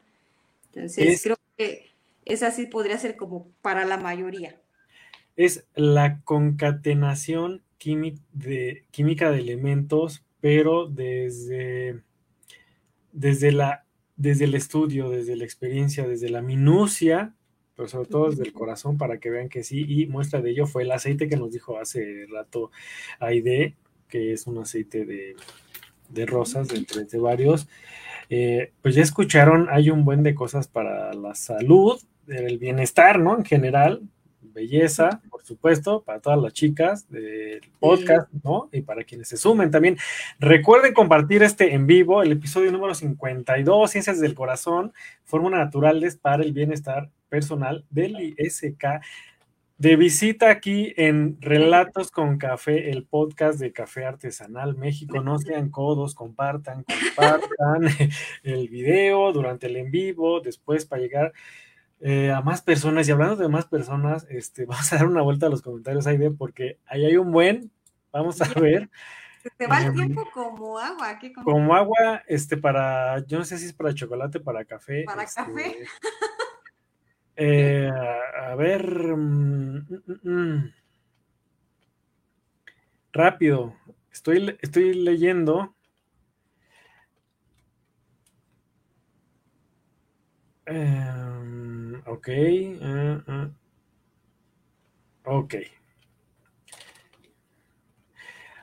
Entonces, creo que esa sí podría ser como para la mayoría. Es la concatenación de, química de elementos, pero desde, desde, la, desde el estudio, desde la experiencia, desde la minucia pero sobre todo desde el corazón para que vean que sí. Y muestra de ello fue el aceite que nos dijo hace rato Aide, que es un aceite de, de rosas, de entre de varios. Eh, pues ya escucharon, hay un buen de cosas para la salud, el bienestar, ¿no? En general, belleza, por supuesto, para todas las chicas del podcast, ¿no? Y para quienes se sumen también. Recuerden compartir este en vivo, el episodio número 52, Ciencias del Corazón, Fórmula Naturales para el Bienestar Personal del ISK. De visita aquí en Relatos con Café, el podcast de Café Artesanal México. No sean codos, compartan, compartan el video durante el en vivo, después para llegar eh, a más personas. Y hablando de más personas, este, vamos a dar una vuelta a los comentarios, ahí porque ahí hay un buen, vamos a ver. Se va el em, tiempo como agua. como... agua, este, para, yo no sé si es para chocolate, para café. Para café. Este, eh, a ver. Mm, mm, mm, rápido. Estoy, estoy leyendo. Eh, ok. Uh. Ok.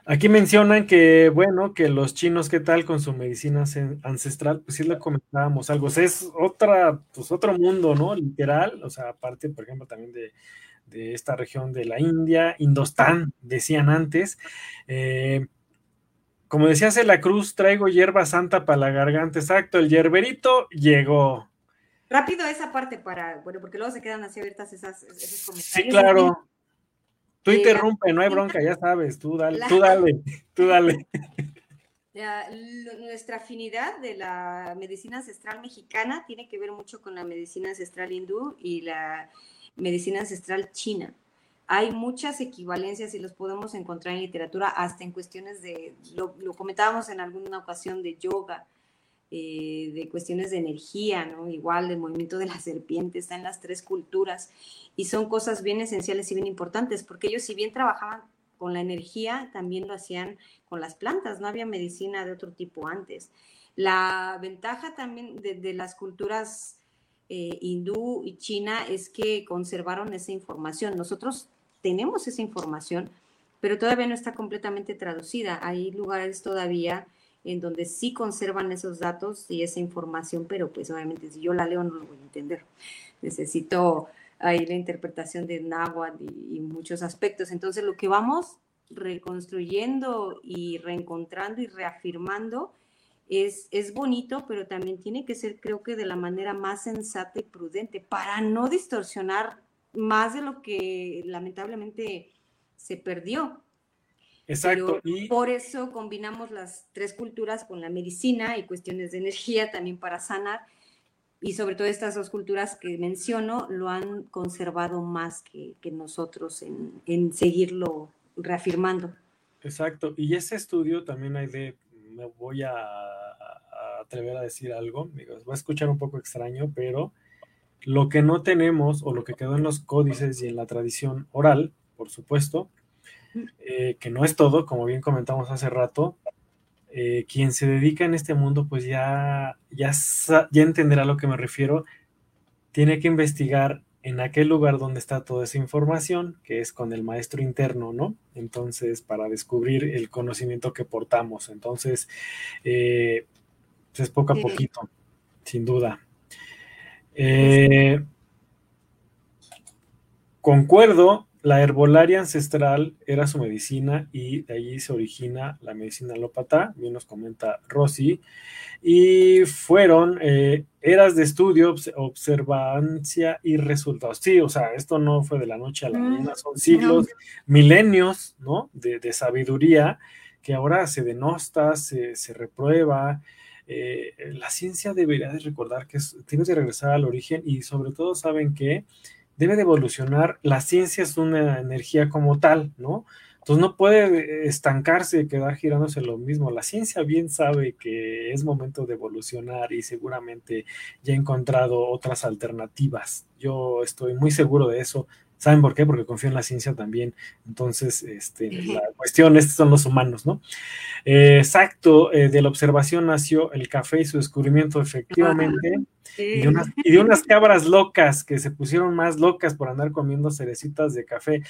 Aquí mencionan que, bueno, que los chinos, ¿qué tal con su medicina ancestral? Pues sí le comentábamos algo. O sea, es otra, pues otro mundo, ¿no? Literal. O sea, aparte, por ejemplo, también de, de esta región de la India, Indostán, decían antes. Eh, como decía la Cruz, traigo hierba santa para la garganta. Exacto, el hierberito llegó. Rápido esa parte para, bueno, porque luego se quedan así abiertas esas, esos comentarios. Sí, claro. Tú interrumpe, no hay bronca, ya sabes, tú dale, tú dale, tú dale. nuestra afinidad de la medicina ancestral mexicana tiene que ver mucho con la medicina ancestral hindú y la medicina ancestral china. Hay muchas equivalencias y los podemos encontrar en literatura, hasta en cuestiones de, lo, lo comentábamos en alguna ocasión de yoga, eh, de cuestiones de energía, ¿no? Igual el movimiento de la serpiente está en las tres culturas y son cosas bien esenciales y bien importantes, porque ellos si bien trabajaban con la energía, también lo hacían con las plantas, no había medicina de otro tipo antes. La ventaja también de, las culturas eh, hindú y china es que conservaron esa información. Nosotros tenemos esa información, pero todavía no está completamente traducida. Hay lugares todavía en donde sí conservan esos datos y esa información, pero pues obviamente si yo la leo no lo voy a entender. Necesito ahí la interpretación de náhuatl y, muchos aspectos. Entonces lo que vamos reconstruyendo y reencontrando y reafirmando es, es bonito, pero también tiene que ser creo que de la manera más sensata y prudente para no distorsionar más de lo que lamentablemente se perdió. Exacto. y... Por eso combinamos las tres culturas con la medicina y cuestiones de energía también para sanar. Y sobre todo estas dos culturas que menciono lo han conservado más que, nosotros en, seguirlo reafirmando. Exacto. Y ese estudio también hay de, me voy a, atrever a decir algo, digo, va a escuchar un poco extraño, pero lo que no tenemos o lo que quedó en los códices y en la tradición oral, por supuesto, eh, que no es todo, como bien comentamos hace rato. Eh, quien se dedica en este mundo, pues ya, ya, ya entenderá a lo que me refiero. Tiene que investigar en aquel lugar donde está toda esa información, que es con el maestro interno, ¿no? Entonces, para descubrir el conocimiento que portamos. Entonces, eh, pues es poco a poquito, sin duda. concuerdo la herbolaria ancestral era su medicina y de allí se origina la medicina alópata, bien nos comenta Rosy, y fueron eh, eras de estudio, observancia y resultados. Sí, o sea, esto no fue de la noche a la mm, mañana, son siglos, milenios, ¿no? De, sabiduría que ahora se denosta, se, reprueba. Eh, la ciencia debería de recordar que tiene que regresar al origen y sobre todo saben que debe de evolucionar. La ciencia es una energía como tal, ¿no? Entonces no puede estancarse y quedar girándose lo mismo. La ciencia bien sabe que es momento de evolucionar y seguramente ya ha encontrado otras alternativas. Yo estoy muy seguro de eso. ¿Saben por qué? Porque confío en la ciencia también. Entonces, este, la cuestión, estos son los humanos, ¿no? Eh, exacto, eh, de la observación nació el café y su descubrimiento efectivamente. Y, de unas, de unas, cabras locas que se pusieron más locas por andar comiendo cerecitas de café.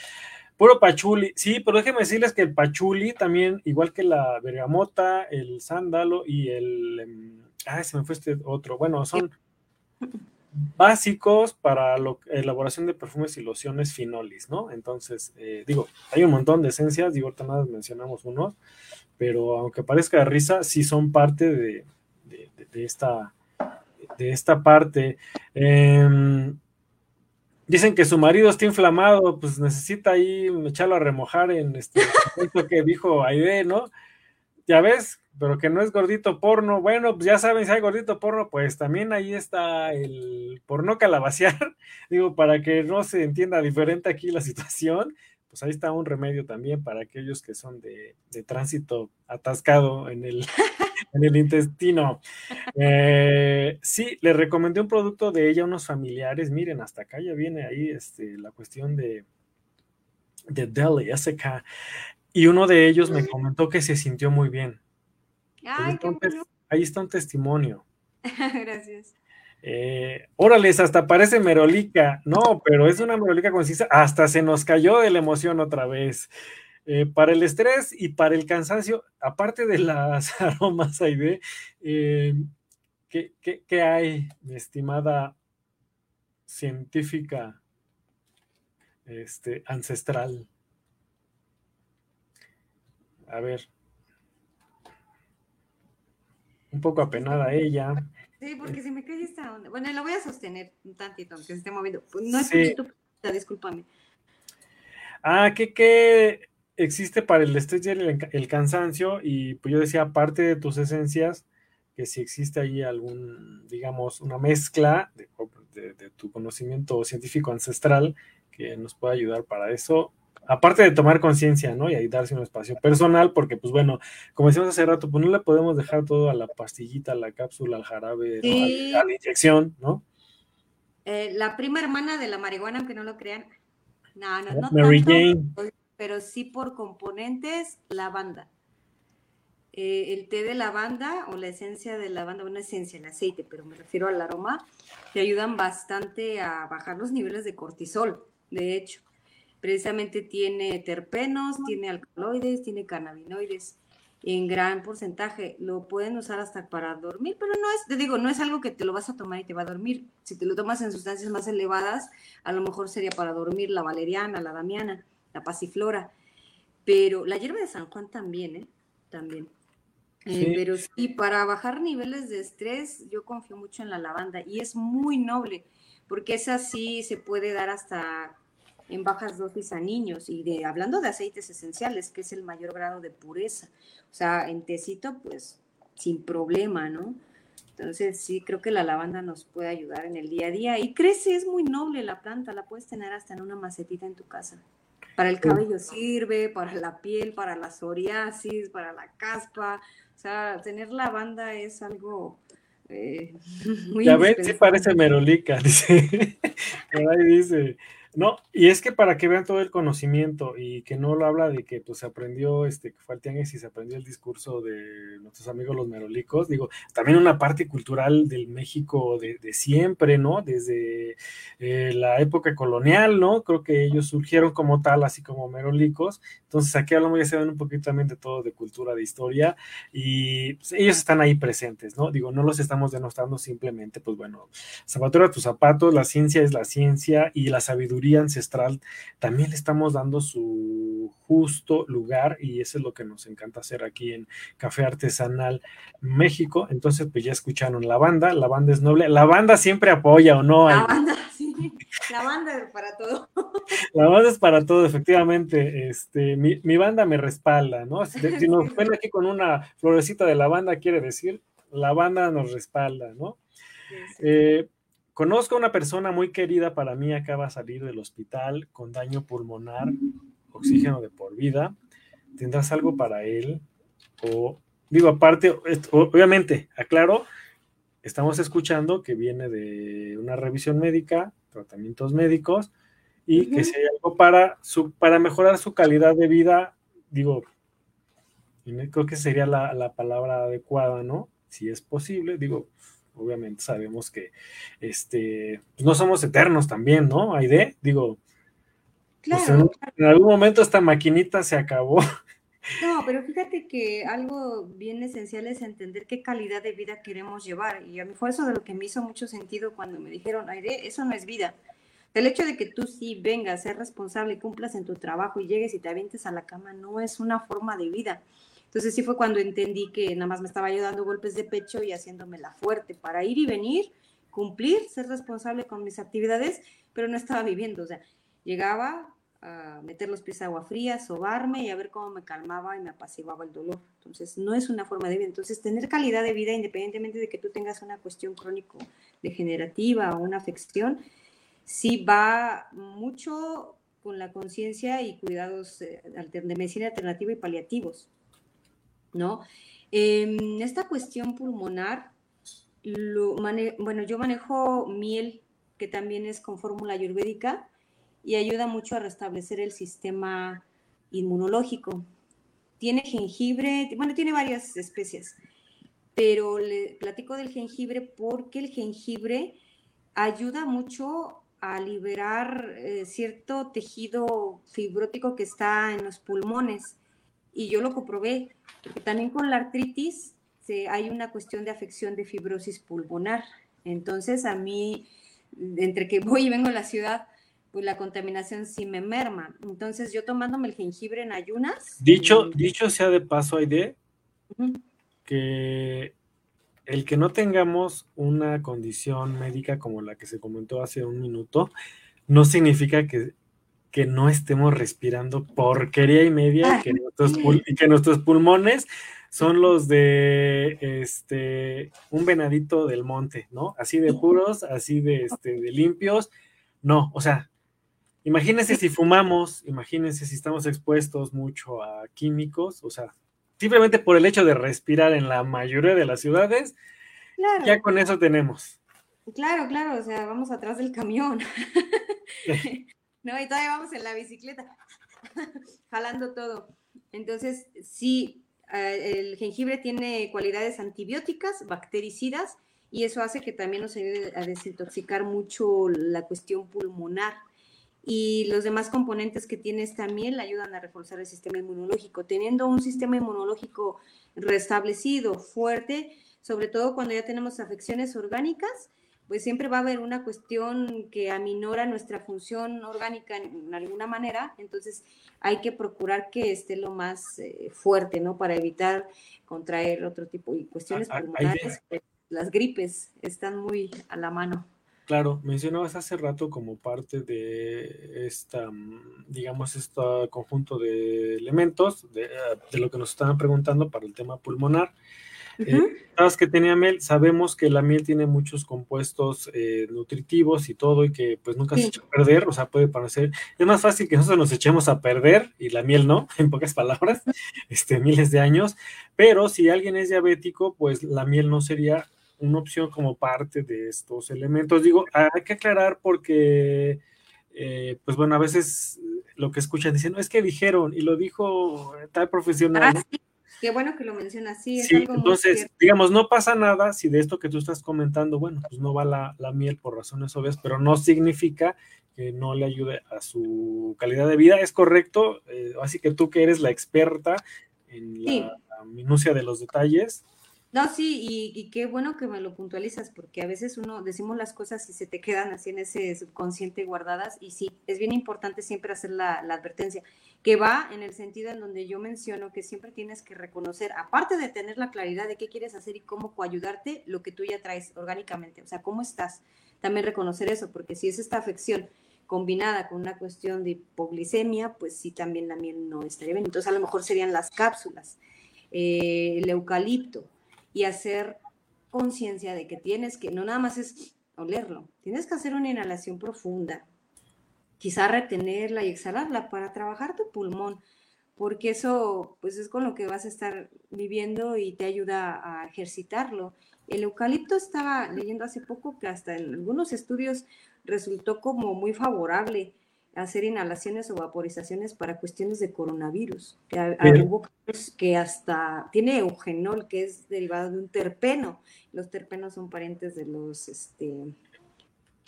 Puro pachuli, sí, pero déjenme decirles que el pachuli también, igual que la bergamota, el sándalo y el... Ah, se me fue este otro. Bueno, son básicos para la elaboración de perfumes y lociones finolis, ¿no? Entonces, eh, digo, hay un montón de esencias, digo, ahorita nada mencionamos unos, pero aunque parezca de risa, sí son parte de, esta, de esta parte. Em, dicen que su marido está inflamado, pues necesita ahí echarlo a remojar en este que dijo Aide, ¿no? Ya ves, pero que no es gordito porno. Bueno, pues ya saben, si hay gordito porno, pues también ahí está el porno calabaciar. Digo, para que no se entienda diferente aquí la situación, pues ahí está un remedio también para aquellos que son de, tránsito atascado en el, en el intestino. Eh, sí, le recomendé un producto de ella a unos familiares. Miren, hasta acá ya viene ahí este, la cuestión de, de Deli, SK. Y uno de ellos me comentó que se sintió muy bien ahí está un testimonio. Gracias. Eh, órales, hasta parece merolica. No, pero es una merolica concisa. Hasta se nos cayó de la emoción otra vez. Eh, para el estrés y para el cansancio, aparte de las aromas Aide, eh, ¿qué, qué, hay, mi estimada científica este, ancestral? A ver, un poco apenada ella. Sí, porque si me cae esta onda. Bueno, lo voy a sostener un tantito, aunque se esté moviendo. No es tu discúlpame. Ah, ¿qué, ¿qué, existe para el estrés y el, cansancio? Y pues yo decía, aparte de tus esencias, que si existe ahí algún, digamos, una mezcla de, de tu conocimiento científico ancestral que nos pueda ayudar para eso, aparte de tomar conciencia, ¿no? Y ahí darse un espacio personal, porque pues bueno, como decíamos hace rato, pues no le podemos dejar todo a la pastillita, a la cápsula, al jarabe, a, la inyección, ¿no? Eh, la prima hermana de la marihuana, aunque no lo crean, no, no, no. Mary Jane. Pero sí por componentes, lavanda. Eh, el té de lavanda o la esencia de lavanda, una esencia, el aceite, pero me refiero al aroma, te ayudan bastante a bajar los niveles de cortisol, de hecho precisamente tiene terpenos, tiene alcaloides, tiene cannabinoides en gran porcentaje. Lo pueden usar hasta para dormir, pero no es, te digo, no es algo que te lo vas a tomar y te va a dormir. Si te lo tomas en sustancias más elevadas, a lo mejor sería para dormir la valeriana, la damiana, la pasiflora. Pero la hierba de San Juan también, ¿eh? También. Eh, pero sí, para bajar niveles de estrés, yo confío mucho en la lavanda y es muy noble, porque esa sí se puede dar hasta en bajas dosis a niños y de hablando de aceites esenciales, que es el mayor grado de pureza. O sea, en tecito, pues sin problema, ¿no? Entonces, sí, creo que la lavanda nos puede ayudar en el día a día. Y crece, es muy noble la planta, la puedes tener hasta en una macetita en tu casa. Para el cabello sirve, para la piel, para la psoriasis, para la caspa. O sea, tener lavanda es algo eh, muy Ya ven, sí parece merolica, dice. Por ahí dice. No, y es que para que vean todo el conocimiento y que no lo habla de que pues se aprendió, este, que fue al y se aprendió el discurso de nuestros amigos los merolicos, digo, también una parte cultural del México de, siempre, ¿no? Desde eh, la época colonial, ¿no? Creo que ellos surgieron como tal, así como merolicos, entonces aquí hablamos ya se ven un poquito también de todo, de cultura, de historia, y pues, ellos están ahí presentes, ¿no? Digo, no los estamos denostando simplemente, pues bueno, zapatura tus zapatos, la ciencia es la ciencia y la sabiduría ancestral, también le estamos dando su justo lugar y eso es lo que nos encanta hacer aquí en Café Artesanal México. Entonces, pues ya escucharon la banda, la banda es noble, la banda siempre apoya o no. La banda, sí, la banda es para todo. La banda es para todo, efectivamente. Este, mi, banda me respalda, ¿no? Si, nos ven aquí con una florecita de la banda, quiere decir, la banda nos respalda, ¿no? Eh, Conozco a una persona muy querida para mí, acaba de salir del hospital con daño pulmonar, oxígeno de por vida. ¿Tendrás algo para él? O, digo, aparte, obviamente, aclaro, estamos escuchando que viene de una revisión médica, tratamientos médicos, y que si hay algo para, su, para mejorar su calidad de vida, digo, creo que sería la, la palabra adecuada, ¿no? Si es posible, digo, obviamente sabemos que este, pues no somos eternos también, ¿no? Aide, digo, pues claro, en, algún momento esta maquinita se acabó. No, pero fíjate que algo bien esencial es entender qué calidad de vida queremos llevar. Y a mí fue eso de lo que me hizo mucho sentido cuando me dijeron, Aide, eso no es vida. El hecho de que tú sí vengas, seas responsable, cumplas en tu trabajo y llegues y te avientes a la cama no es una forma de vida. Entonces sí fue cuando entendí que nada más me estaba yo dando golpes de pecho y haciéndomela fuerte para ir y venir, cumplir, ser responsable con mis actividades, pero no estaba viviendo. O sea, llegaba a meter los pies a agua fría, sobarme y a ver cómo me calmaba y me apaciguaba el dolor. Entonces, no es una forma de vida. Entonces, tener calidad de vida, independientemente de que tú tengas una cuestión crónico-degenerativa o una afección, sí va mucho con la conciencia y cuidados eh, de medicina alternativa y paliativos. ¿No? Em, esta cuestión pulmonar, bueno, yo manejo miel, que también es con fórmula ayurvédica, y ayuda mucho a restablecer el sistema inmunológico. Tiene jengibre, bueno, tiene varias especies, pero le platico del jengibre porque el jengibre ayuda mucho a liberar eh, cierto tejido fibrótico que está en los pulmones. Y yo lo comprobé. Porque también con la artritis hay una cuestión de afección de fibrosis pulmonar. Entonces, a mí, entre que voy y vengo a la ciudad, pues la contaminación sí me merma. Entonces, yo tomándome el jengibre en ayunas. Dicho, dicho sea de paso, Aide, que el que no tengamos una condición médica como la que se comentó hace un minuto, no significa que que no estemos respirando porquería y media que nuestros y que nuestros pulmones son los de este un venadito del monte, ¿no? Así de puros, así de este de limpios. No, o sea, imagínense si fumamos, imagínense si estamos expuestos mucho a químicos, o sea, simplemente por el hecho de respirar en la mayoría de las ciudades, ya con eso tenemos. Claro, claro, o sea, vamos atrás del camión. ¿no? Y todavía vamos en la bicicleta, jalando todo. Entonces, sí, eh, el jengibre tiene cualidades antibióticas, bactericidas, y eso hace que también nos ayude a desintoxicar mucho la cuestión pulmonar. Y los demás componentes que tiene esta miel ayudan a reforzar el sistema inmunológico. Teniendo un sistema inmunológico restablecido, fuerte, sobre todo cuando ya tenemos afecciones orgánicas, pues siempre va a haber una cuestión que aminora nuestra función orgánica en, alguna manera, entonces hay que procurar que esté lo más eh, fuerte, ¿no? Para evitar contraer otro tipo de cuestiones pulmonares. Pues, las gripes están muy a la mano. Claro, mencionabas hace rato como parte de esta, mm, digamos, este conjunto de elementos de, de lo que nos estaban preguntando para el tema pulmonar. Uh que tenía miel, sabemos que la miel tiene muchos compuestos eh, nutritivos y todo, y que pues nunca se echa a perder, o sea, puede parecer, es más fácil que nosotros nos echemos a perder y la miel no, en pocas palabras, este, miles de años, pero si alguien es diabético, pues la miel no sería una opción como parte de estos elementos. Digo, hay que aclarar porque, eh, pues bueno, a veces lo que escuchan dicen, no, es que dijeron, y lo dijo tal profesional. Ah, Qué bueno que lo mencionas, sí. sí, entonces, digamos, no pasa nada si de esto que tú estás comentando, bueno, pues no va la, miel por razones obvias, pero no significa que no le ayude a su calidad de vida. Es correcto, eh, así que tú que eres la experta en la minucia de los detalles, no, sí, y, qué bueno que me lo puntualizas, porque a veces uno decimos las cosas y se te quedan así en ese subconsciente guardadas, y sí, es bien importante siempre hacer la, advertencia, que va en el sentido en donde yo menciono que siempre tienes que reconocer, aparte de tener la claridad de qué quieres hacer y cómo coayudarte, lo que tú ya traes orgánicamente, o sea, cómo estás, también reconocer eso, porque si es esta afección combinada con una cuestión de hipoglicemia, pues sí, también la miel no estaría bien. Entonces, a lo mejor serían las cápsulas, eh, el eucalipto, y hacer conciencia de que tienes que, no nada más es olerlo, tienes que hacer una inhalación profunda, quizá retenerla y exhalarla para trabajar tu pulmón, porque eso pues es con lo que vas a estar viviendo y te ayuda a ejercitarlo. El eucalipto estaba leyendo hace poco que hasta en algunos estudios resultó como muy favorable hacer inhalaciones o vaporizaciones para cuestiones de coronavirus. Que, que hasta tiene eugenol, que es derivado de un terpeno. Los terpenos son parientes de los este,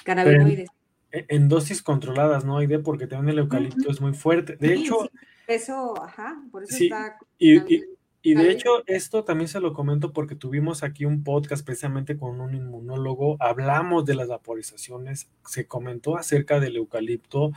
cannabinoides. En, dosis controladas, ¿no? Aide? Porque también el eucalipto es muy fuerte. De hecho... eso, ajá, por eso está... Y de hecho, esto también se lo comento porque tuvimos aquí un podcast precisamente con un inmunólogo, hablamos de las vaporizaciones, se comentó acerca del eucalipto,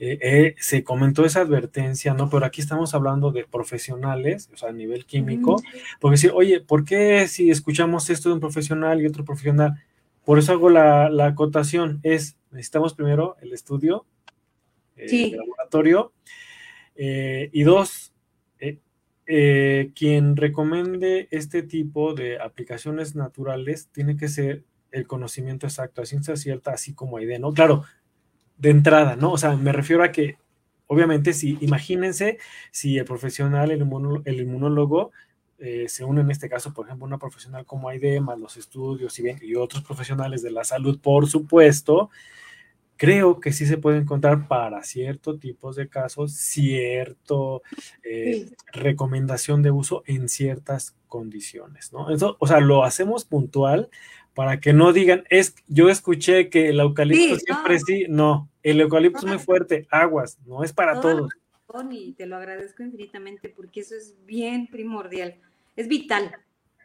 eh, eh, se comentó esa advertencia, ¿no? Pero aquí estamos hablando de profesionales, o sea, a nivel químico, porque decir, oye, ¿por qué si escuchamos esto de un profesional y otro profesional? Por eso hago la, la acotación, es, necesitamos primero el estudio, el laboratorio, eh, y dos, eh, quien recomiende este tipo de aplicaciones naturales tiene que ser el conocimiento exacto, a ciencia cierta, así como idea, ¿no? Claro, de entrada, ¿no? O sea, me refiero a que, obviamente, si imagínense si el profesional, el, inmunólogo, eh, se une en este caso, por ejemplo, una profesional como AIDE, más los estudios y, y otros profesionales de la salud, por supuesto, creo que sí se puede encontrar para ciertos tipos de casos cierto eh, recomendación de uso en ciertas condiciones, ¿no? Eso, o sea, lo hacemos puntual para que no digan, es, yo escuché que el eucalipto siempre sí, no, el eucalipto es muy fuerte, aguas, no es para todos. Y te lo agradezco infinitamente porque eso es bien primordial, es vital,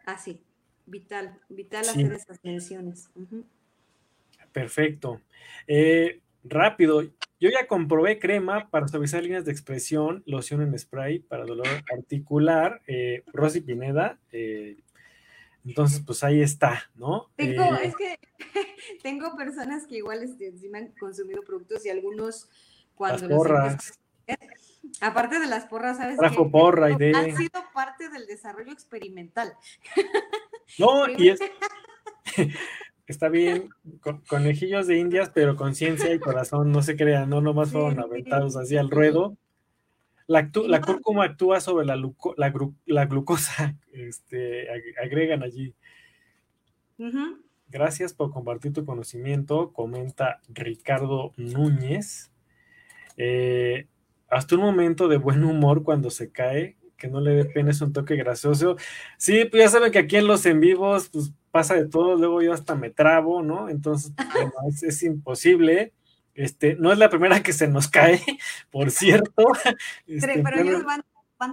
así, vital, vital hacer estas menciones. Perfecto. Eh, rápido, yo ya comprobé crema para suavizar líneas de expresión, loción en spray para dolor articular, eh, Rosy Pineda. Eh, entonces, pues ahí está, ¿no? Tengo, es que tengo personas que igual este, me han consumido productos y algunos cuando las porras. aparte de las porras, ¿sabes? Trajo porra y de... Han sido parte del desarrollo experimental. No, y es... está bien, conejillos de indias, pero conciencia y corazón, no se crean, no nomás fueron aventados así al ruedo. La, la cúrcuma actúa sobre la, la, glucosa, este, agregan allí. Gracias por compartir tu conocimiento, comenta Ricardo Núñez. Eh, hasta un momento de buen humor cuando se cae, que no le dé pena, es un toque gracioso. Sí, pues ya saben que aquí en los en vivos, pues pasa de todo, luego yo hasta me trabo, ¿no? Entonces, es, imposible. Este, no es la primera que se nos cae, por cierto. Este, pero ellos van,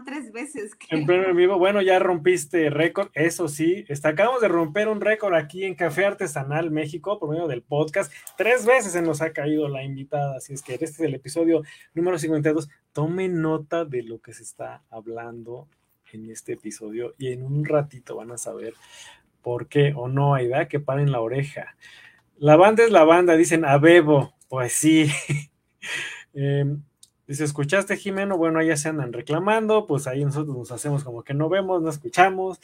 tres veces. En pleno vivo, bueno, ya rompiste récord, eso sí, está, acabamos de romper un récord aquí en Café Artesanal México por medio del podcast. Tres veces se nos ha caído la invitada, así es que este es el episodio número 52. Tome nota de lo que se está hablando en este episodio y en un ratito van a saber ¿Por qué o no, Aida? Que paren la oreja. La banda es la banda, dicen a Bebo. Pues sí. Em, dice, ¿escuchaste, Jimeno? Bueno, ya se andan reclamando, pues ahí nosotros nos hacemos como que no vemos, no escuchamos.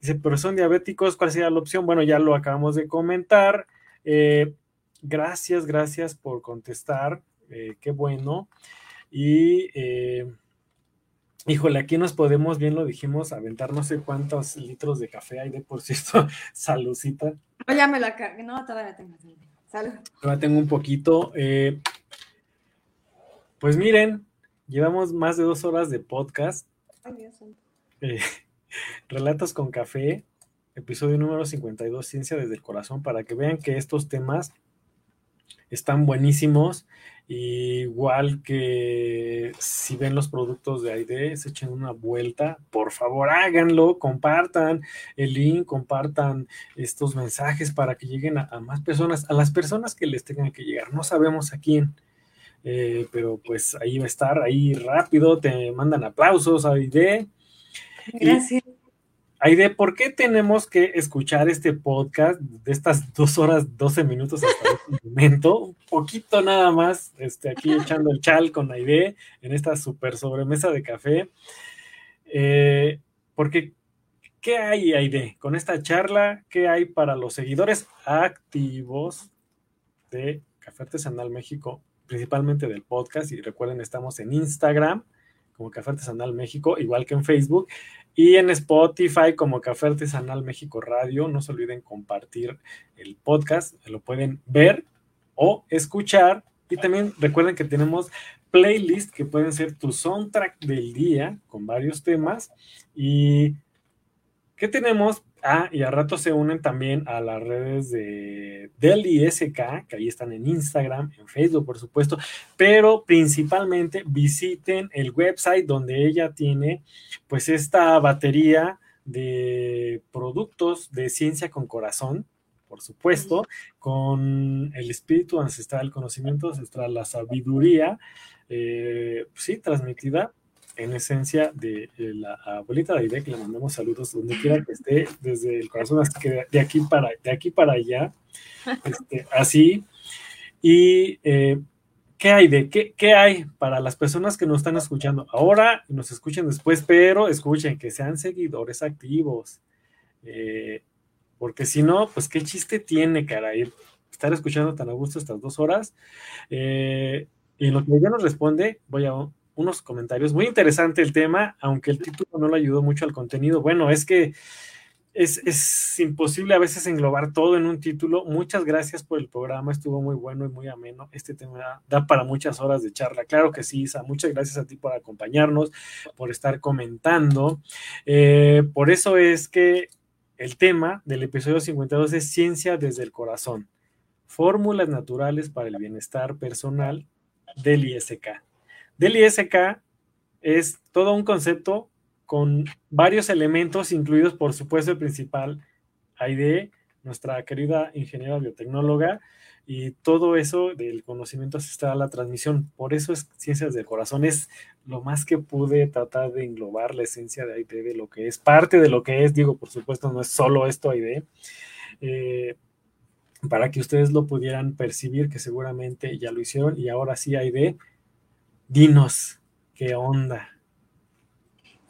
Dice, pero son diabéticos, ¿cuál sería la opción? Bueno, ya lo acabamos de comentar. Eh, gracias, gracias por contestar. Eh, qué bueno. Y eh, Híjole, aquí nos podemos, bien lo dijimos, aventar no sé cuántos litros de café hay de por cierto, salucita. ya me la cargué, no, todavía tengo. Salud. Todavía tengo un poquito. Eh, pues miren, llevamos más de dos horas de podcast. Ay, Dios eh, Relatos con café, episodio número 52, Ciencia desde el Corazón, para que vean que estos temas están buenísimos Igual que si ven los productos de AID, se echen una vuelta, por favor háganlo, compartan el link, compartan estos mensajes para que lleguen a, más personas, a las personas que les tengan que llegar. No sabemos a quién, eh, pero pues ahí va a estar, ahí rápido, te mandan aplausos AID. Gracias. Aide, ¿por qué tenemos que escuchar este podcast de estas dos horas, doce minutos hasta este momento? Un poquito nada más, este, aquí echando el chal con Aide en esta super sobremesa de café. Eh, porque, ¿qué hay, Aide? Con esta charla, ¿qué hay para los seguidores activos de Café Artesanal México, principalmente del podcast? Y recuerden, estamos en Instagram como Café Artesanal México, igual que en Facebook. Y en Spotify como Café Artesanal México Radio, no se olviden compartir el podcast, lo pueden ver o escuchar Y también recuerden que tenemos playlists que pueden ser tu soundtrack del día con varios temas. ¿Y qué tenemos? Ah, y a rato se unen también a las redes de Del SK, que ahí están en Instagram, en Facebook, por supuesto, pero principalmente visiten el website donde ella tiene pues esta batería de productos de ciencia con corazón, por supuesto, con el espíritu ancestral, el conocimiento ancestral, la sabiduría, eh, sí, transmitida en esencia de, la abuelita de Aide, que le mandamos saludos donde quiera que esté, desde el corazón, que de, aquí para, de aquí para allá, este, así. Y eh, ¿qué hay de qué, qué, hay para las personas que nos están escuchando ahora y nos escuchen después, pero escuchen que sean seguidores activos? Eh, porque si no, pues qué chiste tiene, cara, ir, estar escuchando tan a gusto estas dos horas. Eh, y en lo que ella nos responde, voy a unos comentarios. Muy interesante el tema, aunque el título no le ayudó mucho al contenido. Bueno, es que es, imposible a veces englobar todo en un título. Muchas gracias por el programa, estuvo muy bueno y muy ameno. Este tema da, para muchas horas de charla. Claro que sí, Isa. Muchas gracias a ti por acompañarnos, por estar comentando. Eh, por eso es que el tema del episodio 52 es Ciencia desde el Corazón. Fórmulas naturales para el bienestar personal del ISK. Del ISK es todo un concepto con varios elementos, incluidos por supuesto el principal, Aide, nuestra querida ingeniera biotecnóloga, y todo eso del conocimiento ancestral a la transmisión. Por eso es Ciencias del Corazón, es lo más que pude tratar de englobar la esencia de Aide, de lo que es, parte de lo que es, digo, por supuesto, no es solo esto Aide, eh, para que ustedes lo pudieran percibir, que seguramente ya lo hicieron, y ahora sí Aide, dinos, ¿qué onda?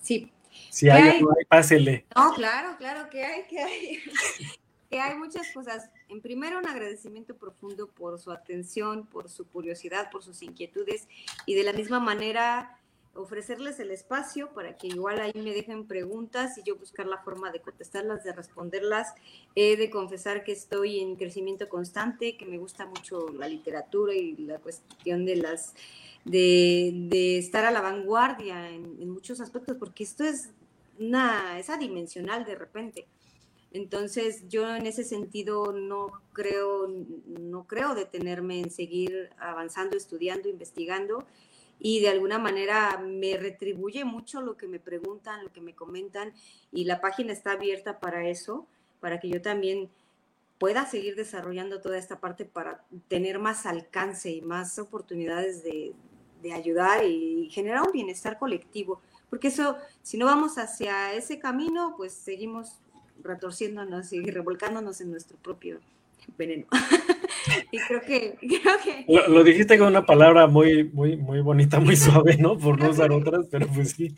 Sí. Si hay, hay? pásele. No, claro, claro que hay, que hay. que hay muchas cosas. En primero, un agradecimiento profundo por su atención, por su curiosidad, por sus inquietudes y de la misma manera ofrecerles el espacio para que igual ahí me dejen preguntas y yo buscar la forma de contestarlas, de responderlas. He de confesar que estoy en crecimiento constante, que me gusta mucho la literatura y la cuestión de las de, estar a la vanguardia en, muchos aspectos, porque esto es una, es adimensional de repente. Entonces, yo en ese sentido no creo, no creo detenerme en seguir avanzando, estudiando, investigando y de alguna manera me retribuye mucho lo que me preguntan, lo que me comentan y la página está abierta para eso, para que yo también pueda seguir desarrollando toda esta parte para tener más alcance y más oportunidades de, de ayudar y generar un bienestar colectivo, porque eso, si no vamos hacia ese camino, pues seguimos retorciéndonos y revolcándonos en nuestro propio veneno. y creo que, creo que... Lo, dijiste con una palabra muy, muy, muy bonita, muy suave, ¿no? Por no usar otras, pero pues sí.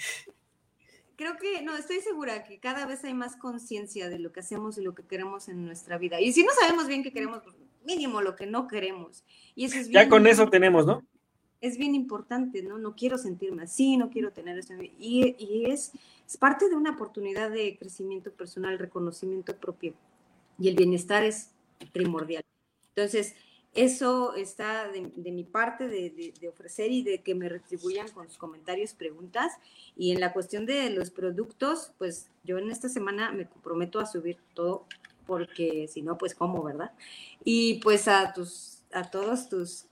Creo que, no, estoy segura que cada vez hay más conciencia de lo que hacemos y lo que queremos en nuestra vida. Y si no sabemos bien qué queremos, pues, mínimo lo que no queremos. Y eso es bien, ya con eso tenemos, ¿no? Es bien importante, ¿no? No quiero sentirme así, no quiero tener eso. Y, y es, es, parte de una oportunidad de crecimiento personal, reconocimiento propio. Y el bienestar es primordial. Entonces, eso está de, mi parte de, ofrecer y de que me retribuyan con sus comentarios, preguntas. Y en la cuestión de los productos, pues yo en esta semana me comprometo a subir todo, porque si no, pues cómo, ¿verdad? Y pues a tus, a todos tus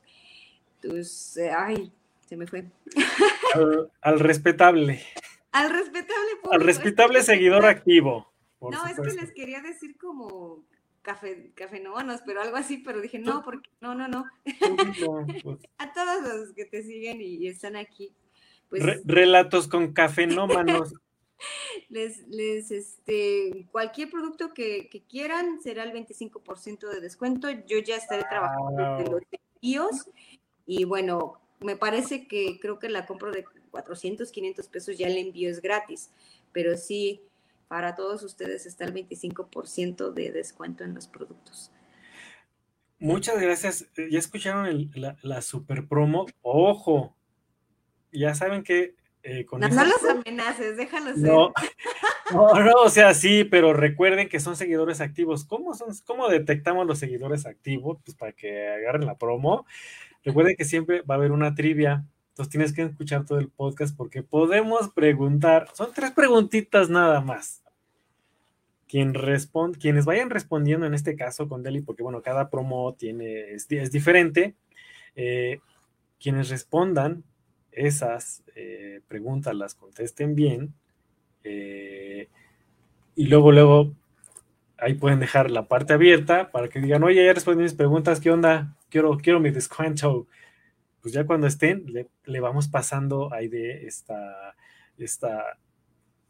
tus, eh, ay, se me fue. Al, respetable. Al respetable Al respetable seguidor activo. No, es que les quería decir como café, cafenómanos, pero algo así, pero dije, no, porque, no, no, no. Pues. A todos los que te siguen y, están aquí. Pues, relatos con cafenómanos. les, les, este, cualquier producto que, quieran será el 25% de descuento. Yo ya estaré trabajando en los envíos y bueno, me parece que creo que la compra de 400, 500 pesos ya el envío es gratis, pero sí, para todos ustedes está el 25% de descuento en los productos. Muchas gracias. Ya escucharon la, super promo. Ojo, ya saben que eh, con no, no, los amenaces, déjalos no, No, no, o sea, sí, pero recuerden que son seguidores activos. ¿Cómo, son, ¿Cómo detectamos los seguidores activos? Pues para que agarren la promo Recuerden que siempre va a haber una trivia. Entonces tienes que escuchar todo el podcast porque podemos preguntar. Son tres preguntitas nada más. Quien responde, quienes vayan respondiendo en este caso con Deli, porque bueno, cada promo tiene, es, diferente. Eh, quienes respondan esas eh, preguntas, las contesten bien. Eh, y luego, luego ahí pueden dejar la parte abierta para que digan, oye, ya respondí mis preguntas, ¿qué onda? Quiero, quiero mi descuento. Pues ya cuando estén, le, vamos pasando ahí de esta, esta,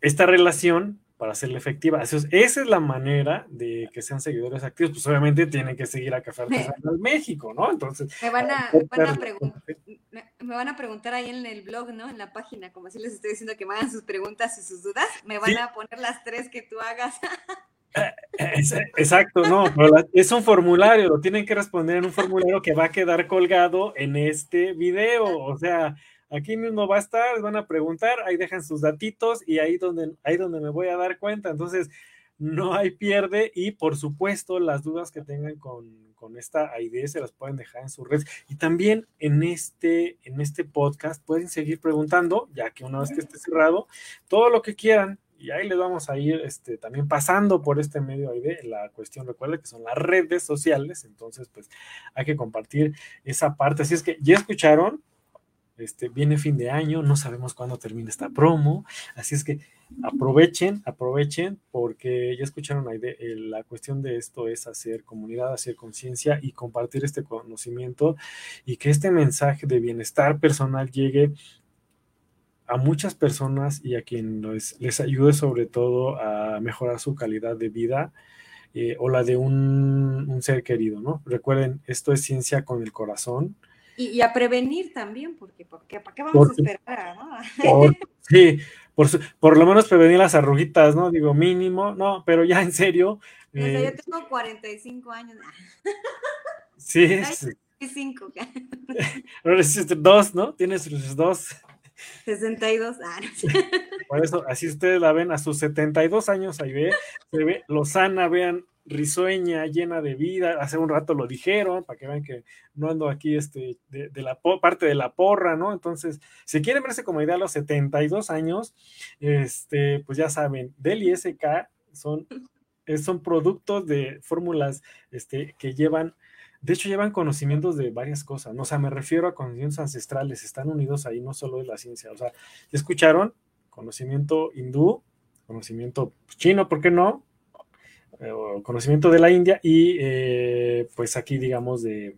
esta relación para hacerla efectiva. esa es la manera de que sean seguidores activos. Pues obviamente tienen que seguir a Café Artesanal México, ¿no? Entonces. Me van, a, me, van a preguntar ahí en el blog, ¿no? En la página, como si les estoy diciendo que me hagan sus preguntas y sus dudas. Me van a poner las tres que tú hagas. Exacto, no, es un formulario, lo tienen que responder en un formulario que va a quedar colgado en este video. O sea, aquí mismo va a estar, van a preguntar, ahí dejan sus datitos y ahí donde, ahí donde me voy a dar cuenta. Entonces, no hay pierde y por supuesto las dudas que tengan con, con esta idea se las pueden dejar en sus redes. Y también en este, en este podcast pueden seguir preguntando, ya que una vez que esté cerrado, todo lo que quieran y ahí les vamos a ir este, también pasando por este medio ahí de la cuestión, recuerda que son las redes sociales, entonces pues hay que compartir esa parte. Así es que ya escucharon, este, viene fin de año, no sabemos cuándo termina esta promo, así es que aprovechen, aprovechen, porque ya escucharon ahí de, eh, la cuestión de esto es hacer comunidad, hacer conciencia y compartir este conocimiento y que este mensaje de bienestar personal llegue a muchas personas y a quien les, ayude sobre todo a mejorar su calidad de vida eh, o la de un, ser querido, ¿no? Recuerden, esto es ciencia con el corazón. Y, a prevenir también, porque, porque ¿para qué vamos a esperar, no? sí, por, por, lo menos prevenir las arruguitas, ¿no? Digo, mínimo, no, pero ya en serio. Eh, yo tengo 45 años. sí. 45. dos, ¿no? Tienes dos. 62 años. Por eso, así ustedes la ven a sus 72 años, ahí ve, se ve lozana, vean, risueña, llena de vida. Hace un rato lo dijeron, para que vean que no ando aquí este, de, la parte de la porra, ¿no? Entonces, si quieren verse como idea a los 72 años, este, pues ya saben, Del y SK son, son productos de fórmulas este, que llevan de hecho, llevan conocimientos de varias cosas, ¿no? O sea, me refiero a conocimientos ancestrales, están unidos ahí, no solo es la ciencia. O sea, escucharon? Conocimiento hindú, conocimiento chino, ¿por qué no? Eh, conocimiento de la India y eh, pues aquí, digamos, de,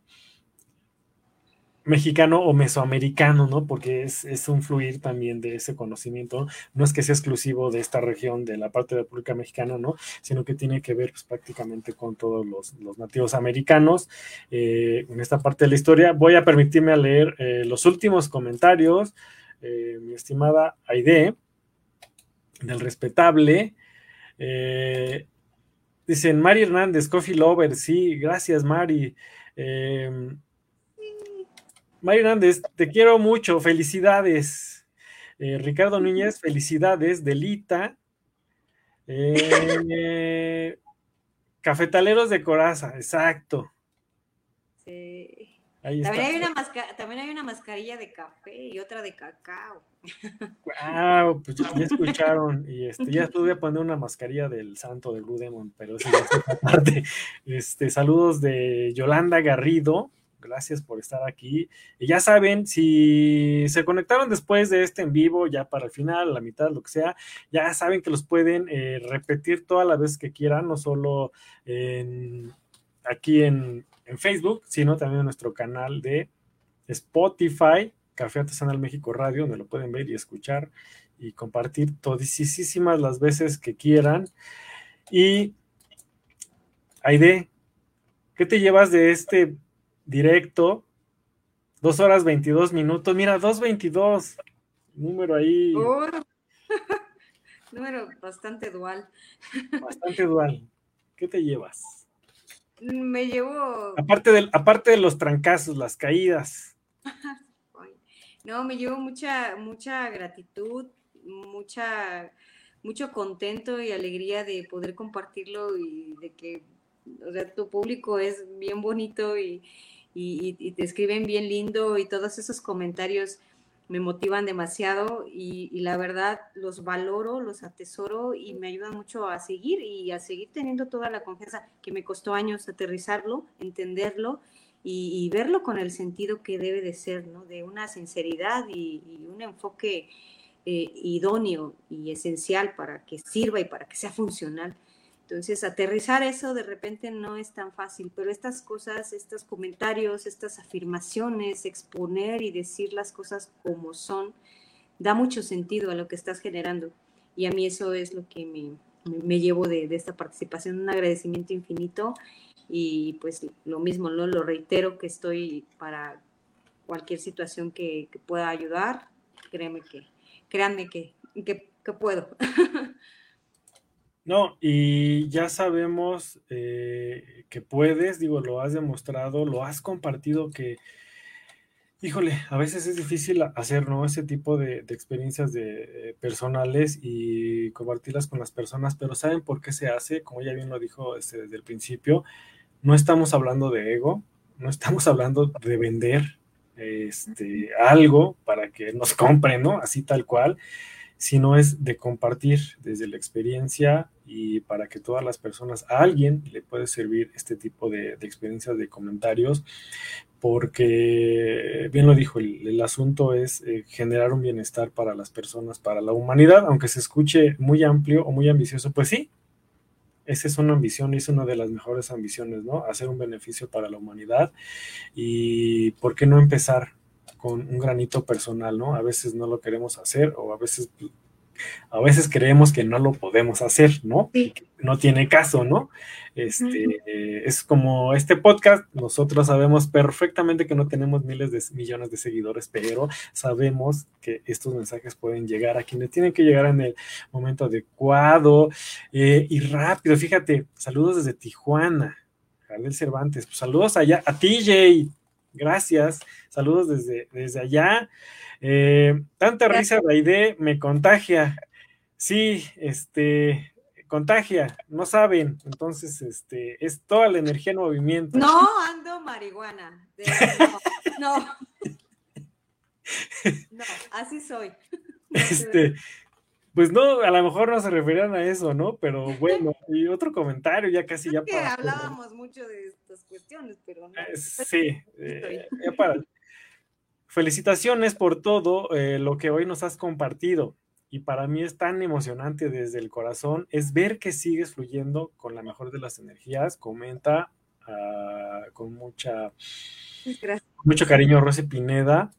mexicano o mesoamericano, ¿no? Porque es, un fluir también de ese conocimiento, ¿no? es que sea exclusivo de esta región, de la parte de la República Mexicana, ¿no? Sino que tiene que ver pues, prácticamente con todos los, nativos americanos. Eh, en esta parte de la historia voy a permitirme leer eh, los últimos comentarios, eh, mi estimada Aide, del respetable. dicen Mari Hernández, Coffee Lover, sí, gracias Mari. Mario Hernández, te quiero mucho, felicidades. Eh, Ricardo Núñez, felicidades. Delita. Eh, cafetaleros de Coraza, exacto. Sí. también, Hay una también hay una mascarilla de café y otra de cacao. Wow, pues ya escucharon. Y este, ya voy a poner una mascarilla del santo de Blue Demon, pero eso ya es parte. Este, saludos de Yolanda Garrido gracias por estar aquí. Y ya saben, si se conectaron después de este en vivo, ya para el final, la mitad, lo que sea, ya saben que los pueden eh, repetir todas las veces que quieran, no solo aquí en, Facebook, sino también en nuestro canal de Spotify, Café Artesanal México Radio, donde lo pueden ver y escuchar y compartir todisísimas las veces que quieran. Y Aide, ¿qué te llevas de este directo, dos horas 22 minutos. Mira, 2.22, número ahí. número bastante dual. Bastante dual. ¿Qué te llevas? Me llevo. Aparte de, aparte de los trancazos, las caídas. No, me llevo mucha, mucha gratitud, mucha, mucho contento y alegría de poder compartirlo y de que, o sea, tu público es bien bonito y, y, te escriben bien lindo y todos esos comentarios me motivan demasiado y, la verdad los valoro, los atesoro y me ayudan mucho a seguir y a seguir teniendo toda la confianza que me costó años aterrizarlo, entenderlo y, verlo con el sentido que debe de ser, ¿no? De una sinceridad y, un enfoque eh, idóneo y esencial para que sirva y para que sea funcional. Entonces, aterrizar eso de repente no es tan fácil, pero estas cosas, estos comentarios, estas afirmaciones, exponer y decir las cosas como son, da mucho sentido a lo que estás generando. Y a mí eso es lo que me, llevo de, esta participación, un agradecimiento infinito. Y pues lo mismo, ¿no? lo reitero que estoy para cualquier situación que, pueda ayudar. Créeme que, créanme que, que puedo. No, y ya sabemos eh, que puedes, digo, lo has demostrado, lo has compartido que, híjole, a veces es difícil hacer, ¿no? Ese tipo de, experiencias de, eh, personales y compartirlas con las personas, pero ¿saben por qué se hace? Como ya bien lo dijo este, desde el principio, no estamos hablando de ego, no estamos hablando de vender este, algo para que nos compren, ¿no? Así tal cual sino es de compartir desde la experiencia y para que todas las personas, a alguien le puede servir este tipo de, experiencias, de comentarios, porque, bien lo dijo, el, asunto es eh, generar un bienestar para las personas, para la humanidad, aunque se escuche muy amplio o muy ambicioso, pues sí, esa es una ambición y es una de las mejores ambiciones, ¿no? Hacer un beneficio para la humanidad y ¿por qué no empezar con un granito personal, ¿no? A veces no lo queremos hacer o a veces, a veces creemos que no lo podemos hacer, ¿no? No tiene caso, ¿no? Este, Es como este podcast, nosotros sabemos perfectamente que no tenemos miles de millones de seguidores, pero sabemos que estos mensajes pueden llegar a quienes tienen que llegar en el momento adecuado eh, y rápido. Fíjate, saludos desde Tijuana. Jardel Cervantes, pues saludos allá a TJ, Gracias. Saludos desde, desde allá. Eh, tanta risa, Raide, me contagia. Sí, este, contagia, no saben. Entonces, este, es toda la energía en movimiento. No, ando marihuana. no. no. así soy. Este, pues no, a lo mejor no se referían a eso, ¿no? Pero bueno, y otro comentario, ya casi ya para. hablábamos mucho de estas cuestiones, pero no. Eh, sí, eh, ya para. Felicitaciones por todo eh, lo que hoy nos has compartido. Y para mí es tan emocionante desde el corazón, es ver que sigues fluyendo con la mejor de las energías. Comenta ah, con mucha, mucho cariño Rosy Pineda.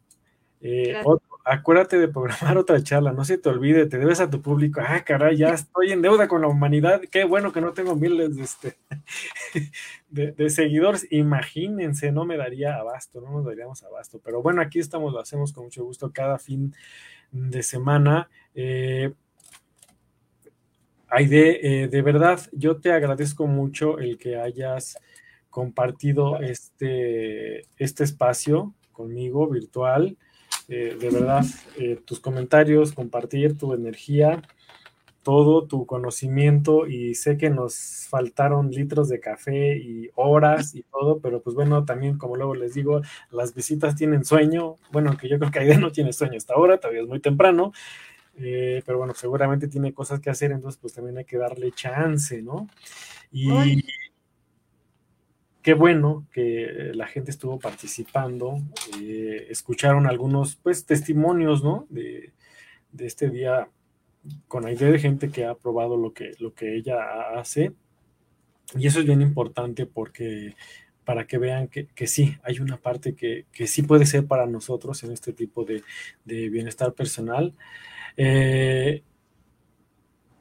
Acuérdate de programar otra charla, no se te olvide, te debes a tu público. Ah, caray, ya estoy en deuda con la humanidad. Qué bueno que no tengo miles de, este, seguidores. Imagínense, no me daría abasto, no nos daríamos abasto. Pero bueno, aquí estamos, lo hacemos con mucho gusto cada fin de semana. Eh, Aide, eh, de verdad, yo te agradezco mucho el que hayas compartido este, este espacio conmigo virtual. Eh, de verdad, eh, tus comentarios, compartir tu energía, todo tu conocimiento y sé que nos faltaron litros de café y horas y todo, pero pues bueno, también como luego les digo, las visitas tienen sueño, bueno, que yo creo que Aide no tiene sueño hasta ahora, todavía es muy temprano, eh, pero bueno, seguramente tiene cosas que hacer, entonces pues también hay que darle chance, ¿no? Y, qué bueno que la gente estuvo participando, eh, escucharon algunos pues testimonios, ¿no? De, este día con la idea de gente que ha probado lo que, lo que ella hace. Y eso es bien importante porque para que vean que, sí, hay una parte que, sí puede ser para nosotros en este tipo de, bienestar personal. Eh,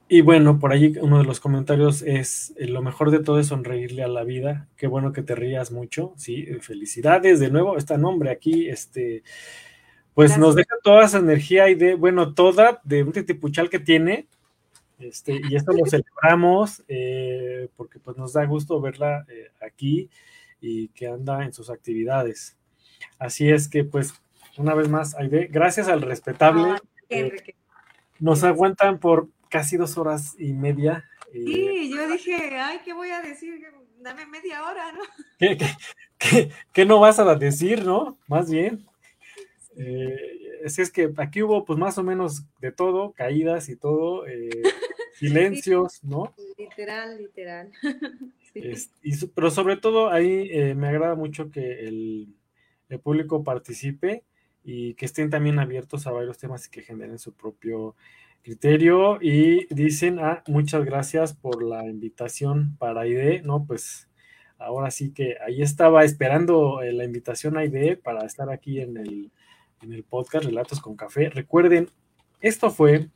y bueno, por allí uno de los comentarios es, eh, lo mejor de todo es sonreírle a la vida, qué bueno que te rías mucho, sí, eh, felicidades de nuevo, este nombre aquí, este, pues nos deja toda esa energía y de, bueno, toda de un titipuchal que tiene, este, y esto lo celebramos eh, porque pues nos da gusto verla aquí y que anda en sus actividades. Así es que pues una vez más, Aide, gracias al respetable. nos aguantan por casi dos horas y media Sí, yo dije, ay, ¿qué voy a decir? Dame media hora, ¿no? ¿Qué, no vas a decir, no? Más bien. Eh, es que aquí hubo pues más o menos de todo, caídas y todo, eh, silencios, ¿no? Literal, literal. pero sobre todo ahí eh, me agrada mucho que el, el, público participe y que estén también abiertos a varios temas y que generen su propio criterio. Y dicen, ah, muchas gracias por la invitación para ID, ¿no? Pues ahora sí que ahí estaba esperando eh, la invitación a ID para estar aquí en el, en el podcast Relatos con Café. Recuerden, esto fue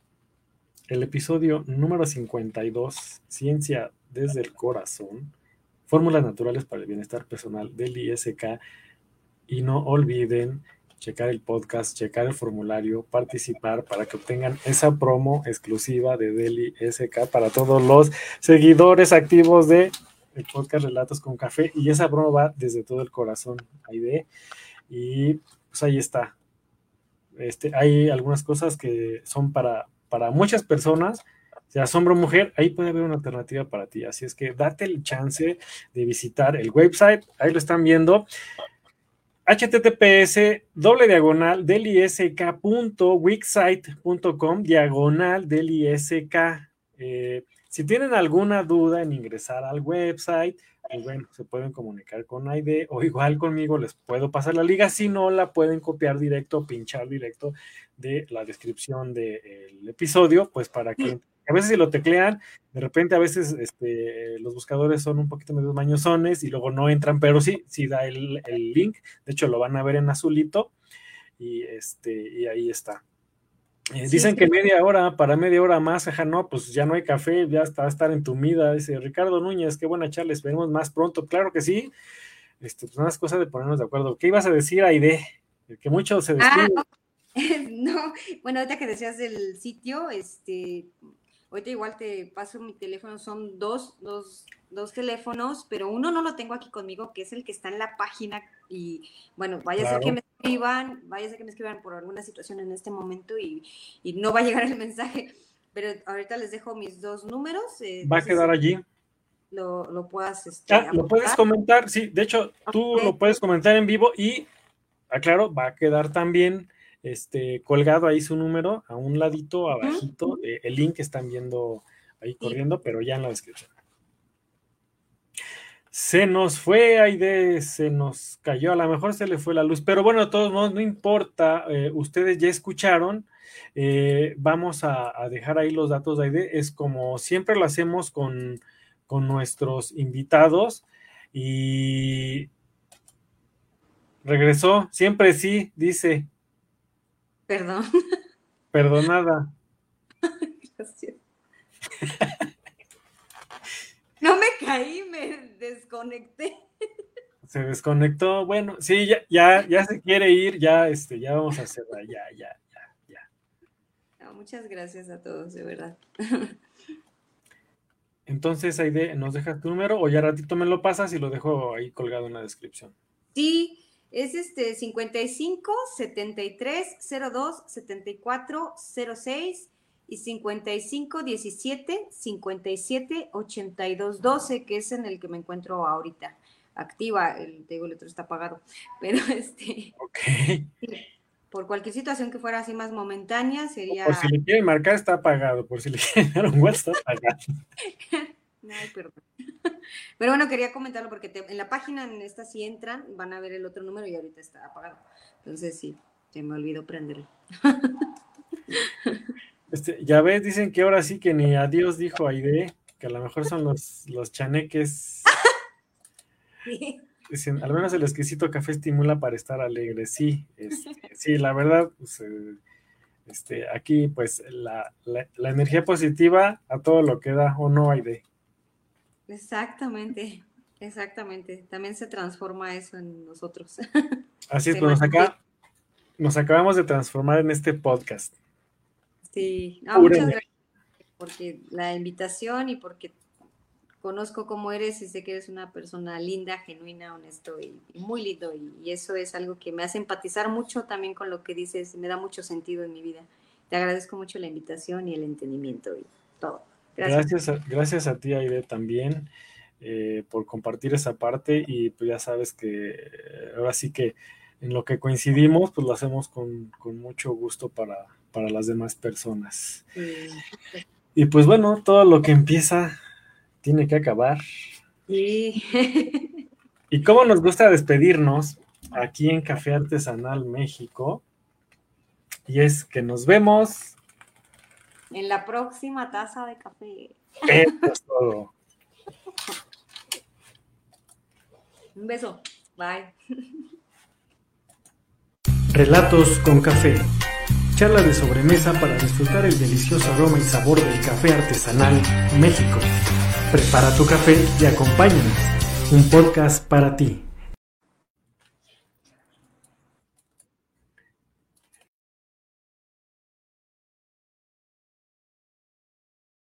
el episodio número 52, Ciencia desde el Corazón, Fórmulas Naturales para el Bienestar Personal del ISK. Y no olviden checar el podcast, checar el formulario, participar para que obtengan esa promo exclusiva de Deli SK para todos los seguidores activos de el podcast Relatos con Café. Y esa promo va desde todo el corazón ahí y pues ahí está. Este, hay algunas cosas que son para, para muchas personas, sea hombre o mujer, ahí puede haber una alternativa para ti. Así es que date el chance de visitar el website, ahí lo están viendo https doble diagonal del isk.wixsite.com diagonal del isk. Eh, si tienen alguna duda en ingresar al website, pues bueno, se pueden comunicar con ID o igual conmigo les puedo pasar la liga. Si no, la pueden copiar directo, pinchar directo de la descripción del episodio, pues para que a veces si lo teclean, de repente a veces este, los buscadores son un poquito medio mañosones y luego no entran, pero sí, sí da el, link, de hecho lo van a ver en azulito y, este, y ahí está. Eh, dicen que media hora, para media hora más, ajá, no, pues ya no hay café, ya está a estar entumida, dice Ricardo Núñez, qué buena charla, esperemos más pronto, claro que sí, este, pues unas cosas de ponernos de acuerdo. ¿Qué ibas a decir, Aide? Que mucho se ah, no, bueno, ahorita que decías del sitio, este, Ahorita igual te paso mi teléfono, son dos, dos, dos teléfonos, pero uno no lo tengo aquí conmigo, que es el que está en la página. Y bueno, vaya a ser que me escriban, vaya a ser que me escriban por alguna situación en este momento y, y no va a llegar el mensaje. Pero ahorita les dejo mis dos números. Eh, va a quedar allí. Lo, lo puedas. Este, ah, lo puedes comentar, sí. De hecho, tú lo puedes comentar en vivo y, aclaro, va a quedar también este, colgado ahí su número, a un ladito, abajito, eh, el link que están viendo ahí corriendo, pero ya en la descripción. Se nos fue Aide, se nos cayó, a lo mejor se le fue la luz, pero bueno, de todos modos, no importa, eh, ustedes ya escucharon, eh, vamos a, dejar ahí los datos de Aide, es como siempre lo hacemos con, con nuestros invitados y regresó, siempre sí, dice, Perdón. Perdonada. Gracias. No me caí, me desconecté. Se desconectó. Bueno, sí, ya, ya, ya se quiere ir, ya, este, ya vamos a cerrar, ya, ya, ya, ya. muchas gracias a todos, de verdad. Entonces, Aide, ¿nos dejas tu número o ya ratito me lo pasas y lo dejo ahí colgado en la descripción? Sí, es este 55 73 02 74 06 y 55 17 57 82 12, que es en el que me encuentro ahorita activa. El, te el otro está apagado. Pero este. por cualquier situación que fuera así más momentánea, sería. Por si le quieren marcar, está apagado. Por si le quieren dar un WhatsApp, está apagado. Ay, perdón. Pero bueno, quería comentarlo porque en la página, en esta, si entran, van a ver el otro número y ahorita está apagado. Entonces, sí, se me olvidó prenderlo. Este, ya ves, dicen que ahora sí que ni adiós dijo Aide, que a lo mejor son los, los chaneques. Dicen, al menos el exquisito café estimula para estar alegre. Sí, este, sí, la verdad, pues, eh, este, aquí pues la, la, energía positiva a todo lo que da, o no, Aide. Exactamente, exactamente. También se transforma eso en nosotros. Así es, pues acá nos acabamos de transformar en este podcast. Sí, muchas gracias porque la invitación y porque conozco cómo eres y sé que eres una persona linda, genuina, honesto y, muy lindo y, eso es algo que me hace empatizar mucho también con lo que dices, me da mucho sentido en mi vida. Te agradezco mucho la invitación y el entendimiento y todo. Gracias, gracias, a, ti, Aide, también. Eh, por compartir esa parte y pues ya sabes que ahora sí que en lo que coincidimos pues lo hacemos con, mucho gusto para, para, las demás personas. Y pues bueno, todo lo que empieza tiene que acabar. Sí. y cómo nos gusta despedirnos aquí en Café Artesanal México. Y es que nos vemos. En la próxima taza de café. Eso es todo. Un beso. Bye. Relatos con café. Charla de sobremesa para disfrutar el delicioso aroma y sabor del café artesanal México. Prepara tu café y acompáñanos. Un podcast para ti.